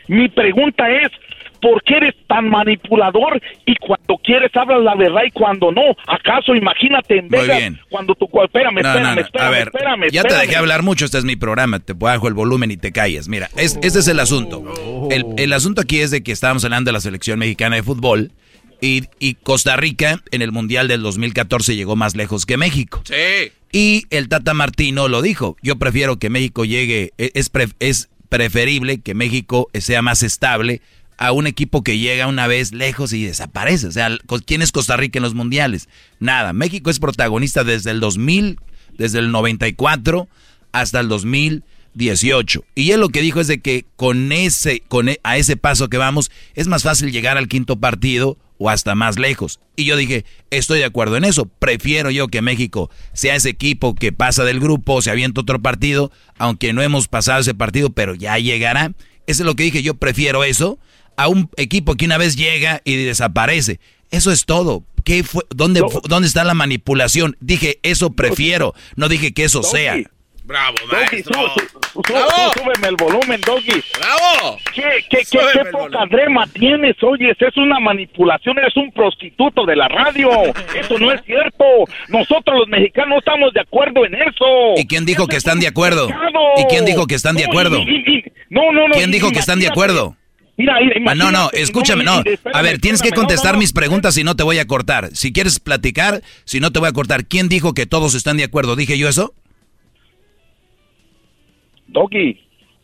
Mi pregunta es, ¿por qué eres tan manipulador y cuando quieres hablas la verdad y cuando no? ¿Acaso imagínate en Muy Vegas bien. cuando tu... cu- Espérame, No, espérame, no, no. espérame, A ver, espérame, ya te espérame. dejé hablar mucho, este es mi programa, te bajo el volumen y te calles. Mira, es, este es el asunto. El, el asunto aquí es de que estábamos hablando de la selección mexicana de fútbol y, y Costa Rica en el Mundial del 2014 llegó más lejos que México. Sí. Y el Tata Martino lo dijo, yo prefiero que México llegue, e- es, pre- es preferible que México sea más estable a un equipo que llega una vez lejos y desaparece. O sea, ¿quién es Costa Rica en los mundiales? Nada, México es protagonista desde el 2000, desde el 94 hasta el 2018. Y él lo que dijo es de que con ese, con e- a ese paso que vamos, es más fácil llegar al quinto partido o hasta más lejos. Y yo dije, estoy de acuerdo en eso. Prefiero yo que México sea ese equipo que pasa del grupo, se avienta otro partido, aunque no hemos pasado ese partido, pero ya llegará. Eso es lo que dije, yo prefiero eso a un equipo que una vez llega y desaparece. Eso es todo. ¿Qué fue? ¿Dónde, fu- ¿Dónde está la manipulación? Dije, eso prefiero. No dije que eso sea. Bravo, Doggy, maestro. ¡Bravo! súbeme el volumen, Doggy. ¡Bravo! ¿Qué, qué, qué, poca drema tienes? Oyes, es una manipulación, eres un prostituto de la radio. Eso no es cierto. Nosotros los mexicanos no estamos de acuerdo en eso. ¿Y quién dijo que están de acuerdo? ¿Y quién dijo que están de No, acuerdo? no, no, no. ¿Quién dijo que están de acuerdo? Mira, mira, Ah, no, no, escúchame, me- no. A ver, tienes que contestar no, no. mis preguntas y no te voy a cortar. Si quieres platicar, si no te voy a cortar. ¿Quién dijo que todos están de acuerdo? ¿Dije yo eso? Doggy,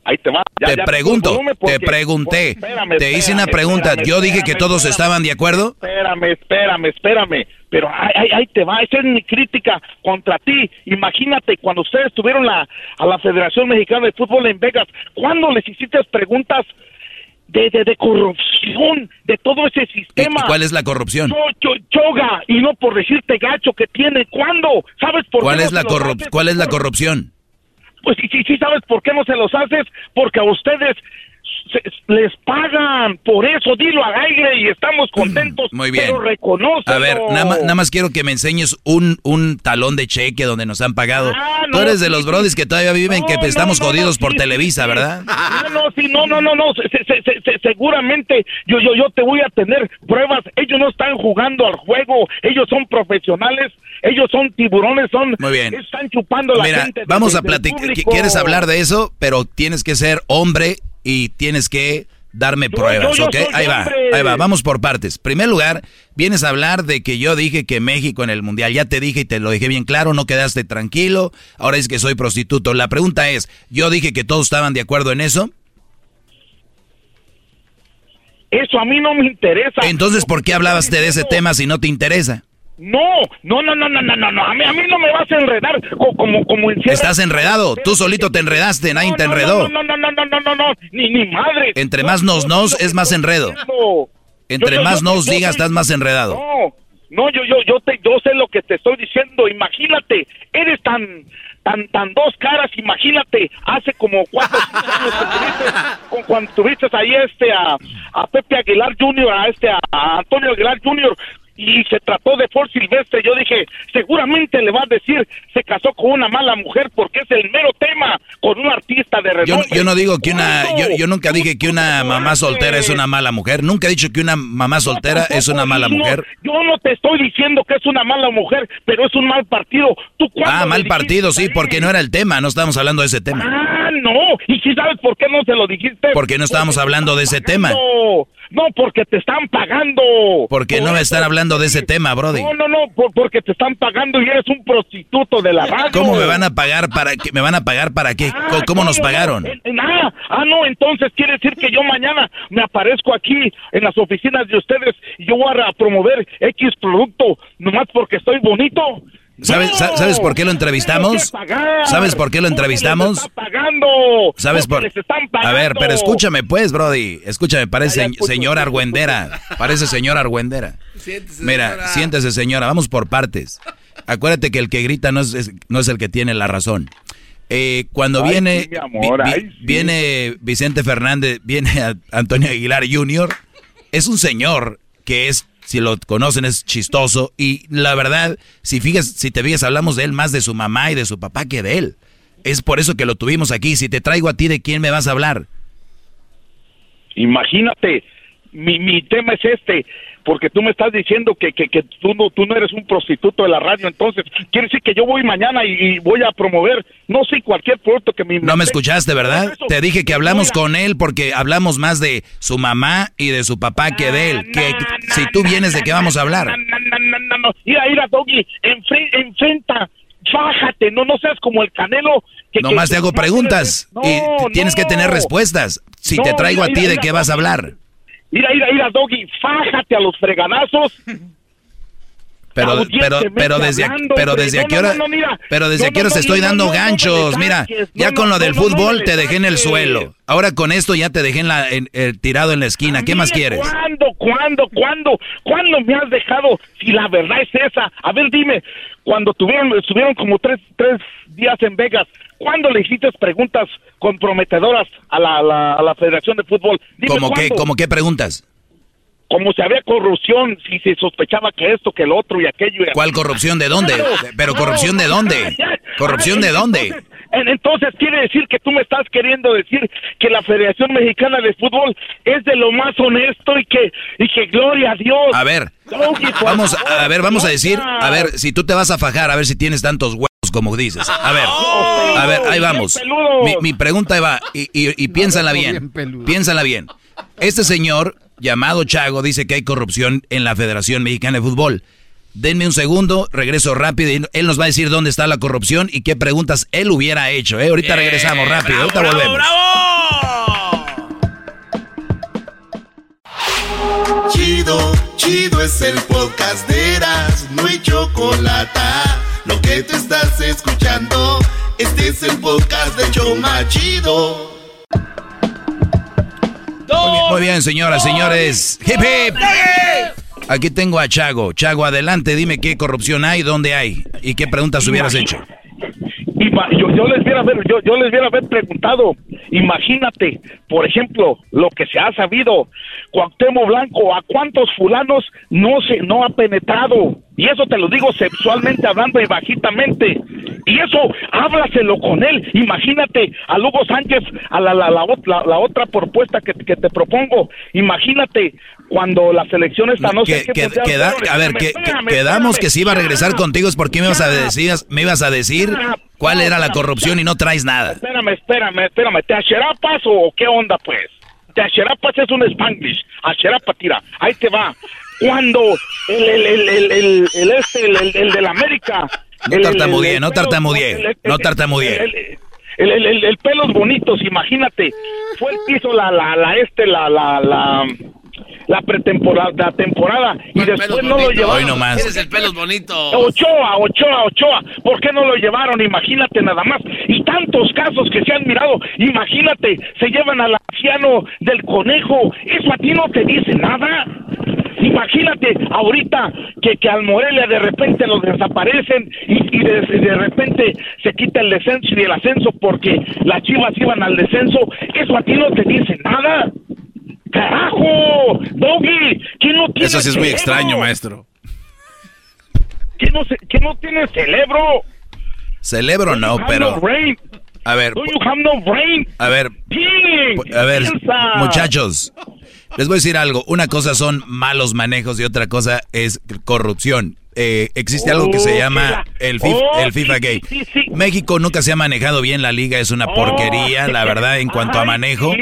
ahí te va. Ya, Te ya, pregunto, volumen te porque- pregunté. espérame, Te hice una pregunta. espérame, Yo dije que todos estaban de acuerdo. Espérame, espérame, espérame. Pero ahí, ahí- ahí te va, esa es mi crítica contra ti. Imagínate cuando ustedes tuvieron la, a la Federación Mexicana de Fútbol en Vegas, ¿cuándo les hiciste preguntas de, de, de corrupción, de todo ese ¿Y sistema? cuál es la corrupción? Yo, yo, yoga, y no por decirte gacho que tiene. ¿Cuándo? ¿Sabes por ¿Cuál qué no es la se los corrup- haces? cuál es la corrupción? Pues sí, sí, sí, ¿sabes por qué no se los haces? Porque a ustedes se- les pagan. Por eso, dilo al aire y estamos contentos. Muy bien. Pero reconócelo. A ver, nada más, nada más quiero que me enseñes un, un talón de cheque donde nos han pagado. Ah, Tú no, eres de los sí. brodis que todavía viven que pues, estamos jodidos por Televisa, ¿verdad? No, no, sí, no, no, no, no, se- se- se- se- seguramente yo, yo, yo te voy a tener pruebas. Ellos no están jugando al juego, ellos son profesionales, ellos son tiburones, son, Muy bien. están chupando la gente. vamos de- a platicar. ¿Quieres hablar de eso? Pero tienes que ser hombre y tienes que darme Yo- pruebas, yo- yo ¿ok? Ahí va, hombre. ahí va, vamos por partes. Primer lugar, vienes a hablar de que yo dije que México en el Mundial, ya te dije y te lo dije bien claro, no quedaste tranquilo, ahora es que soy prostituto. La pregunta es, ¿yo dije que todos estaban de acuerdo en eso? Eso a mí no me interesa. Entonces, ¿por qué hablabas de ese tema si no te interesa? No, no, no, no, no, no, no, no. A mí, a mí no me vas a enredar co- como, como encierra- Estás enredado, tú solito te enredaste, nadie te enredó. No, no, no, no, no, no, no, ni, ni madre. Entre más nos nos es más enredo. No. Entre Yo- más yo- nos yo digas, estás más enredado. No, no, yo, yo, yo te, yo sé lo que te estoy diciendo. Imagínate, eres tan, tan, tan dos caras. Imagínate, hace como cuatro o cinco años que tuviste, con- cuando tuviste ahí este a, a Pepe Aguilar Jr., a este a, a Antonio Aguilar Jr. Y se trató de Ford Silvestre. Yo dije, seguramente le va a decir, se casó con una mala mujer porque es el mero tema con un artista de Yo, renombre. yo no digo que una, yo, yo nunca dije que una mamá soltera es una mala mujer. Nunca he dicho que una mamá soltera es una mala No, mujer. yo no te estoy diciendo que es una mala mujer, pero es un mal partido. ¿Tú Ah, mal partido, sí, porque no era el tema, no estábamos hablando de ese tema. Ah, no. ¿Y si sabes por qué no se lo dijiste? Porque no estábamos hablando de ese tema. No, porque te están pagando. Porque no me están hablando de ese tema, Brody. No, no, no, por- porque te están pagando y eres un prostituto de la radio. ¿Cómo me van a pagar para qué? ¿Me van a pagar para qué? ¿Cómo, cómo nos ¿Cómo no? pagaron? En- ah, ah, no, entonces quiere decir que yo mañana me aparezco aquí en las oficinas de ustedes y yo voy a promover X producto nomás porque estoy bonito. ¿Sabes, No, ¿Sabes por qué lo entrevistamos? ¿Sabes por qué lo entrevistamos? les están pagando. ¿Sabes por les están A ver, pero escúchame pues, Brody. Escúchame, parece Ya, ya, se- escucho, señora escucho, Argüendera. Parece señora Argüendera. Mira, siéntese, señora. Vamos por partes. Acuérdate que el que grita no es, es- no es el que tiene la razón. Eh, cuando Ay, viene sí, mi amor, vi- vi- ay, sí. viene Vicente Fernández, viene a- <laughs> Antonio Aguilar Jr., es un señor que es, si lo conocen, es chistoso. Y la verdad, si, fijas, si te fijas, hablamos de él más de su mamá y de su papá que de él. Es por eso que lo tuvimos aquí. Si te traigo a ti, ¿de quién me vas a hablar? Imagínate, mi, mi tema es este, porque tú me estás diciendo que, que, que tú, no, tú no eres un prostituto de la radio, entonces quiere decir que yo voy mañana y, y voy a promover, no sé, cualquier producto que mi... No me escuchaste, ¿verdad? Te dije que hablamos con él porque hablamos más de su mamá y de su papá que de él. Que si tú vienes, ¿de qué vamos a hablar? No. Mira, mira, Doggy, enfre- enfrenta, fájate, no, no seas como el canelo. Que, Nomás que- te hago preguntas No, y tienes que tener respuestas. Si No, te traigo a ti, mira, ¿de qué vas a hablar? Mira, mira, mira, Doggy, fájate a los fregadazos. Pero, pero, pero desde, hablando, pero desde a No, qué no, pero desde No, a qué no, horas te no, estoy dando ganchos. Mira, ya con lo del fútbol te dejé en el suelo. Ahora con esto ya te dejé en la, en- eh, tirado en la esquina. ¿Qué más quieres? ¿Cuándo, cuándo, cuándo, cuándo me has dejado? Si la verdad es esa. A ver, dime, cuando tuvieron, estuvieron como tres, tres días en Vegas, ¿cuándo le hiciste preguntas comprometedoras a la, a la, a la Federación de Fútbol? Dime ¿Cómo qué, cómo qué preguntas? Como si había corrupción, si se sospechaba que esto, que lo otro y aquello. y ¿Cuál corrupción? ¿De dónde? Claro. Pero corrupción de dónde? ya. ¿Corrupción de dónde? Entonces, en- entonces quiere decir que tú me estás queriendo decir que la Federación Mexicana de Fútbol es de lo más honesto y que y que gloria a Dios. A ver, vamos, a ver, vamos a decir, a ver, si tú te vas a fajar, a ver si tienes tantos huevos como dices. A ver, <laughs> a ver, ahí vamos. Mi, mi pregunta ahí va, y, y, y piénsala bien, piénsala bien. Este señor llamado Chago dice que hay corrupción en la Federación Mexicana de Fútbol. Denme un segundo, regreso rápido y él nos va a decir dónde está la corrupción y qué preguntas él hubiera hecho. ¿eh? Ahorita regresamos rápido, ahorita volvemos. Chido, chido es el podcast de Eras, no hay chocolate. Lo que te estás escuchando, este es el podcast de Choma Chido. Muy bien, muy bien, señoras, señores. Hip hip. Aquí tengo a Chago. Chago, adelante, dime qué corrupción hay, dónde hay y qué preguntas hubieras hecho. Yo, yo les hubiera haber, yo, yo les hubiera haber preguntado, imagínate, por ejemplo, lo que se ha sabido, Cuauhtémoc Blanco, ¿a cuántos fulanos no se no ha penetrado? Y eso te lo digo sexualmente hablando y bajitamente. Y eso, háblaselo con él. Imagínate a Lugo Sánchez, a la, la, la, la- otra propuesta que, que te propongo. Imagínate cuando la selección esta no, sé qué que- queda- a ver, Espérame, que, espérame, que- quedamos espérame. que si iba a regresar contigo es porque me ibas a decir, me ibas a decir cuál era la corrupción y no traes nada. Espérame, espérame, espérame. ¿Te acherapas o qué onda, pues? Te acherapas es un spanglish. Acherapa, tira. Ahí te va. Cuando el, el, el, el, el, el este, el, el, el de la América... No tartamudeé, no tartamudeé, no tartamudeé. El, el, el, el- el pelos bonitos, imagínate. Fue el que hizo la, la, la, este, la, la, la, la pretemporada, la temporada. Y después no lo llevaron. Hoy nomás. Ese es el pelos bonito. Ochoa, Ochoa, Ochoa, ¿por qué no lo llevaron? Imagínate nada más. Y tantos casos que se han mirado, imagínate, se llevan al anciano del conejo, ¿eso a ti no te dice nada? Imagínate ahorita que, que al Morelia de repente los desaparecen y, y de, y de repente se quita el descenso y el ascenso porque las chivas iban al descenso, ¿eso a ti no te dice nada? ¡Carajo! ¡Doggy! ¿Quién no tiene Eso sí es muy cerebro? extraño, maestro. ¿Quién no, se- quién no tiene cerebro? Celebro no, pero no brain. a ver, you have no brain? a ver, a ver, Piensa. muchachos, les voy a decir algo. Una cosa son malos manejos y otra cosa es corrupción. Eh, existe algo que se Oh, llama el FIFA, Oh, el FIFA sí, Gay. sí, sí. México nunca se ha manejado bien la liga, es una porquería, la verdad, en cuanto a Ay, manejo.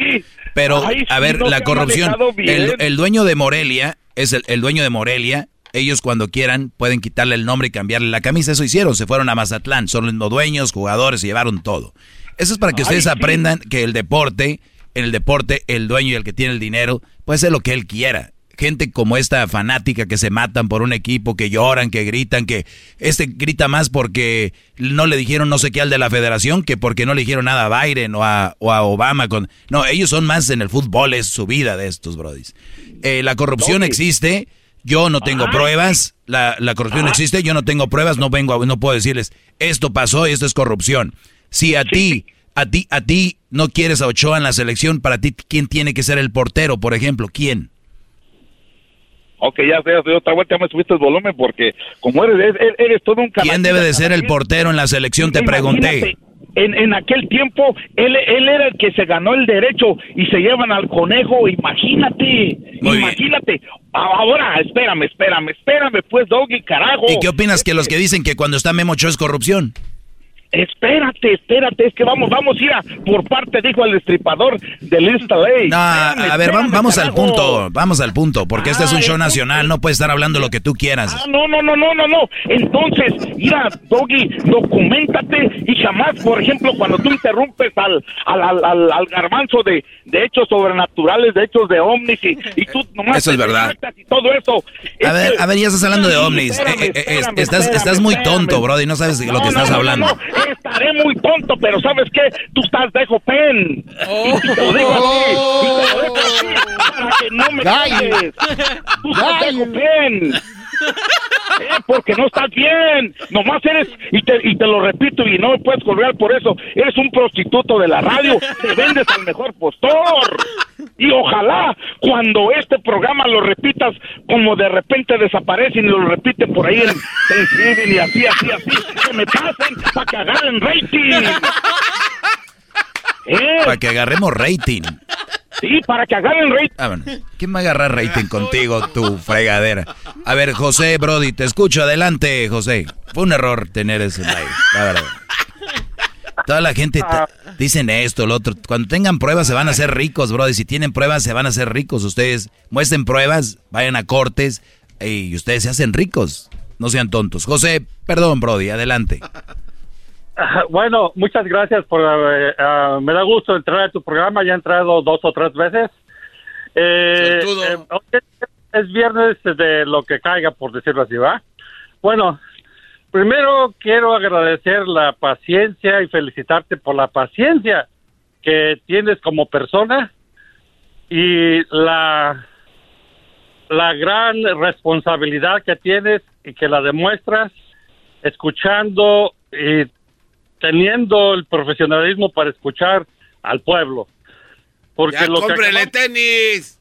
Pero, Ay, a ver, no la corrupción. El, el dueño de Morelia es el, el dueño de Morelia. Ellos cuando quieran pueden quitarle el nombre y cambiarle la camisa. Eso hicieron. Se fueron a Mazatlán. Son los dueños, jugadores, se llevaron todo. Eso es para que Ay, ustedes sí. aprendan que el deporte, en el deporte, el dueño y el que tiene el dinero puede hacer lo que él quiera. Gente como esta fanática que se matan por un equipo, que lloran, que gritan, que este grita más porque no le dijeron no sé qué al de la federación que porque no le dijeron nada a Biden o a, o a Obama. Con... No, ellos son más en el fútbol, es su vida de estos, brodis. Eh, la corrupción existe, yo no tengo Ay. pruebas, la, la corrupción Ajá. existe, yo no tengo pruebas, no vengo, a- no puedo decirles esto pasó y esto es corrupción. Si a ti, a ti, a ti no quieres a Ochoa en la selección, para ti, ¿quién tiene que ser el portero, por ejemplo? ¿Quién? Ok, ya sé, otra vuelta me subiste el volumen porque como eres, eres, eres todo un ¿Quién debe de ser el portero en la selección? Te pregunté. En, en aquel tiempo, él, él era el que se ganó el derecho y se llevan al conejo, imagínate, Muy bien. imagínate. Ahora, espérame, espérame, espérame, pues, Doggy, carajo. ¿Y qué opinas que los que dicen que cuando está Memo Ochoa es corrupción? Espérate, espérate, es que vamos, vamos a ir a por parte, dijo el destripador del Insta Ley. No, a ver, vam- vamos al punto, vamos al punto, porque este es un show nacional, no puedes estar hablando lo que tú quieras. Ah, no, no, no, no, no, no. Entonces, mira, Doggy, documentate y jamás, por ejemplo, cuando tú interrumpes al, al, al, al, garbanzo de, de hechos sobrenaturales, de hechos de ovnis y, y tú nomás Eso es verdad. y todo eso. A ver, Este- a ver, ya estás hablando de ovnis. Espérame, Eh, eh, eh, espérame, estás, espérame, estás muy espérame. tonto, bro, y no sabes de lo que No, estás no, no, hablando. no, no, estaré muy tonto, pero ¿sabes qué? Tú estás dejo pen. Y te lo digo así, y te lo digo así, para que no me calles. Tú estás dejo pen. Eh, porque no estás bien. Nomás eres, y te, y te lo repito, y no me puedes colgar por eso, eres un prostituto de la radio, te vendes al mejor postor. Y ojalá cuando este programa lo repitas, como de repente desaparecen y lo repiten por ahí en Thanksgiving y así, así, así, que me pasen para que agarren rating. Para que agarremos rating. Sí, para que agarren rating. Ah. ¿Quién va a agarrar rating contigo, tu fregadera? A ver, José, Brody, te escucho. Adelante, José. Fue un error tener ese live, la. Toda la gente dicen esto, lo otro. Cuando tengan pruebas se van a hacer ricos, Brody. Si tienen pruebas se van a hacer ricos. Ustedes muestren pruebas, vayan a cortes y ustedes se hacen ricos. No sean tontos. José, perdón, Brody, adelante. Bueno, muchas gracias por... eh, ah, me da gusto entrar a tu programa, ya he entrado dos o tres veces. Eh, eh, es viernes de lo que caiga, por decirlo así, ¿va? Bueno, primero quiero agradecer la paciencia y felicitarte por la paciencia que tienes como persona y la, la gran responsabilidad que tienes y que la demuestras escuchando y teniendo el profesionalismo para escuchar al pueblo. Porque Ya, lo que cómprele acabamos- tenis.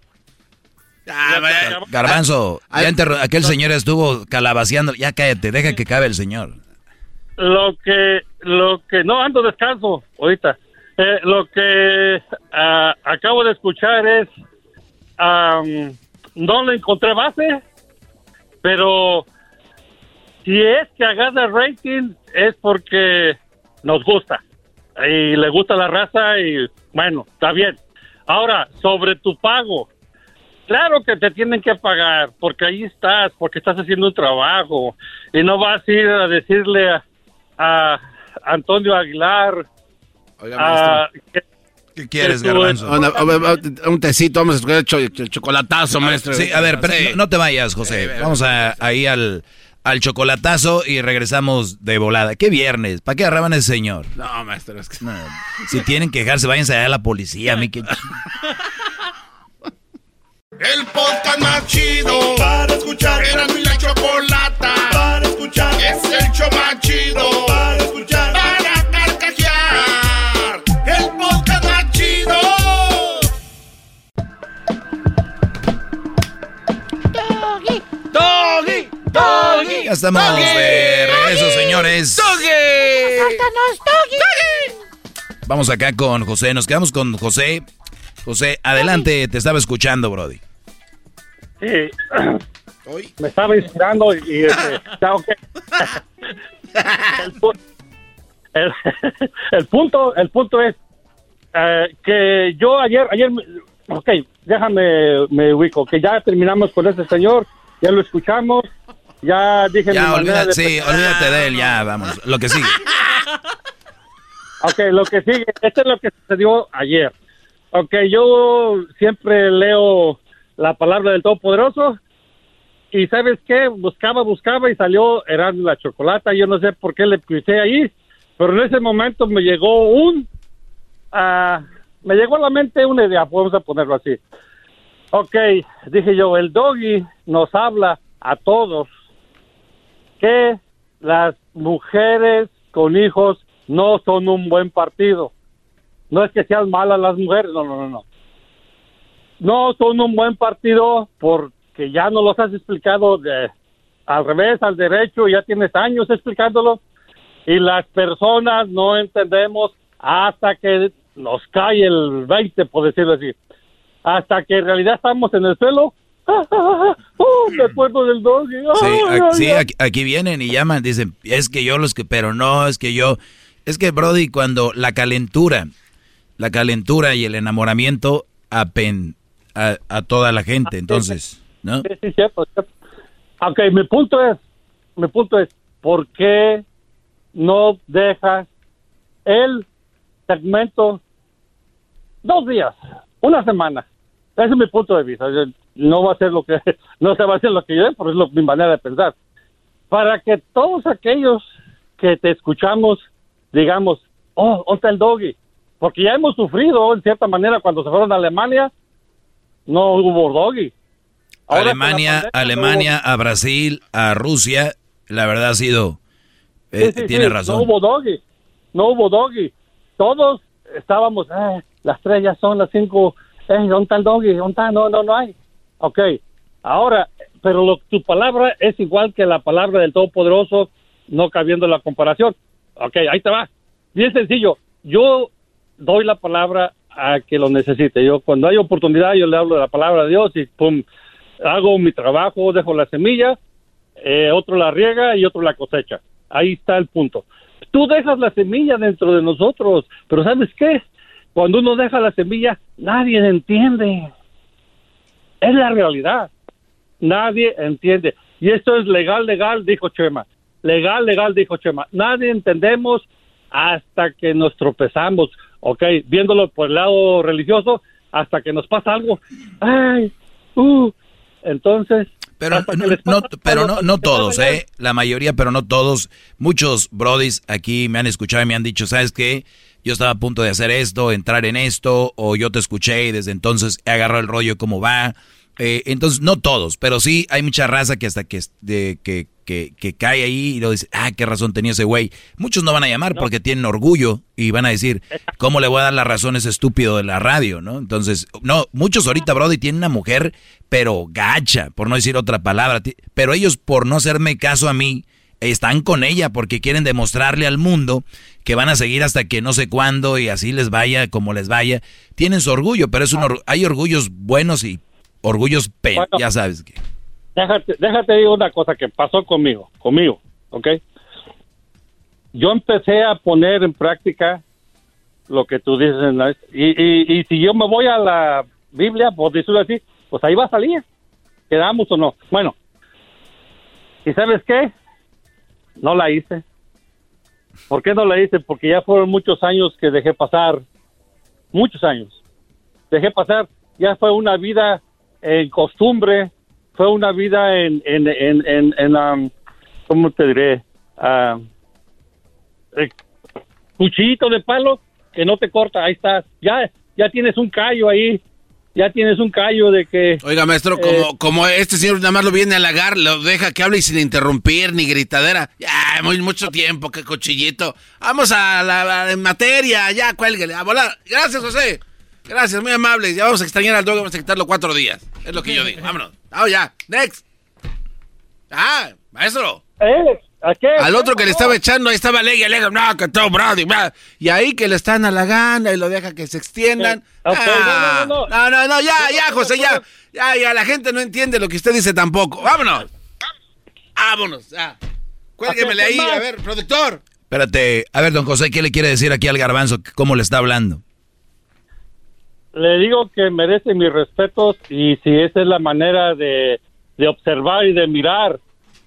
Ah, vaya. Garbanzo, ya interru- aquel señor estuvo calabaceando. Ya cállate, deja que cabe el señor. lo que lo que no ando descanso ahorita Eh, lo que ah, acabo de escuchar es am, no le encontré base pero si es que agarra rating es porque nos gusta y le gusta la raza y bueno está bien ahora sobre tu pago Claro que te tienen que pagar, porque ahí estás, porque estás haciendo un trabajo. Y no vas a ir a decirle a, a Antonio Aguilar. a- que- ¿Qué quieres, que Garbanzo? Un tecito, vamos a escoger el, cho- el chocolatazo, maestro. Sí, a ver, pero no, no te vayas, José. Vamos a, ahí al, al chocolatazo y regresamos de volada. ¿Qué viernes? ¿Para qué agarraban a ese señor? No, maestro, es que... Si tienen que quejarse, váyanse allá a la policía. A mí que... El podcast más chido para escuchar. Era mi la chocolata para escuchar. Es el show más chido Ya estamos de regreso, señores. Sácanos, doggy. Vamos acá con José. Nos quedamos con José. José, adelante, te estaba escuchando, Brody. Sí. Me estaba inspirando y, este, <laughs> el, el- el punto, el punto es eh, que yo ayer, ayer, me- ok, déjame, me ubico, que ya terminamos con este señor, ya lo escuchamos, ya dije mi Ya, olvídate, de sí, olvídate de él, ya, vamos. Lo que sigue. <laughs> Ok, lo que sigue, esto es lo que sucedió ayer. Ok, yo siempre leo la palabra del Todopoderoso y ¿sabes qué? Buscaba, buscaba y salió Erasmo la Chocolata. Yo no sé por qué le puse ahí, pero en ese momento me llegó un... ah, me llegó a la mente una idea, vamos a ponerlo así. Ok, dije yo, el doggy nos habla a todos que las mujeres con hijos no son un buen partido. No es que sean malas las mujeres, no, no, no, no. No son un buen partido por que ya no los has explicado de, al revés, al derecho, ya tienes años explicándolo y las personas no entendemos hasta que nos cae el 20, por decirlo así. Hasta que en realidad estamos en el suelo. <laughs> ¡Oh, me acuerdo del doggy! Sí, a- sí, aquí, aquí vienen y llaman, dicen, es que yo los que, pero no, es que yo, es que Brody, cuando la calentura, la calentura y el enamoramiento apen a, a toda la gente, entonces, ¿no? Sí, sí, cierto, cierto. Ok, mi punto es, mi punto es, ¿por qué no dejas el segmento dos días, una semana? Ese es mi punto de vista. No va a ser lo que, <laughs> no se va a hacer lo que yo, pero es lo- mi manera de pensar. Para que todos aquellos que te escuchamos digamos, oh, ¿dónde está el doggy? Porque ya hemos sufrido, en cierta manera, cuando se fueron a Alemania, no hubo doggy. Ahora Alemania, no Alemania, a Brasil, a Rusia, la verdad ha sido, eh, Sí, sí, tiene sí, razón. No hubo doggy, no hubo doggy. Todos estábamos, eh, las tres ya son las cinco, eh, ¿dónde está el doggy? ¿Dónde está? No, no, no hay. Ok, ahora, pero tu palabra es igual que la palabra del Todopoderoso, no cabiendo la comparación. Ok, ahí te va. Bien sencillo, yo doy la palabra a que lo necesite. Yo cuando hay oportunidad, yo le hablo de la palabra de Dios y hago mi trabajo, dejo la semilla, eh, otro la riega y otro la cosecha. Ahí está el punto. Tú dejas la semilla dentro de nosotros, pero ¿sabes qué? Cuando uno deja la semilla, nadie entiende. Es la realidad. Nadie entiende. Y esto es legal, legal, dijo Chema. Legal, legal, dijo Chema. Nadie entendemos hasta que nos tropezamos, ¿ok? Viéndolo por el lado religioso, hasta que nos pasa algo. Ay, uh. Entonces, Pero no, no- pero no, no hasta que todos, ¿eh? La mayoría, pero no todos. Muchos brodis aquí me han escuchado y me han dicho, ¿sabes qué? Yo estaba a punto de hacer esto, entrar en esto, o yo te escuché y desde entonces he agarrado el rollo cómo va. Eh, entonces, no todos, pero sí hay mucha raza que hasta que, de, que, que, que cae ahí y lo dice, ah, qué razón tenía ese güey. Muchos no van a llamar porque tienen orgullo y van a decir, ¿cómo le voy a dar la razón a ese estúpido de la radio, no? Entonces, no, muchos ahorita, Brody, tienen una mujer, pero gacha, por no decir otra palabra, pero ellos por no hacerme caso a mí, están con ella porque quieren demostrarle al mundo que van a seguir hasta que no sé cuándo y así les vaya como les vaya. Tienen su orgullo, pero es un or- hay orgullos buenos y orgullos Bueno. ya sabes que. déjate, déjate digo una cosa que pasó conmigo, conmigo, ¿ok? Yo empecé a poner en práctica lo que tú dices, en la- y, y, y si yo me voy a la Biblia, por decirlo así, pues ahí va a salir, quedamos o no. Bueno, ¿y sabes qué? No la hice. ¿Por qué no la hice? Porque ya fueron muchos años que dejé pasar, muchos años. Dejé pasar, ya fue una vida en costumbre, fue una vida en, en, en, en, en, um, ¿cómo te diré? Eh, cuchillito de palo que no te corta, ahí estás. Ya, ya tienes un callo ahí, ya tienes un callo de que... Oiga, maestro, Eh, como, como este señor nada más lo viene a halagar, lo deja que hable y sin interrumpir ni gritadera. Ya, muy mucho tiempo, qué cochillito. Vamos a la, a materia, ya, cuélguele, a volar. Gracias, José. Gracias, muy amable. Ya vamos a extrañar al dog, vamos a quitarlo cuatro días. Es lo que yo digo. Vámonos. Vamos ya. Next. Ah, maestro. Eh, ¿a qué? Al otro que le estaba echando, ahí estaba Leggy, Leggy, no, que todo Brody, bla. y ahí que le están halagando y lo deja que se extiendan. Ok, Ah, no, no, no, no, no, no, ya, ya, José, ya, ya, ya, la gente no entiende lo que usted dice tampoco. Vámonos. Vámonos, ya. Cuélguemele ahí, a ver, productor. Espérate, a ver, don José, ¿qué le quiere decir aquí al garbanzo? ¿Cómo le está hablando? le digo que merece mis respetos y si esa es la manera de, de observar y de mirar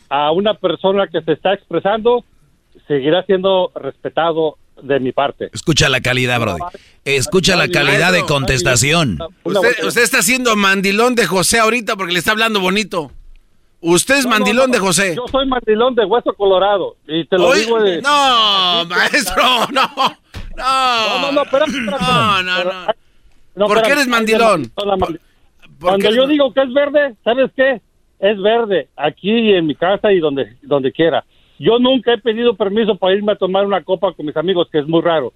a una persona que se está expresando, seguirá siendo respetado de mi parte. Escucha la calidad, Brody. Escucha la calidad de contestación. Usted, usted está haciendo mandilón de José ahorita porque le está hablando bonito. Usted es No, mandilón no, de José. Yo soy mandilón de hueso colorado y te lo Oye, digo de... No, maestro, <laughs> no. No, No, no, no, espérate, espérate. No, no, no. No, ¿Por qué eres mandilón? ¿Por Cuando yo digo que es verde, ¿sabes qué? Es verde, aquí en mi casa y donde, donde quiera. Yo nunca he pedido permiso para irme a tomar una copa con mis amigos, que es muy raro.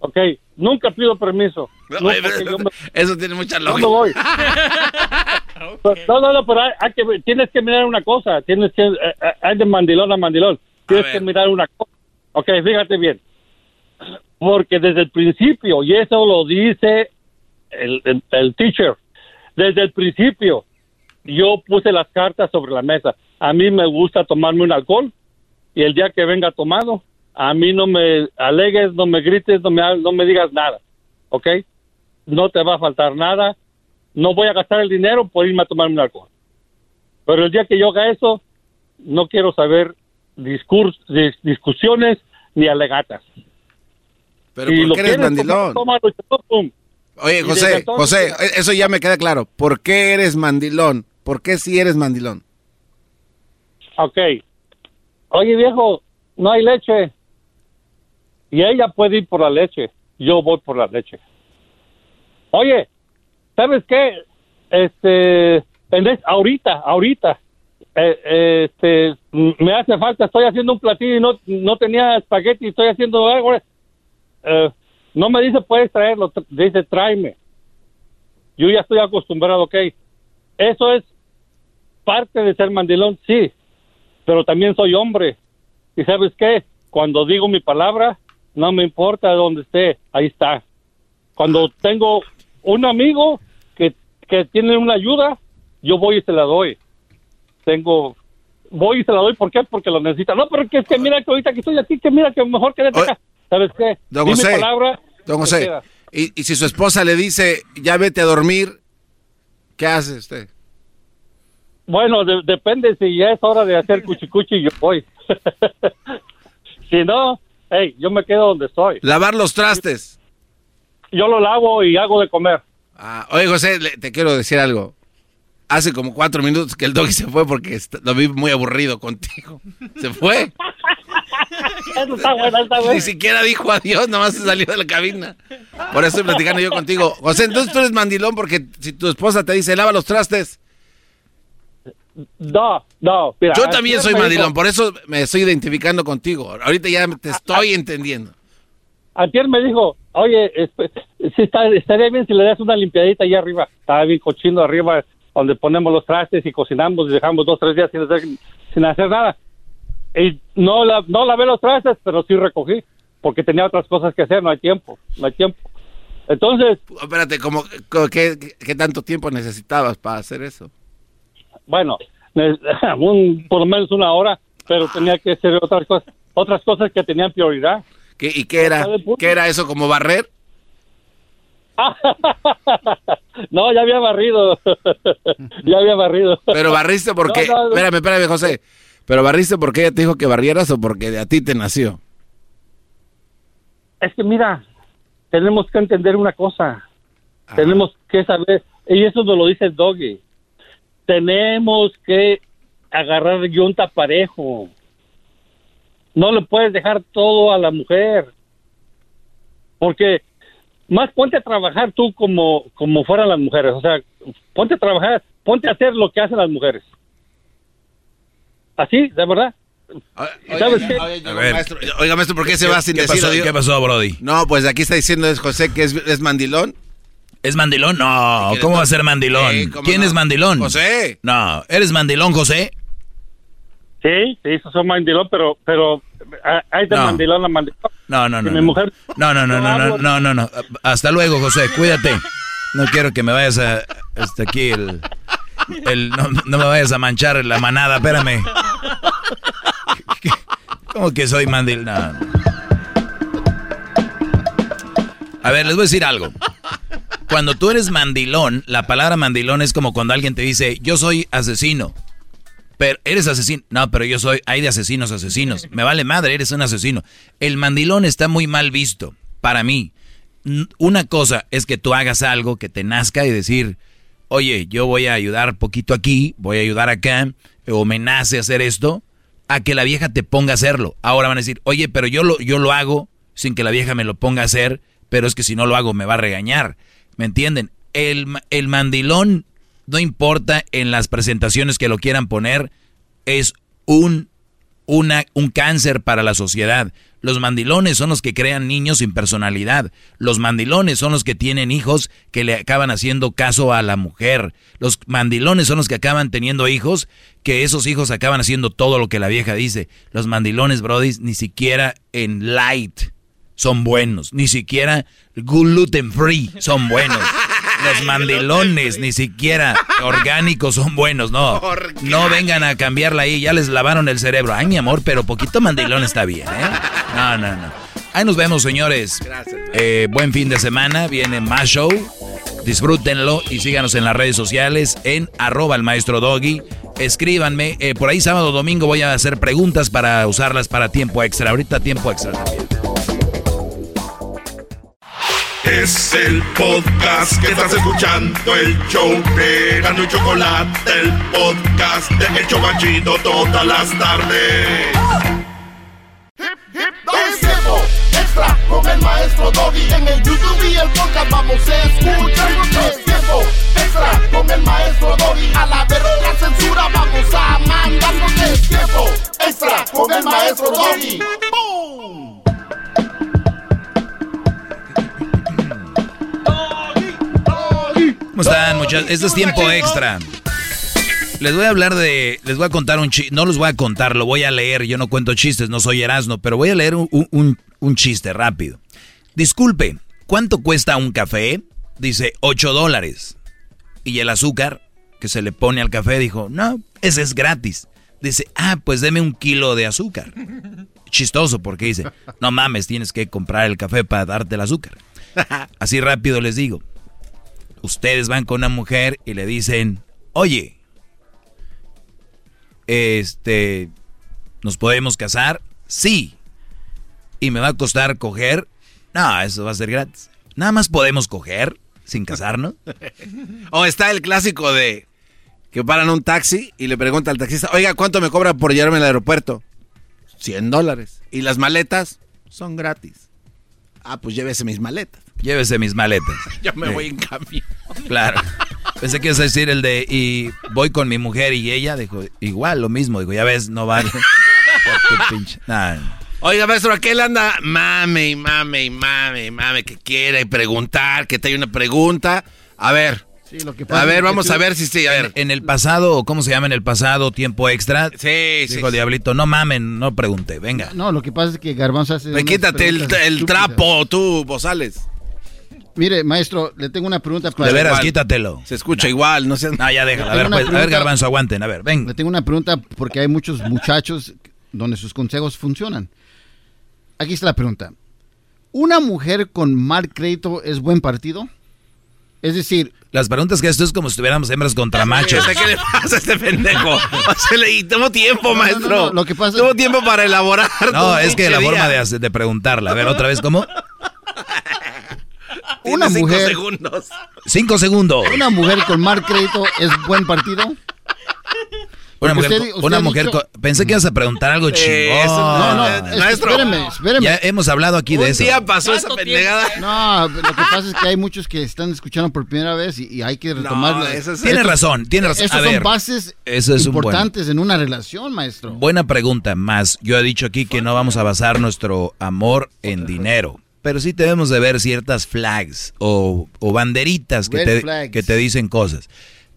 ¿Ok? Nunca pido permiso. No, me- <laughs> Eso tiene mucha me lógica. voy. <laughs> No, no, no, pero hay, hay que, tienes que mirar una cosa. Tienes que, eh, eh, hay de mandilón a mandilón. Tienes que mirar una cosa. Ok, fíjate bien. Porque desde el principio, y eso lo dice el, el, el teacher, desde el principio, yo puse las cartas sobre la mesa. A mí me gusta tomarme un alcohol y el día que venga tomado, a mí no me alegues, no me grites, no me, no me digas nada, ¿ok? No te va a faltar nada, no voy a gastar el dinero por irme a tomarme un alcohol. Pero el día que yo haga eso, no quiero saber discurs, dis- discusiones ni alegatas. Pero Si ¿por lo qué eres mandilón? tomar, tómalo, pum. Oye, José, entonces- José, eso ya me queda claro. ¿Por qué eres mandilón? ¿Por qué sí eres mandilón? Ok. Oye, viejo, no hay leche. Y ella puede ir por la leche. Yo voy por la leche. Oye, ¿sabes qué? Este, en ahorita, ahorita, eh, este, me hace falta, estoy haciendo un platillo y no, no tenía espagueti, estoy haciendo algo. Eh, no me dice, puedes traerlo, tr- dice, tráeme. Yo ya estoy acostumbrado, ok. Eso es parte de ser mandilón, sí, pero también soy hombre. ¿Y sabes qué? Cuando digo mi palabra, no me importa dónde esté, ahí está. Cuando tengo un amigo que, que tiene una ayuda, yo voy y se la doy. Tengo, voy y se la doy, ¿por qué? Porque lo necesita. No, pero que es que mira que ahorita que estoy aquí, que mira que mejor quédate acá. ¿Sabes qué? Don José, palabra. Don José, y, y si su esposa le dice, ya vete a dormir, ¿qué hace usted? Bueno, de- depende si ya es hora de hacer cuchicuchi, yo voy. <laughs> si no, hey, yo me quedo donde estoy. Lavar los trastes. Yo lo lavo y hago de comer. Ah, oye, José, le- te quiero decir algo. Hace como cuatro minutos que el doggy se fue porque lo vi muy aburrido contigo. <laughs> Se fue. Eso está bueno, está bueno. Ni siquiera dijo adiós, nomás se salió de la cabina. Por eso estoy platicando yo contigo. José, entonces tú eres mandilón porque si tu esposa te dice lava los trastes. No, no, mira. Yo también soy mandilón, dijo- por eso me estoy identificando contigo. Ahorita ya te estoy entendiendo. Antier me dijo, oye, sí está, estaría bien si le das una limpiadita allá arriba. Estaba bien cochino arriba, donde ponemos los trastes y cocinamos y dejamos dos, tres días sin hacer, sin hacer nada. Y no, la, no lavé los trastes, pero sí recogí, porque tenía otras cosas que hacer, no hay tiempo, no hay tiempo. Entonces, Espérate, ¿cómo, qué, qué- qué tanto tiempo necesitabas para hacer eso? Bueno, <laughs> un- por lo menos una hora, pero tenía que hacer otras cosas, otras cosas que tenían prioridad. ¿Qué, ¿Y qué era? ¿Qué era eso como barrer? <laughs> no, ya había barrido, <laughs> ya había barrido. Pero barriste porque... No, no, no. Espérame, espérame, José. ¿Pero barriste porque ella te dijo que barrieras o porque a ti te nació? Es que mira, tenemos que entender una cosa. Tenemos que saber, y eso nos lo dice el doggy. Tenemos que agarrar yunta parejo. No le puedes dejar todo a la mujer. Porque más ponte a trabajar tú como, como fueran las mujeres. O sea, ponte a trabajar, ponte a hacer lo que hacen las mujeres. Así, de verdad. ¿Sabes qué? A ver, maestro, oiga, maestro, ¿por qué se va sin ¿Qué decir pasó? ¿Qué pasó, Brody? No, pues aquí está diciendo es José que es, es mandilón. ¿Es mandilón? No, ¿cómo va a ser mandilón? Sí, ¿cómo ¿Quién no? es mandilón? José. No, ¿eres mandilón, José? Sí, sí, eso son mandilón, pero, pero ah, hay de No. mandilón a mandilón. No, no, no. mi no. mujer- No, no, no, no, no, no, no, no. Hasta luego, José, cuídate. No quiero que me vayas a... Hasta aquí el... el no, no me vayas a manchar la manada, espérame. ¿Cómo que soy mandilón? No, no. A ver, les voy a decir algo. Cuando tú eres mandilón, la palabra mandilón es como cuando alguien te dice, yo soy asesino. Pero eres asesino. No, pero yo soy, hay de asesinos asesinos. Me vale madre, eres un asesino. El mandilón está muy mal visto para mí. Una cosa es que tú hagas algo que te nazca y decir, oye, yo voy a ayudar poquito aquí, voy a ayudar acá, o me nace hacer esto, a que la vieja te ponga a hacerlo. Ahora van a decir, oye, pero yo lo, yo lo hago sin que la vieja me lo ponga a hacer, pero es que si no lo hago me va a regañar. ¿Me entienden? El, el mandilón, no importa en las presentaciones que lo quieran poner, es un una, un cáncer para la sociedad. Los mandilones son los que crean niños sin personalidad. Los mandilones son los que tienen hijos que le acaban haciendo caso a la mujer. Los mandilones son los que acaban teniendo hijos que esos hijos acaban haciendo todo lo que la vieja dice. Los mandilones, Brody, ni siquiera en light son buenos. Ni siquiera gluten free son buenos. <laughs> Los mandilones, ni siquiera orgánicos son buenos, no. No vengan a cambiarla ahí, ya les lavaron el cerebro. Ay, mi amor, pero poquito mandilón está bien, ¿eh? No, no, no. Ahí nos vemos, señores. Eh, buen fin de semana, viene más show. Disfrútenlo y síganos en las redes sociales en arroba el maestro doggy. Escríbanme, eh, por ahí sábado domingo voy a hacer preguntas para usarlas para tiempo extra. Ahorita tiempo extra también. Es el podcast que estás escuchando, el show de Gano y Chocolate, el podcast de El Chocachito todas las tardes. Es tiempo extra con el maestro Doggy. En el YouTube y el podcast vamos a escuchar. Es tiempo extra con el maestro Doggy. A la verga la censura vamos a mandar. Es tiempo extra con el maestro Doggy. ¿Cómo están, muchachos? Esto es tiempo extra. Les voy a hablar de. Les voy a contar un chiste. No los voy a contar, lo voy a leer. Yo no cuento chistes, no soy Erasmo, pero voy a leer un, un- un chiste rápido. Disculpe, ¿cuánto cuesta un café? Dice 8 dólares. Y el azúcar que se le pone al café dijo: No, ese es gratis. Dice: Ah, pues deme un kilo de azúcar. Chistoso porque dice: No mames, tienes que comprar el café para darte el azúcar. <laughs> Así rápido les digo. Ustedes van con una mujer y le dicen, oye, este, ¿nos podemos casar? Sí. ¿Y me va a costar coger? No, eso va a ser gratis. Nada más podemos coger sin casarnos. <laughs> O está el clásico de que paran un taxi y le pregunta al taxista, oiga, ¿cuánto me cobra por llevarme al aeropuerto? 100 dólares. ¿Y las maletas? Son gratis. Ah, pues llévese mis maletas. Llévese mis maletas. <laughs> Yo me Sí. voy en cambio. <laughs> Claro. Pensé que ibas a decir el de y voy con mi mujer y ella dijo, igual lo mismo. Dijo, ya ves, no vale. <laughs> Por tu pinche- Nah. Oiga, maestro, aquel anda mame y mame y mame y mame que quiere preguntar, que te hay una pregunta. A ver. a ver, vamos a ver si sí, a ver. En el pasado, ¿cómo se llama en el pasado? Tiempo extra. Sí, Dijo sí. Diablito, no mamen, no pregunté, venga. No, lo que pasa es que Garbanzo hace. Me quítate el, el trapo, tú, Bozales. Mire, maestro, le tengo una pregunta para. De veras, Igual. quítatelo. Se escucha igual, no seas... No, ya déjala. A Tengo ver, pues, a ver, Garbanzo, aguanten. A ver, ven. Le tengo una pregunta porque hay muchos muchachos donde sus consejos funcionan. Aquí está la pregunta. ¿Una mujer con mal crédito es buen partido? Es decir, Las preguntas que esto es como si estuviéramos hembras contra machos. <laughs> ¿Qué le pasa a este pendejo? O sea, le y tomó tiempo, maestro. no, no, lo que pasa- Tuvo tiempo para elaborar. No, es que la día. forma de, hacer- de preguntarla. A ver, otra vez, ¿cómo? <laughs> una Tiene cinco mujer, segundos. Cinco segundos. una mujer con mal crédito es buen partido. Una mujer, usted- una usted mujer dicho- pensé que ibas a preguntar algo chingón. eso No, no, Eh, es maestro. espéreme, espéreme. Ya hemos hablado aquí de Un eso. día pasó esa pendejada. No, lo que pasa es que hay muchos que están escuchando por primera vez y, y hay que retomar. No, eso es- Tiene razón, tiene razón. Estos A son bases eso es un buen- importantes en una relación, maestro. Buena pregunta, más. Yo he dicho aquí que no vamos a basar nuestro amor en dinero. Pero sí debemos de ver ciertas flags o, o banderitas que te, que te dicen cosas.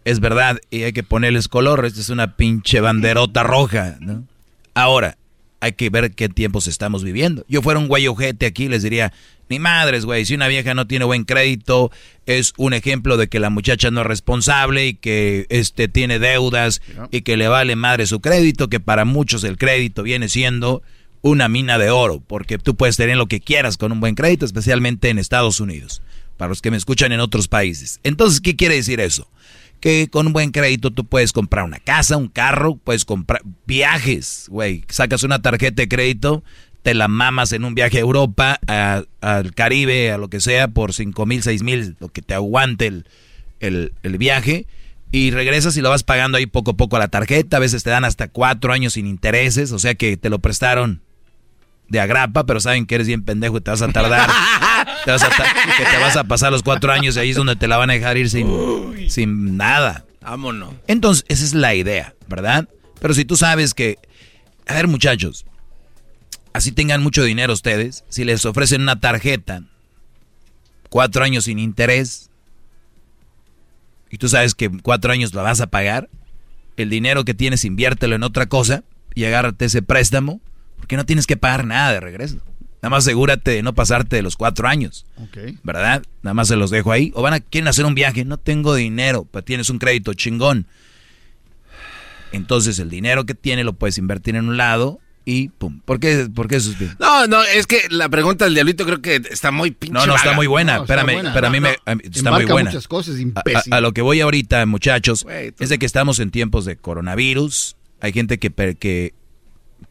Es verdad, y hay que ponerles color. Esta es una pinche banderota roja, ¿no? Ahora, hay que ver qué tiempos estamos viviendo. Yo fuera un güey ojete aquí, les diría, ni madres, güey, si una vieja no tiene buen crédito, es un ejemplo de que la muchacha no es responsable y que este tiene deudas y que le vale madre su crédito, que para muchos el crédito viene siendo una mina de oro, porque tú puedes tener lo que quieras con un buen crédito, especialmente en Estados Unidos, para los que me escuchan en otros países. Entonces, ¿qué quiere decir eso? Que con un buen crédito tú puedes comprar una casa, un carro, puedes comprar viajes, güey. Sacas una tarjeta de crédito, te la mamas en un viaje a Europa, al Caribe, a lo que sea, por cinco mil, seis mil, lo que te aguante el, el, el viaje. Y regresas y lo vas pagando ahí poco a poco a la tarjeta. A veces te dan hasta cuatro años sin intereses, o sea que te lo prestaron de agrapa, pero saben que eres bien pendejo y te vas a tardar. <laughs> te vas a ta- que te vas a pasar los cuatro años y ahí es donde te la van a dejar ir sin, sin nada. Vámonos. Entonces, esa es la idea, ¿verdad? Pero si tú sabes que A ver, muchachos, así tengan mucho dinero ustedes, si les ofrecen una tarjeta, cuatro años sin interés, y tú sabes que cuatro años la vas a pagar, el dinero que tienes inviértelo en otra cosa y agárrate ese préstamo, porque no tienes que pagar nada de regreso. Nada más asegúrate de no pasarte de los cuatro años. ¿Verdad? Nada más se los dejo ahí. O van a quieren hacer un viaje, no tengo dinero, pero tienes un crédito chingón. Entonces el dinero que tiene lo puedes invertir en un lado y pum. ¿Por qué, por qué suspiro? No, no, es que la pregunta del diablito creo que está muy pinche. No, no, está vaga. muy buena. No, está Espérame, buena. pero a mí No, me, a está muy buena. muchas cosas, A-. A, a lo que voy ahorita, muchachos, es de que estamos en tiempos de coronavirus. Hay gente que, que,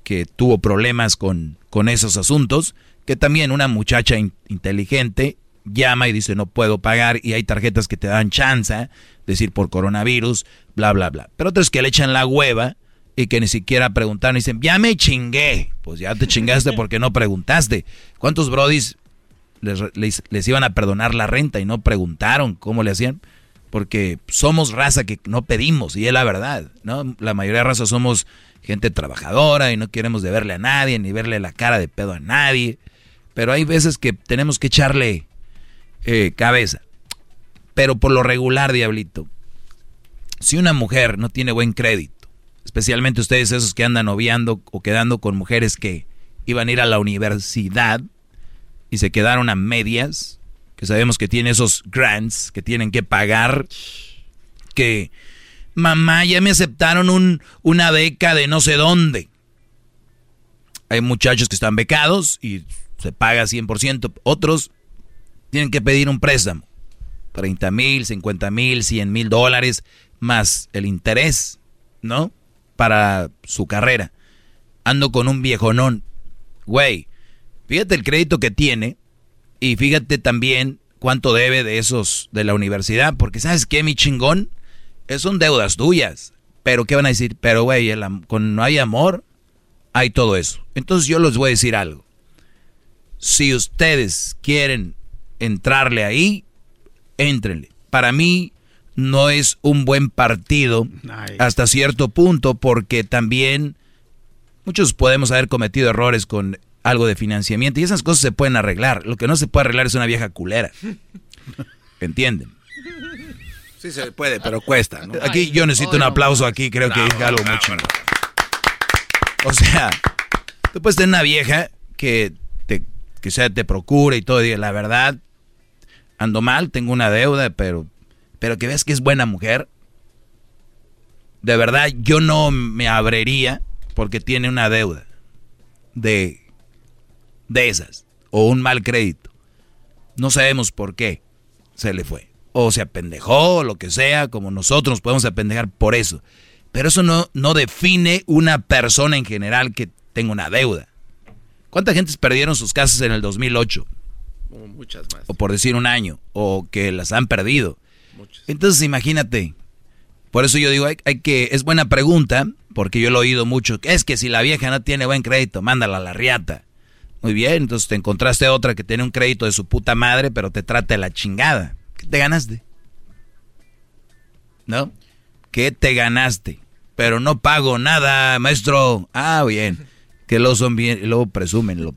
que tuvo problemas con, con esos asuntos. Que también una muchacha in- inteligente llama y dice no puedo pagar. Y hay tarjetas que te dan chance, decir por coronavirus, bla, bla, bla. Pero otros que le echan la hueva y que ni siquiera preguntaron y dicen ya me chingué. Pues ya te chingaste <laughs> porque no preguntaste. ¿Cuántos brodis les, les- les iban a perdonar la renta y no preguntaron cómo le hacían? Porque somos raza que no pedimos, y es la verdad, ¿no? La mayoría de raza somos gente trabajadora y no queremos deberle a nadie, ni verle la cara de pedo a nadie. Pero hay veces que tenemos que echarle eh, cabeza. Pero por lo regular, diablito, si una mujer no tiene buen crédito, especialmente ustedes esos que andan noviando o quedando con mujeres que iban a ir a la universidad y se quedaron a medias, que sabemos que tiene esos grants que tienen que pagar, que mamá ya me aceptaron un, una beca de no sé dónde. Hay muchachos que están becados y se paga 100%, otros tienen que pedir un préstamo, 30 mil, 50 mil, 100 mil dólares, más el interés, ¿no? Para su carrera. Ando con un viejonón. Güey, fíjate el crédito que tiene y fíjate también cuánto debe de esos de la universidad, porque ¿sabes qué, mi chingón? Eh, Son deudas tuyas. Pero ¿qué van a decir? Pero güey, no hay amor, hay todo eso. Entonces yo les voy a decir algo. Si ustedes quieren entrarle ahí, éntrenle. Para mí no es un buen partido hasta cierto punto porque también muchos podemos haber cometido errores con algo de financiamiento y esas cosas se pueden arreglar. Lo que no se puede arreglar es una vieja culera. ¿Entienden? Sí se puede, pero cuesta, ¿no? Aquí yo necesito un aplauso aquí, creo que dije algo muy chingón. O sea, tú puedes tener una vieja que te, que sea, te procura y todo, y la verdad, ando mal, tengo una deuda, pero, pero que veas que es buena mujer. De verdad, yo no me abriría porque tiene una deuda de, de esas, o un mal crédito. No sabemos por qué se le fue. O se apendejó, o lo que sea, como nosotros nos podemos apendejar por eso. Pero eso no, no define una persona en general que tenga una deuda. ¿Cuántas gentes perdieron sus casas en el 2008? Como muchas más. O por decir un año, o que las han perdido. Entonces imagínate. Por eso yo digo, hay, hay que, es buena pregunta, porque yo lo he oído mucho. Es que si la vieja no tiene buen crédito, mándala a la riata. Muy bien, entonces te encontraste otra que tiene un crédito de su puta madre, pero te trata de la chingada. ¿Qué te ganaste? ¿No? ¿Qué te ganaste? Pero no pago nada, maestro. Ah, bien. Que lo son bien, luego presumen. Lo...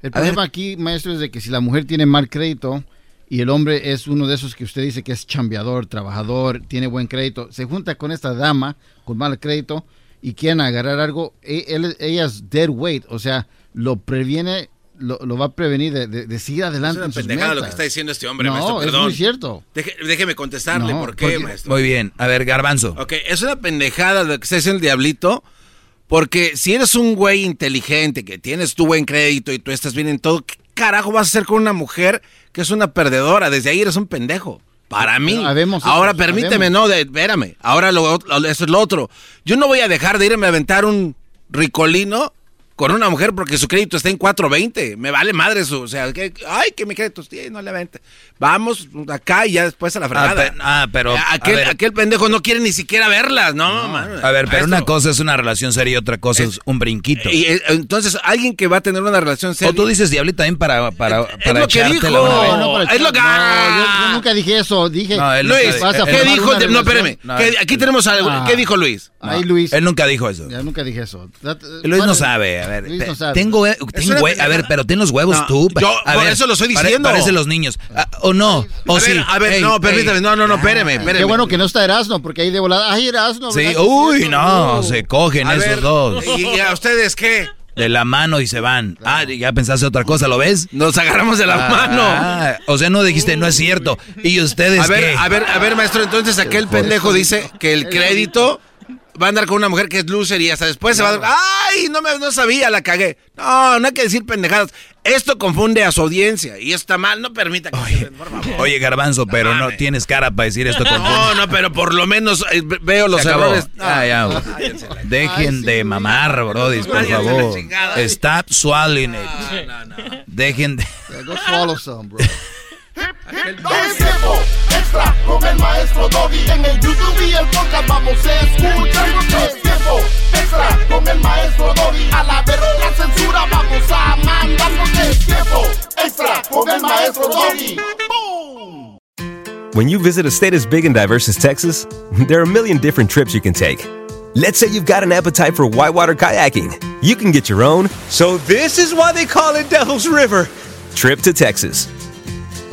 El problema aquí, maestro, es de que si la mujer tiene mal crédito y el hombre es uno de esos que usted dice que es chambeador, trabajador, tiene buen crédito, se junta con esta dama con mal crédito y quieren agarrar algo, e- ella es dead weight, o sea, lo previene, lo, lo va a prevenir de, de- de seguir Es adelante una en sus pendejada lo que está diciendo este hombre, No, maestro. es Perdón. muy cierto. Deje- déjeme contestarle No, por qué, porque- maestro. Muy bien. A ver, Garbanzo. Ok, es una pendejada lo que está diciendo el diablito. Porque si eres un güey inteligente, que tienes tu buen crédito y tú estás bien en todo, ¿qué carajo vas a hacer con una mujer que es una perdedora? Desde ahí eres un pendejo. Para mí. Habemos Ahora permíteme, habemos. no, de, espérame. Ahora lo, lo- eso es lo otro. Yo no voy a dejar de irme a aventar un ricolino con una mujer porque su crédito está en 420. Me vale madre su, o sea, que, ay, que mi crédito tiene, no le vente. Vamos acá y ya después a la fregada. Ah, pero. aquel, aquel pendejo no quiere ni siquiera verlas, ¿no? a ver, pero una cosa es una relación seria y otra cosa es, un brinquito. Y, eh, entonces, alguien que va a tener una relación seria. O tú dices, Diablito, también para, para, es lo que dijo. No, es lo que. yo, nunca dije eso. Dije. Luis, ¿qué dijo? No, espérame. aquí tenemos algo. Ah. ¿Qué dijo Luis? Ahí Luis. Él nunca dijo eso. Ya nunca dije eso. Luis no sabe. A ver, tengo, tengo a ver, pero ten los huevos tú. Yo por eso lo estoy diciendo. parece los niños. Ah, o no. O a sí. Ver, a ver, no, permítame. No, no, no, espéreme, espéreme. Qué bueno que no está Erasmo, porque ahí de volada. Ay, Erasmo. Sí, uy, no. Se cogen esos dos. ¿Y a ustedes qué? De la mano y se van. Ah, ya pensaste otra cosa, ¿lo ves? Nos agarramos de la Ah, mano. o sea, no dijiste, no es cierto. ¿Y ustedes A ver, qué? a ver, a ver, maestro, entonces aquel pendejo dice que el crédito va a andar con una mujer que es loser y hasta después se va a... ¡Ay! No, me, no sabía, la cagué. No, no hay que decir pendejadas. Esto confunde a su audiencia y está mal. No permita que... se- por favor. Oye, Garbanzo, pero no tienes cara para decir esto con No, no, pero por lo menos eh, veo los errores. Ah, ya, güey. Dejen de mamar, brody, por favor. Stop swallowing it. Dejen de... Go swallow some, bro. <laughs> Es tiempo extra con el maestro Doggy. En el YouTube y el podcast vamos a escuchar. Es tiempo extra con el maestro Doggy. A la verga la censura vamos a mandar. Es tiempo extra con el maestro Doggy. When you visit a state as big and diverse as Texas, <laughs> there are a million different trips you can take. Let's say you've got an appetite for whitewater kayaking. You can get your own. So, this is why they call it Devil's River. Trip to Texas.